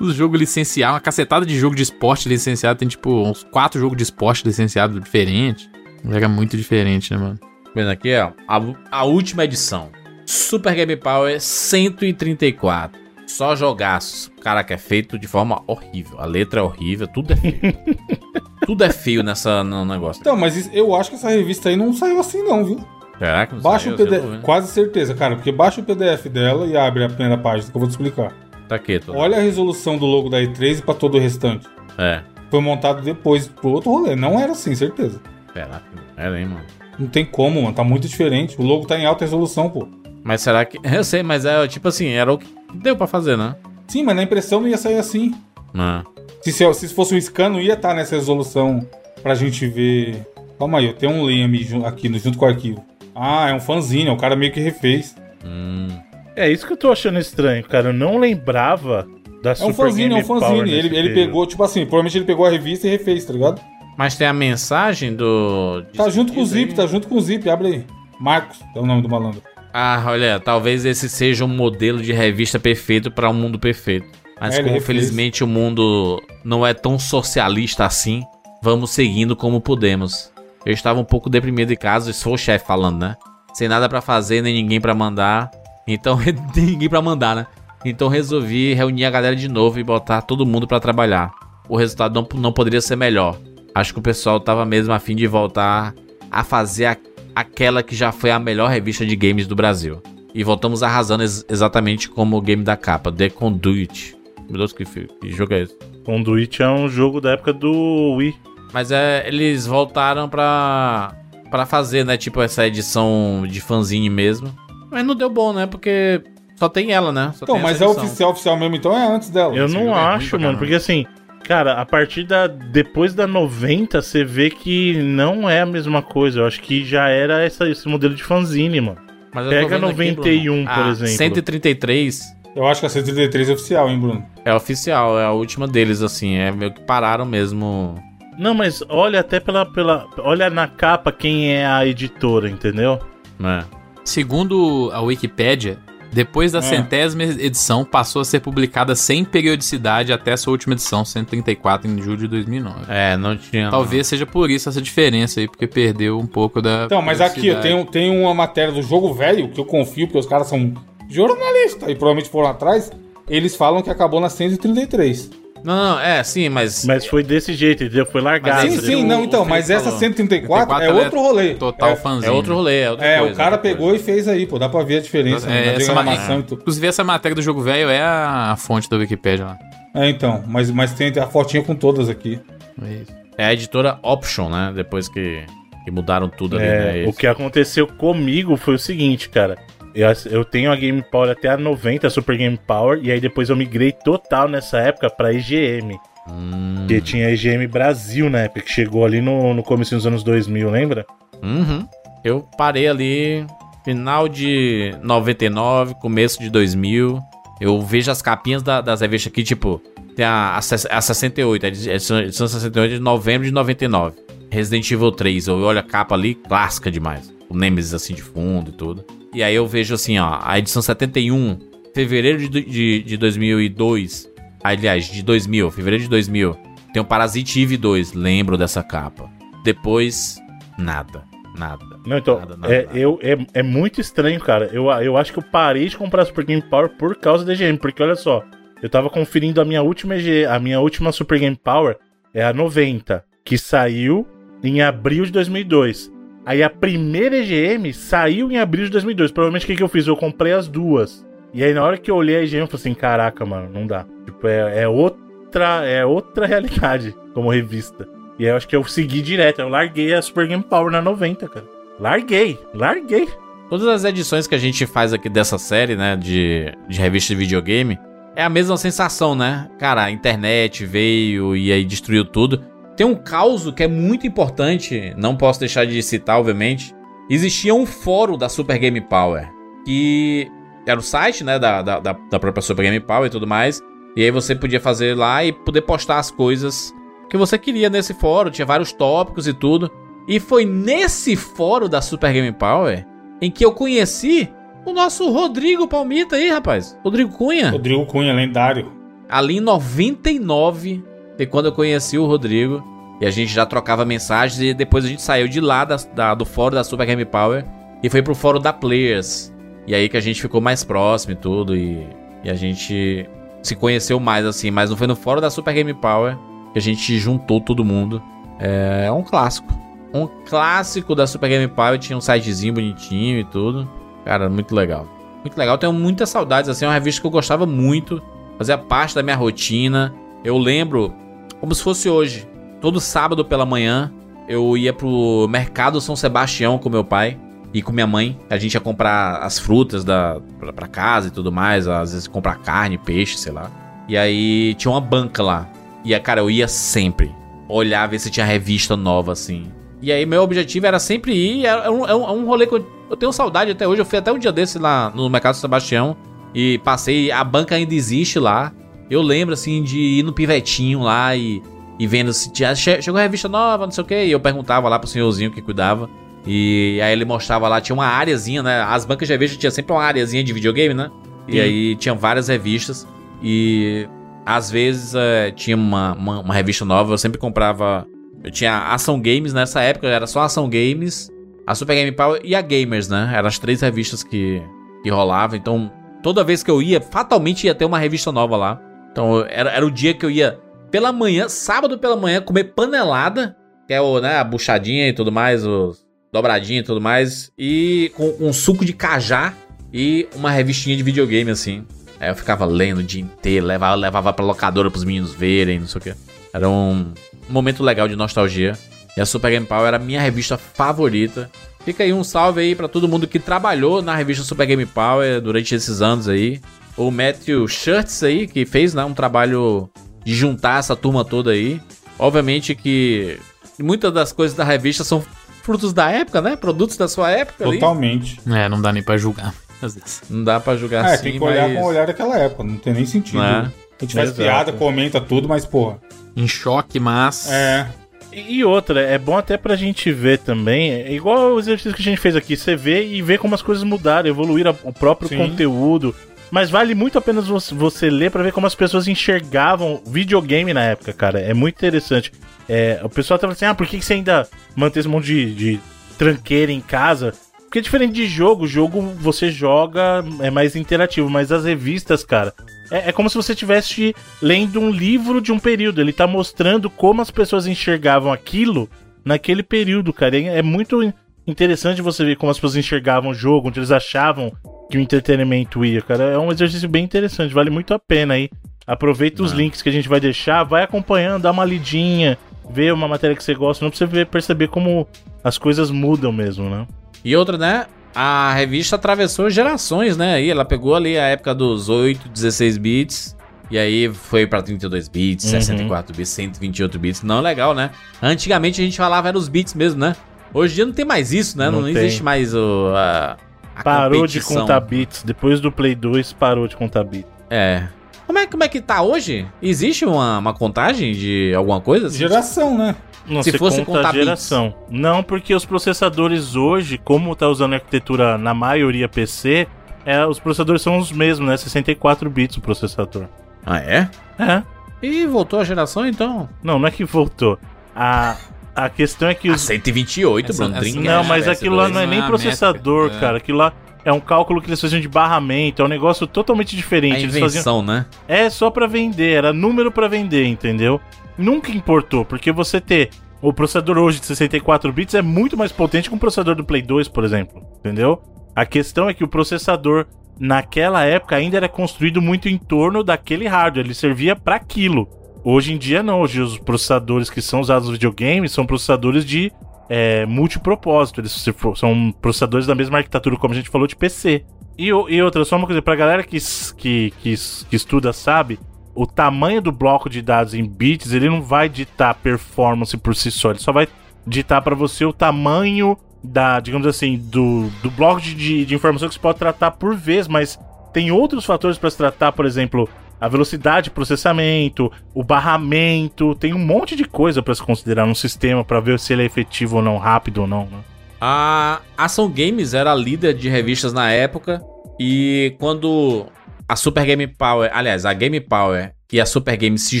Os jogos licenciados, uma cacetada de jogo de esporte licenciado, tem tipo uns quatro jogos de esporte licenciados diferentes. Era muito diferente, né, mano? Vendo aqui, ó. A, a última edição. Super Game Power 134. Só jogaços. Caraca, é feito de forma horrível. A letra é horrível, tudo é feio. tudo é feio nessa, no negócio. Então, mas eu acho que essa revista aí não saiu assim não, viu? Será que não Baixa saiu? o PDF, vê? quase certeza, cara, porque baixa o PDF dela e abre a primeira página que eu vou te explicar. Tá aqui, tô... Olha a resolução do logo da E3 e pra todo o restante. É. Foi montado depois pro outro rolê. Não era assim, certeza. Será que não era, hein, mano? Não tem como, mano. Tá muito diferente. O logo tá em alta resolução, pô. Mas será que. Eu sei, mas é tipo assim, era o que deu pra fazer, né? Sim, mas na impressão não ia sair assim. Não. Se, se, se fosse um scan, não ia estar nessa resolução pra gente ver. Calma aí, eu tenho um leme aqui no- junto com o arquivo. Ah, é um fanzine, o cara meio que refez. Hum. É isso que eu tô achando estranho, cara. Eu não lembrava da É um Super fanzine, é Game um Power fanzine. nesse Ele, ele período. pegou, tipo assim, provavelmente ele pegou a revista e refez, tá ligado? Mas tem a mensagem do. Tá junto com o zip, tá junto com o zip, abre aí. Marcos, é o nome do malandro. Ah, olha, talvez esse seja um modelo de revista perfeito para um mundo perfeito. Mas É, como refez. felizmente o mundo não é tão socialista assim, vamos seguindo como podemos. Eu estava um pouco deprimido em casa, e sou o chefe falando, né? Sem nada pra fazer, nem ninguém pra mandar. Então, ninguém pra mandar, né? Então resolvi reunir a galera de novo e botar todo mundo pra trabalhar. O resultado não, não poderia ser melhor. Acho que o pessoal tava mesmo a fim de voltar a fazer a- aquela que já foi a melhor revista de games do Brasil. E voltamos arrasando ex- exatamente como o game da capa, The Conduit. Meu Deus, que, que jogo é esse? Conduit é um jogo da época do Wii. Mas é, eles voltaram pra, pra fazer, né? Tipo, essa edição de fanzine mesmo. Mas não deu bom, né? Porque só tem ela, né? Só Então, tem mas é oficial, oficial mesmo, então é antes dela. Eu não é acho, mano, porque assim, cara, a partir da. Depois da 90, você vê que não é a mesma coisa. Eu acho que já era essa, esse modelo de fanzine, mano. Mas Pega vendo aqui, 91, Bruno. por Ah, exemplo. 133 Eu acho que a 133 é oficial, hein, Bruno? é oficial, é a última deles, assim. É meio que pararam mesmo. Não, mas olha até pela, pela. Olha na capa quem é a editora, entendeu? Né? Segundo a Wikipédia, depois da É. centésima edição, passou a ser publicada sem periodicidade até sua última edição, 134, em julho de 2009. É, não tinha. Talvez seja por isso essa diferença aí, porque perdeu um pouco da. Então, mas aqui, eu tenho, tenho uma matéria do jogo velho, que eu confio, porque os caras são jornalistas e provavelmente foram atrás. Eles falam que acabou na 133. Não, não, é, sim, mas. Mas foi desse jeito, entendeu? Foi largado. Mas sim, sim, não, então, mas essa falou. 134 é 134 outro rolê. Total é, fãzinho. É outro rolê, é outra É, coisa, o cara outra coisa. pegou e fez aí, pô. Dá pra ver a diferença É, né, na essa diagramação ma- e tudo. Inclusive, essa matéria do jogo velho é a, a fonte da Wikipédia lá. É, então. Mas, mas tem a fotinha com todas aqui. É isso. É a editora Option, né? Depois que, que mudaram tudo ali, É, né? o que aconteceu comigo foi o seguinte, cara. Eu, eu tenho a Game Power até a 90, a Super Game Power, e aí depois eu migrei total nessa época pra EGM. Hum, Porque tinha a EGM Brasil na época, que chegou ali no, no começo dos anos 2000, lembra? uhum. Eu parei ali final de 99, começo de 2000. Eu vejo as capinhas da- das revistas aqui, tipo, tem a, a, a 68, a edição, a edição 68 de novembro de 99. Resident Evil 3, eu olho a capa ali, clássica demais. O Nemesis assim de fundo e tudo. E aí eu vejo assim, ó, a edição 71, fevereiro de, de, de 2002. Aliás, de 2000, fevereiro de 2000. Tem o Parasite Eve 2, lembro dessa capa. Depois, nada. Nada. Não, então, Nada, nada, é, nada. Eu, é, é muito estranho, cara. Eu, eu acho que eu parei de comprar Super Game Power por causa da EGM, porque olha só, eu tava conferindo a minha última EG, a minha última Super Game Power é a 90, que saiu em abril de 2002. Aí a primeira EGM saiu em abril de 2002. Provavelmente o que, que eu fiz? Eu comprei as duas. E aí na hora que eu olhei a EGM, eu falei assim, caraca, mano, não dá. Tipo, é, é outra, é outra realidade como revista. E aí eu acho que eu segui direto, eu larguei a Super Game Power na 90, cara. Larguei, larguei. Todas as edições que a gente faz aqui dessa série, né, de, de revista de videogame, é a mesma sensação, né? Cara, a internet veio e aí destruiu tudo. Tem um caos que é muito importante, não posso deixar de citar, obviamente. Existia um fórum da Super Game Power, que era o site, né, da, da, da própria Super Game Power e tudo mais. E aí você podia fazer lá e poder postar as coisas que você queria nesse fórum, tinha vários tópicos e tudo. E foi nesse fórum da Super Game Power em que eu conheci o nosso Rodrigo Palmita aí, rapaz. Rodrigo Cunha. Rodrigo Cunha, lendário. Ali em 99 foi quando eu conheci o Rodrigo. E a gente já trocava mensagens e depois a gente saiu de lá da, da- do fórum da Super Game Power e foi pro fórum da Players. E aí que a gente ficou mais próximo e tudo. E, e a gente se conheceu mais assim. Mas não foi no fórum da Super Game Power que a gente juntou todo mundo. É, é um clássico. Um clássico da Super Game Power. Tinha um sitezinho bonitinho e tudo. Cara, muito legal. Muito legal. Tenho muitas saudades. Assim, é uma revista que eu gostava muito. Fazia parte da minha rotina. Eu lembro como se fosse hoje. Todo sábado pela manhã eu ia pro Mercado São Sebastião com meu pai e com minha mãe. A gente ia comprar as frutas da, pra, pra casa e tudo mais. Às vezes comprar carne, peixe, sei lá. E aí tinha uma banca lá. E, cara, eu ia sempre olhar, ver se tinha revista nova, assim. E aí meu objetivo era sempre ir. É um, é um, é um rolê que eu, eu tenho saudade até hoje. Eu fui até um dia desse lá no Mercado São Sebastião. E passei. A banca ainda existe lá. Eu lembro, assim, de ir no pivetinho lá e, e vendo se tinha. che- Chegou a revista nova, não sei o que. E eu perguntava lá pro senhorzinho que cuidava. E aí ele mostrava lá, tinha uma áreazinha, né? As bancas de revista tinha sempre uma áreazinha de videogame, né? E Sim. aí tinha várias revistas. E às vezes eh, tinha uma, uma, uma revista nova, eu sempre comprava. Eu tinha Ação Games nessa época, era só Ação Games, a Super Game Power e a Gamers, né? Eram as três revistas que, que rolavam. Então, toda vez que eu ia, fatalmente ia ter uma revista nova lá. Então, era, era o dia que eu ia pela manhã, sábado pela manhã, comer panelada, que é o, né, a buchadinha e tudo mais, os dobradinha e tudo mais, e com um suco de cajá e uma revistinha de videogame, assim. Aí eu ficava lendo o dia inteiro, levava, levava pra locadora pros meninos verem, não sei o quê. Era um momento legal de nostalgia. E a Super Game Power era a minha revista favorita. Fica aí um salve aí pra todo mundo que trabalhou na revista Super Game Power durante esses anos aí. O Matthew Shirts aí, que fez né, um trabalho de juntar essa turma toda aí. Obviamente que muitas das coisas da revista são frutos da época, né? Produtos da sua época ali. Totalmente. É, não dá nem pra julgar. Às vezes. Não dá pra julgar É, assim, tem que olhar mas... com o olhar daquela época, não tem nem sentido. É. A gente faz Exato. piada, comenta tudo, mas porra. Em choque, mas. É. E outra, é bom até pra gente ver também, é igual o exercício que a gente fez aqui, você vê e vê como as coisas mudaram, evoluíram o próprio Sim. conteúdo. Mas vale muito a pena você, ler pra ver como as pessoas enxergavam videogame na época, cara. É muito interessante. É, o pessoal tava assim, ah, por que você ainda mantém esse monte de, de tranqueira em casa? Porque é diferente de jogo, jogo você joga, é mais interativo, mas as revistas, cara, é, é como se você estivesse lendo um livro de um período. Ele tá mostrando como as pessoas enxergavam aquilo naquele período, cara. É, é muito interessante você ver como as pessoas enxergavam o jogo, onde eles achavam que o entretenimento ia, cara. É um exercício bem interessante, vale muito a pena aí. Aproveita os links que a gente vai deixar, vai acompanhando, dá uma lidinha, vê uma matéria que você gosta, não pra você ver, perceber como as coisas mudam mesmo, né? E outra, né? A revista atravessou gerações, né? Aí ela pegou ali a época dos 8, 16 bits. E aí foi pra 32 bits, Uhum. 64 bits, 128 bits. Não, legal, né? Antigamente a gente falava era os bits mesmo, né? Hoje em dia não tem mais isso, né? Não, Não existe mais o. A, a Parou de competição. contar bits. Depois do Play 2, parou de contar bits. É. Como é, como é que tá hoje? Existe uma, uma contagem de alguma coisa? assim? Geração, né? Não, Se você fosse conta a contar geração. Não, porque os processadores hoje, como tá usando arquitetura na maioria PC, é, os processadores são os mesmos, né? 64 bits o processador. Ah, é? É. E voltou a geração então? Não, não é que voltou. A, A questão é que A os. 128, Essa- Bruno. essa- Dreamcast, Não, mas PS2. aquilo lá não é não nem é a processador, métrica, é. cara. Aquilo lá é um cálculo que eles faziam de barramento. É um negócio totalmente A diferente. Eles faziam. invenção, né? É só pra vender, era número pra vender, entendeu? Nunca importou, porque você ter o processador hoje de 64 bits é muito mais potente que um processador do Play 2, por exemplo, entendeu? A questão é que o processador naquela época ainda era construído muito em torno daquele hardware, ele servia pra aquilo. Hoje em dia não, hoje os processadores que são usados nos videogames são processadores de é, multipropósito, eles são processadores da mesma arquitetura como a gente falou de PC. E, e outra, só uma coisa, pra galera que, que, que, que estuda sabe, o tamanho do bloco de dados em bits, ele não vai ditar performance por si só, ele só vai ditar pra você o tamanho da, digamos assim, do, do bloco de, de, de informação que você pode tratar por vez, mas tem outros fatores pra se tratar, por exemplo, a velocidade de processamento, o barramento, tem um monte de coisa pra se considerar num sistema pra ver se ele é efetivo ou não, rápido ou não, né? A Ação Games era líder de revistas na época e quando a Super Game Power, aliás, a Game Power e a Super Game se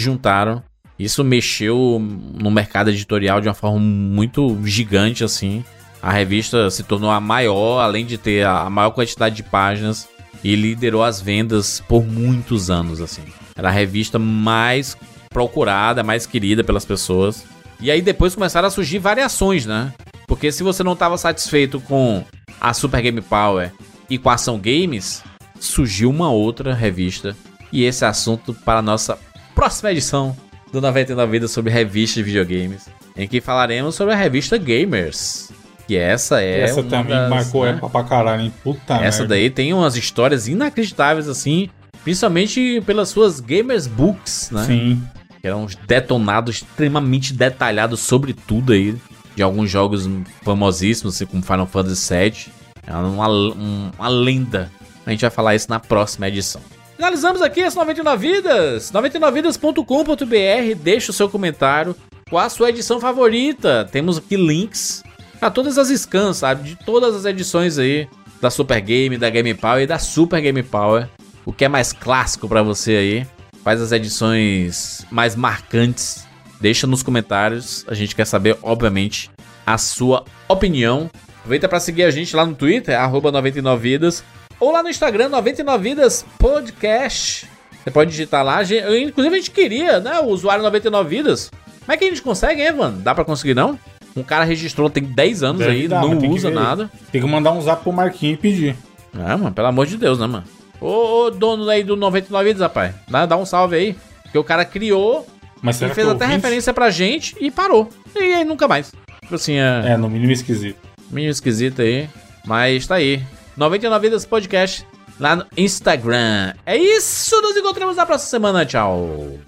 juntaram, isso mexeu no mercado editorial de uma forma muito gigante assim. A revista se tornou a maior, além de ter a maior quantidade de páginas e liderou as vendas por muitos anos assim. Era a revista mais procurada, mais querida pelas pessoas. E aí depois começaram a surgir variações, né? Porque se você não estava satisfeito com a Super Game Power e com a Ação Games, surgiu uma outra revista. E esse é assunto para a nossa próxima edição do 99 Vidas sobre revistas de videogames, em que falaremos sobre a revista Gamers. Que essa é Essa também das, marcou né? pra caralho, hein? Puta Essa merda. daí tem umas histórias inacreditáveis assim, principalmente pelas suas Gamers Books, né? Sim. que eram uns detonados extremamente detalhados sobre tudo aí, de alguns jogos famosíssimos, assim, como Final Fantasy VII. É uma, um- uma lenda. A gente vai falar isso na próxima edição. Finalizamos aqui as 99 Vidas. 99vidas.com.br. Deixa o seu comentário. Qual a sua edição favorita? Temos aqui links para todas as scans, sabe? De todas as edições aí da Super Game, da Game Power e da Super Game Power. O que é mais clássico para você aí? Quais as edições mais marcantes? Deixa nos comentários. A gente quer saber, obviamente, a sua opinião. Aproveita para seguir a gente lá no Twitter, arroba 99vidas. Ou lá no Instagram, 99vidas podcast. Você pode digitar lá. A inclusive, a gente queria, né? O usuário 99vidas. Como é que a gente consegue, hein, Evan? Dá pra conseguir, não? Um cara registrou tem 10 anos Deve aí, dar, não usa nada. Tem que mandar um zap pro Marquinhos e pedir. É, mano, pelo amor de Deus, né, mano? Ô, ô, dono aí do 99 vidas, rapaz. Dá, dá um salve aí. Porque o cara criou Mas e fez até referência pra gente e parou. E aí nunca mais. Tipo assim, é, É, no mínimo esquisito. meio esquisito aí. Mas tá aí. 99 Vidas Podcast lá no Instagram. É isso, nos encontramos na próxima semana. Tchau.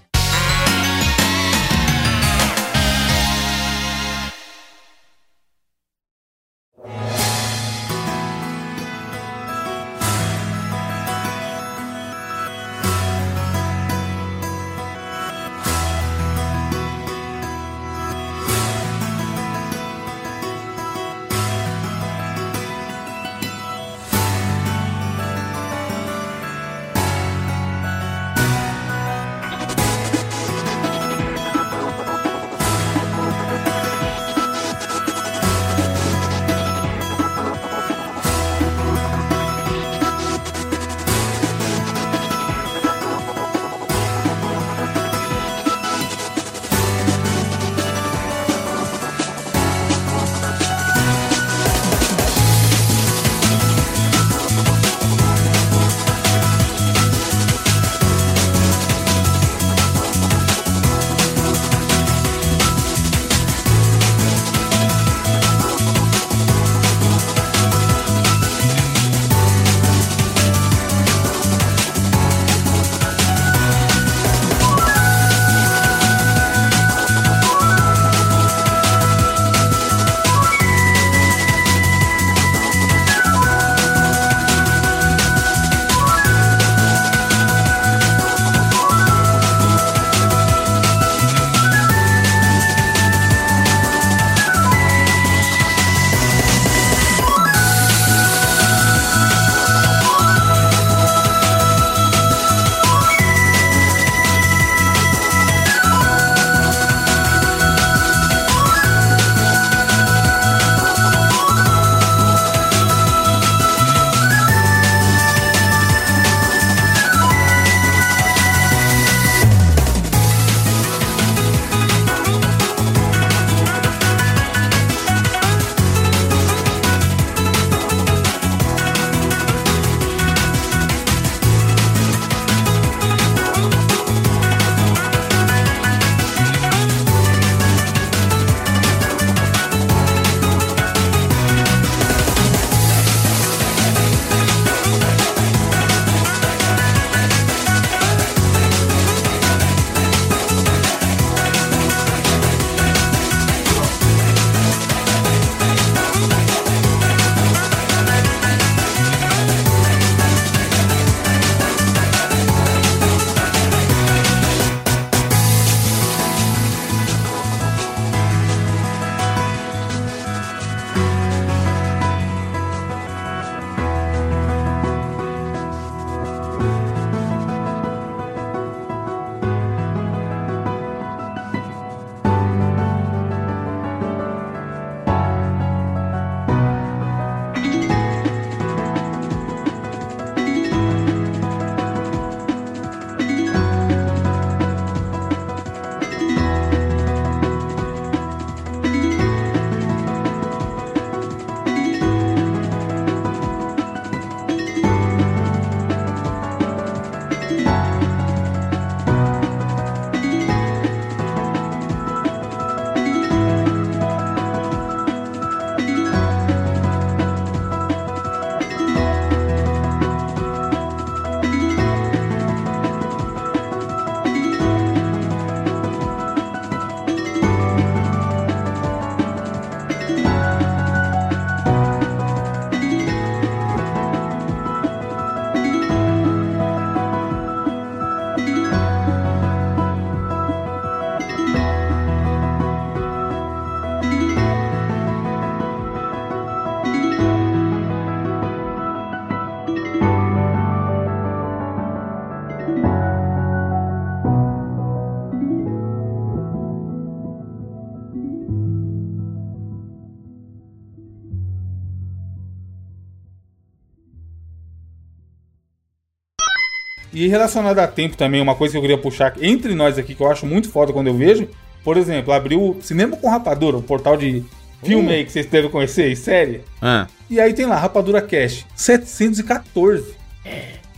E relacionado a tempo também, uma coisa que eu queria puxar entre nós aqui, que eu acho muito foda quando eu vejo, por exemplo, abriu o Cinema com Rapadura, o portal de filme aí que vocês devem conhecer, e série. Ah, E aí tem lá, Rapadura Cash, 714.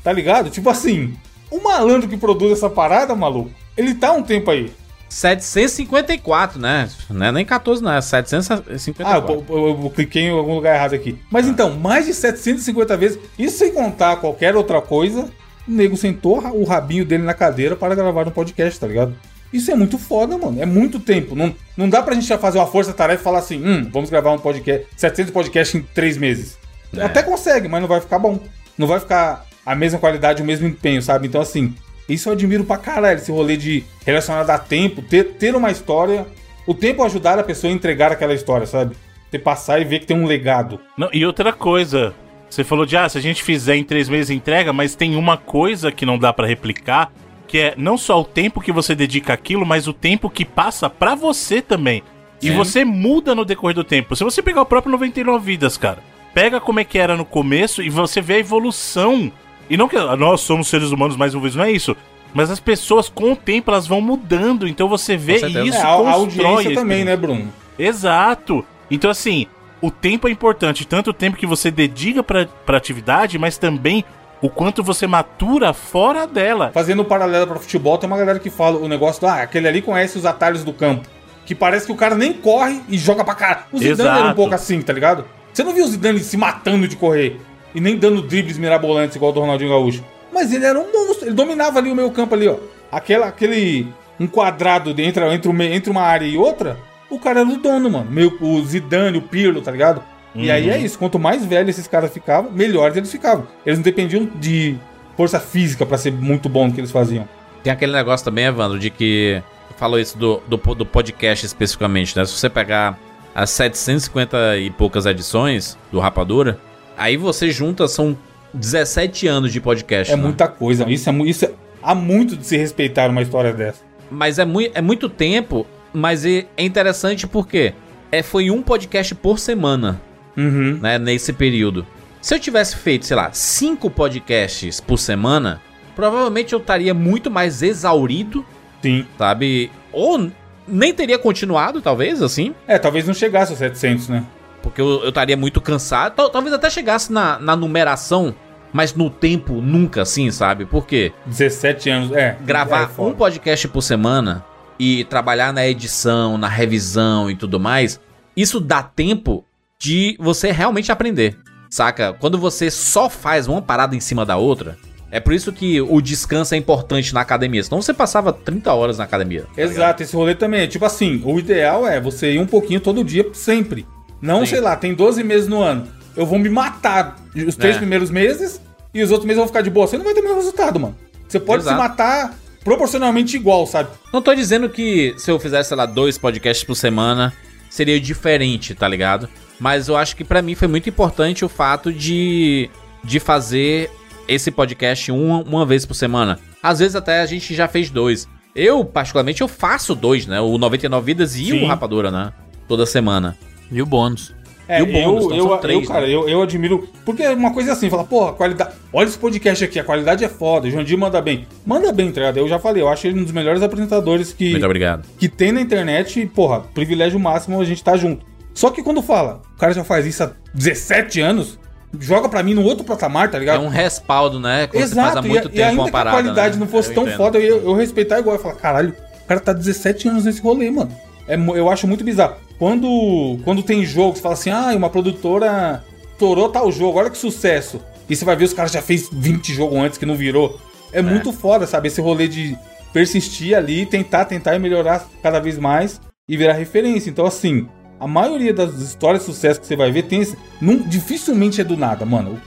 Tá ligado? Tipo assim, o malandro que produz essa parada, maluco, ele tá um tempo aí. 754, né? Não é nem 14, não, é Ah, 754. eu, eu- eu cliquei em algum lugar errado aqui. Mas então, mais de 750 vezes, isso sem contar qualquer outra coisa, o nego sentou o rabinho dele na cadeira para gravar um podcast, tá ligado? Isso é muito foda, mano. É muito tempo. Não, não dá pra gente já fazer uma força-tarefa e falar assim, hum, vamos gravar um podcast, 700 podcasts em 3 meses. É. Até consegue, mas não vai ficar bom. Não vai ficar a mesma qualidade, o mesmo empenho, sabe? Então, assim, isso eu admiro pra caralho, esse rolê de relacionado a tempo, ter, ter uma história, o tempo ajudar a pessoa a entregar aquela história, sabe? Você passar e ver que tem um legado. Não, e outra coisa, você falou de, ah, se a gente fizer em três meses entrega, mas tem uma coisa que não dá pra replicar, que é não só o tempo que você dedica àquilo, mas o tempo que passa pra você também. E Sim. você muda no decorrer do tempo. Se você pegar o próprio 99 Vidas, cara, pega como é que era no começo e você vê a evolução. E não que ah, nós somos seres humanos mais uma vez, não é isso. Mas as pessoas, com o tempo, elas vão mudando. Então você vê e isso é, a, a audiência também, né, Bruno? Exato. Então, assim, o tempo é importante, tanto o tempo que você dedica pra, pra atividade, mas também o quanto você matura fora dela. Fazendo um paralelo para futebol, tem uma galera que fala o negócio do, ah, aquele ali conhece os atalhos do campo. Que parece que o cara nem corre e joga pra cá. O Zidane era um Exato. pouco assim, tá ligado? Você não viu o Zidane se matando de correr e nem dando dribles mirabolantes igual o do Ronaldinho Gaúcho. Mas ele era um monstro, ele dominava ali o meio campo ali, ó. Aquela, aquele um quadrado de- entre, entre, uma- entre uma área e outra, o cara era o dono, mano. Meio, o Zidane, o Pirlo, tá ligado? E aí é isso, quanto mais velho esses caras ficavam, melhores eles ficavam. Eles não dependiam de força física pra ser muito bom no que eles faziam. Tem aquele negócio também, Evandro, de que. Falou isso do, do, do podcast especificamente, né? Se você pegar as 750 e poucas edições do Rapadura, aí você junta, são 17 anos de podcast. É né? muita coisa. Isso é, mu- isso é- há muito de se respeitar uma história dessa. Mas é, mui é muito tempo, mas é é interessante porque é, foi um podcast por semana, Uhum. né? Nesse período. Se eu tivesse feito, sei lá, cinco podcasts por semana, provavelmente eu estaria muito mais exaurido, Sim. sabe? Ou nem teria continuado, talvez, assim. É, talvez não chegasse aos 700, né? Porque eu estaria muito cansado. Tal- talvez até chegasse na, na numeração, mas no tempo nunca, assim, sabe? Por quê? 17 anos. É. Gravar é foda. um podcast por semana e trabalhar na edição, na revisão e tudo mais, isso dá tempo de você realmente aprender, saca? Quando você só faz uma parada em cima da outra, é por isso que o descanso é importante na academia. Senão você passava 30 horas na academia. tá ligado? Exato, esse rolê também é tipo assim: o ideal é você ir um pouquinho todo dia, sempre. Não, Sim. sei lá, tem 12 meses no ano. Eu vou me matar os três É. primeiros meses e os outros meses eu vou ficar de boa. Você não vai ter o mesmo resultado, mano. Você pode Exato. se matar proporcionalmente igual, sabe? Não tô dizendo que se eu fizesse, sei lá, dois podcasts por semana, seria diferente, tá ligado? Mas eu acho que pra mim foi muito importante o fato de, de fazer esse podcast uma, uma vez por semana. Às vezes até a gente já fez dois. Eu, particularmente, eu faço dois, né? O 99 Vidas e Sim. o Rapadura, né? Toda semana. E o bônus. É, E o bônus, eu, então eu, três, eu, cara, né? eu, eu admiro. Porque uma coisa é assim, fala, porra, qualidade. Olha esse podcast aqui, a qualidade é foda. O Jandir manda bem. Manda bem, tá ligado? Eu já falei, eu acho ele um dos melhores apresentadores que, Muito obrigado. que tem na internet. E, porra, privilégio máximo a gente tá junto. Só que quando fala, o cara já faz isso há 17 anos, joga pra mim no outro patamar, tá É ligado? um respaldo, né? Quando você faz há Exato, muito e, e tempo ainda uma que parada. a qualidade né? não fosse Eu tão entendo. foda, eu, eu respeitar igual. Eu falar, caralho, o cara tá 17 anos nesse rolê, mano. É, eu acho muito bizarro. Quando, quando tem jogo, você fala assim, ah, uma produtora torou tal jogo, olha que sucesso. E você vai ver os caras já fez 20 jogos antes que não virou. É, muito foda, sabe? Esse rolê de persistir ali, tentar, tentar e melhorar cada vez mais e virar referência. Então, assim, a maioria das histórias de sucesso que você vai ver tem esse. Não, dificilmente é do nada, mano.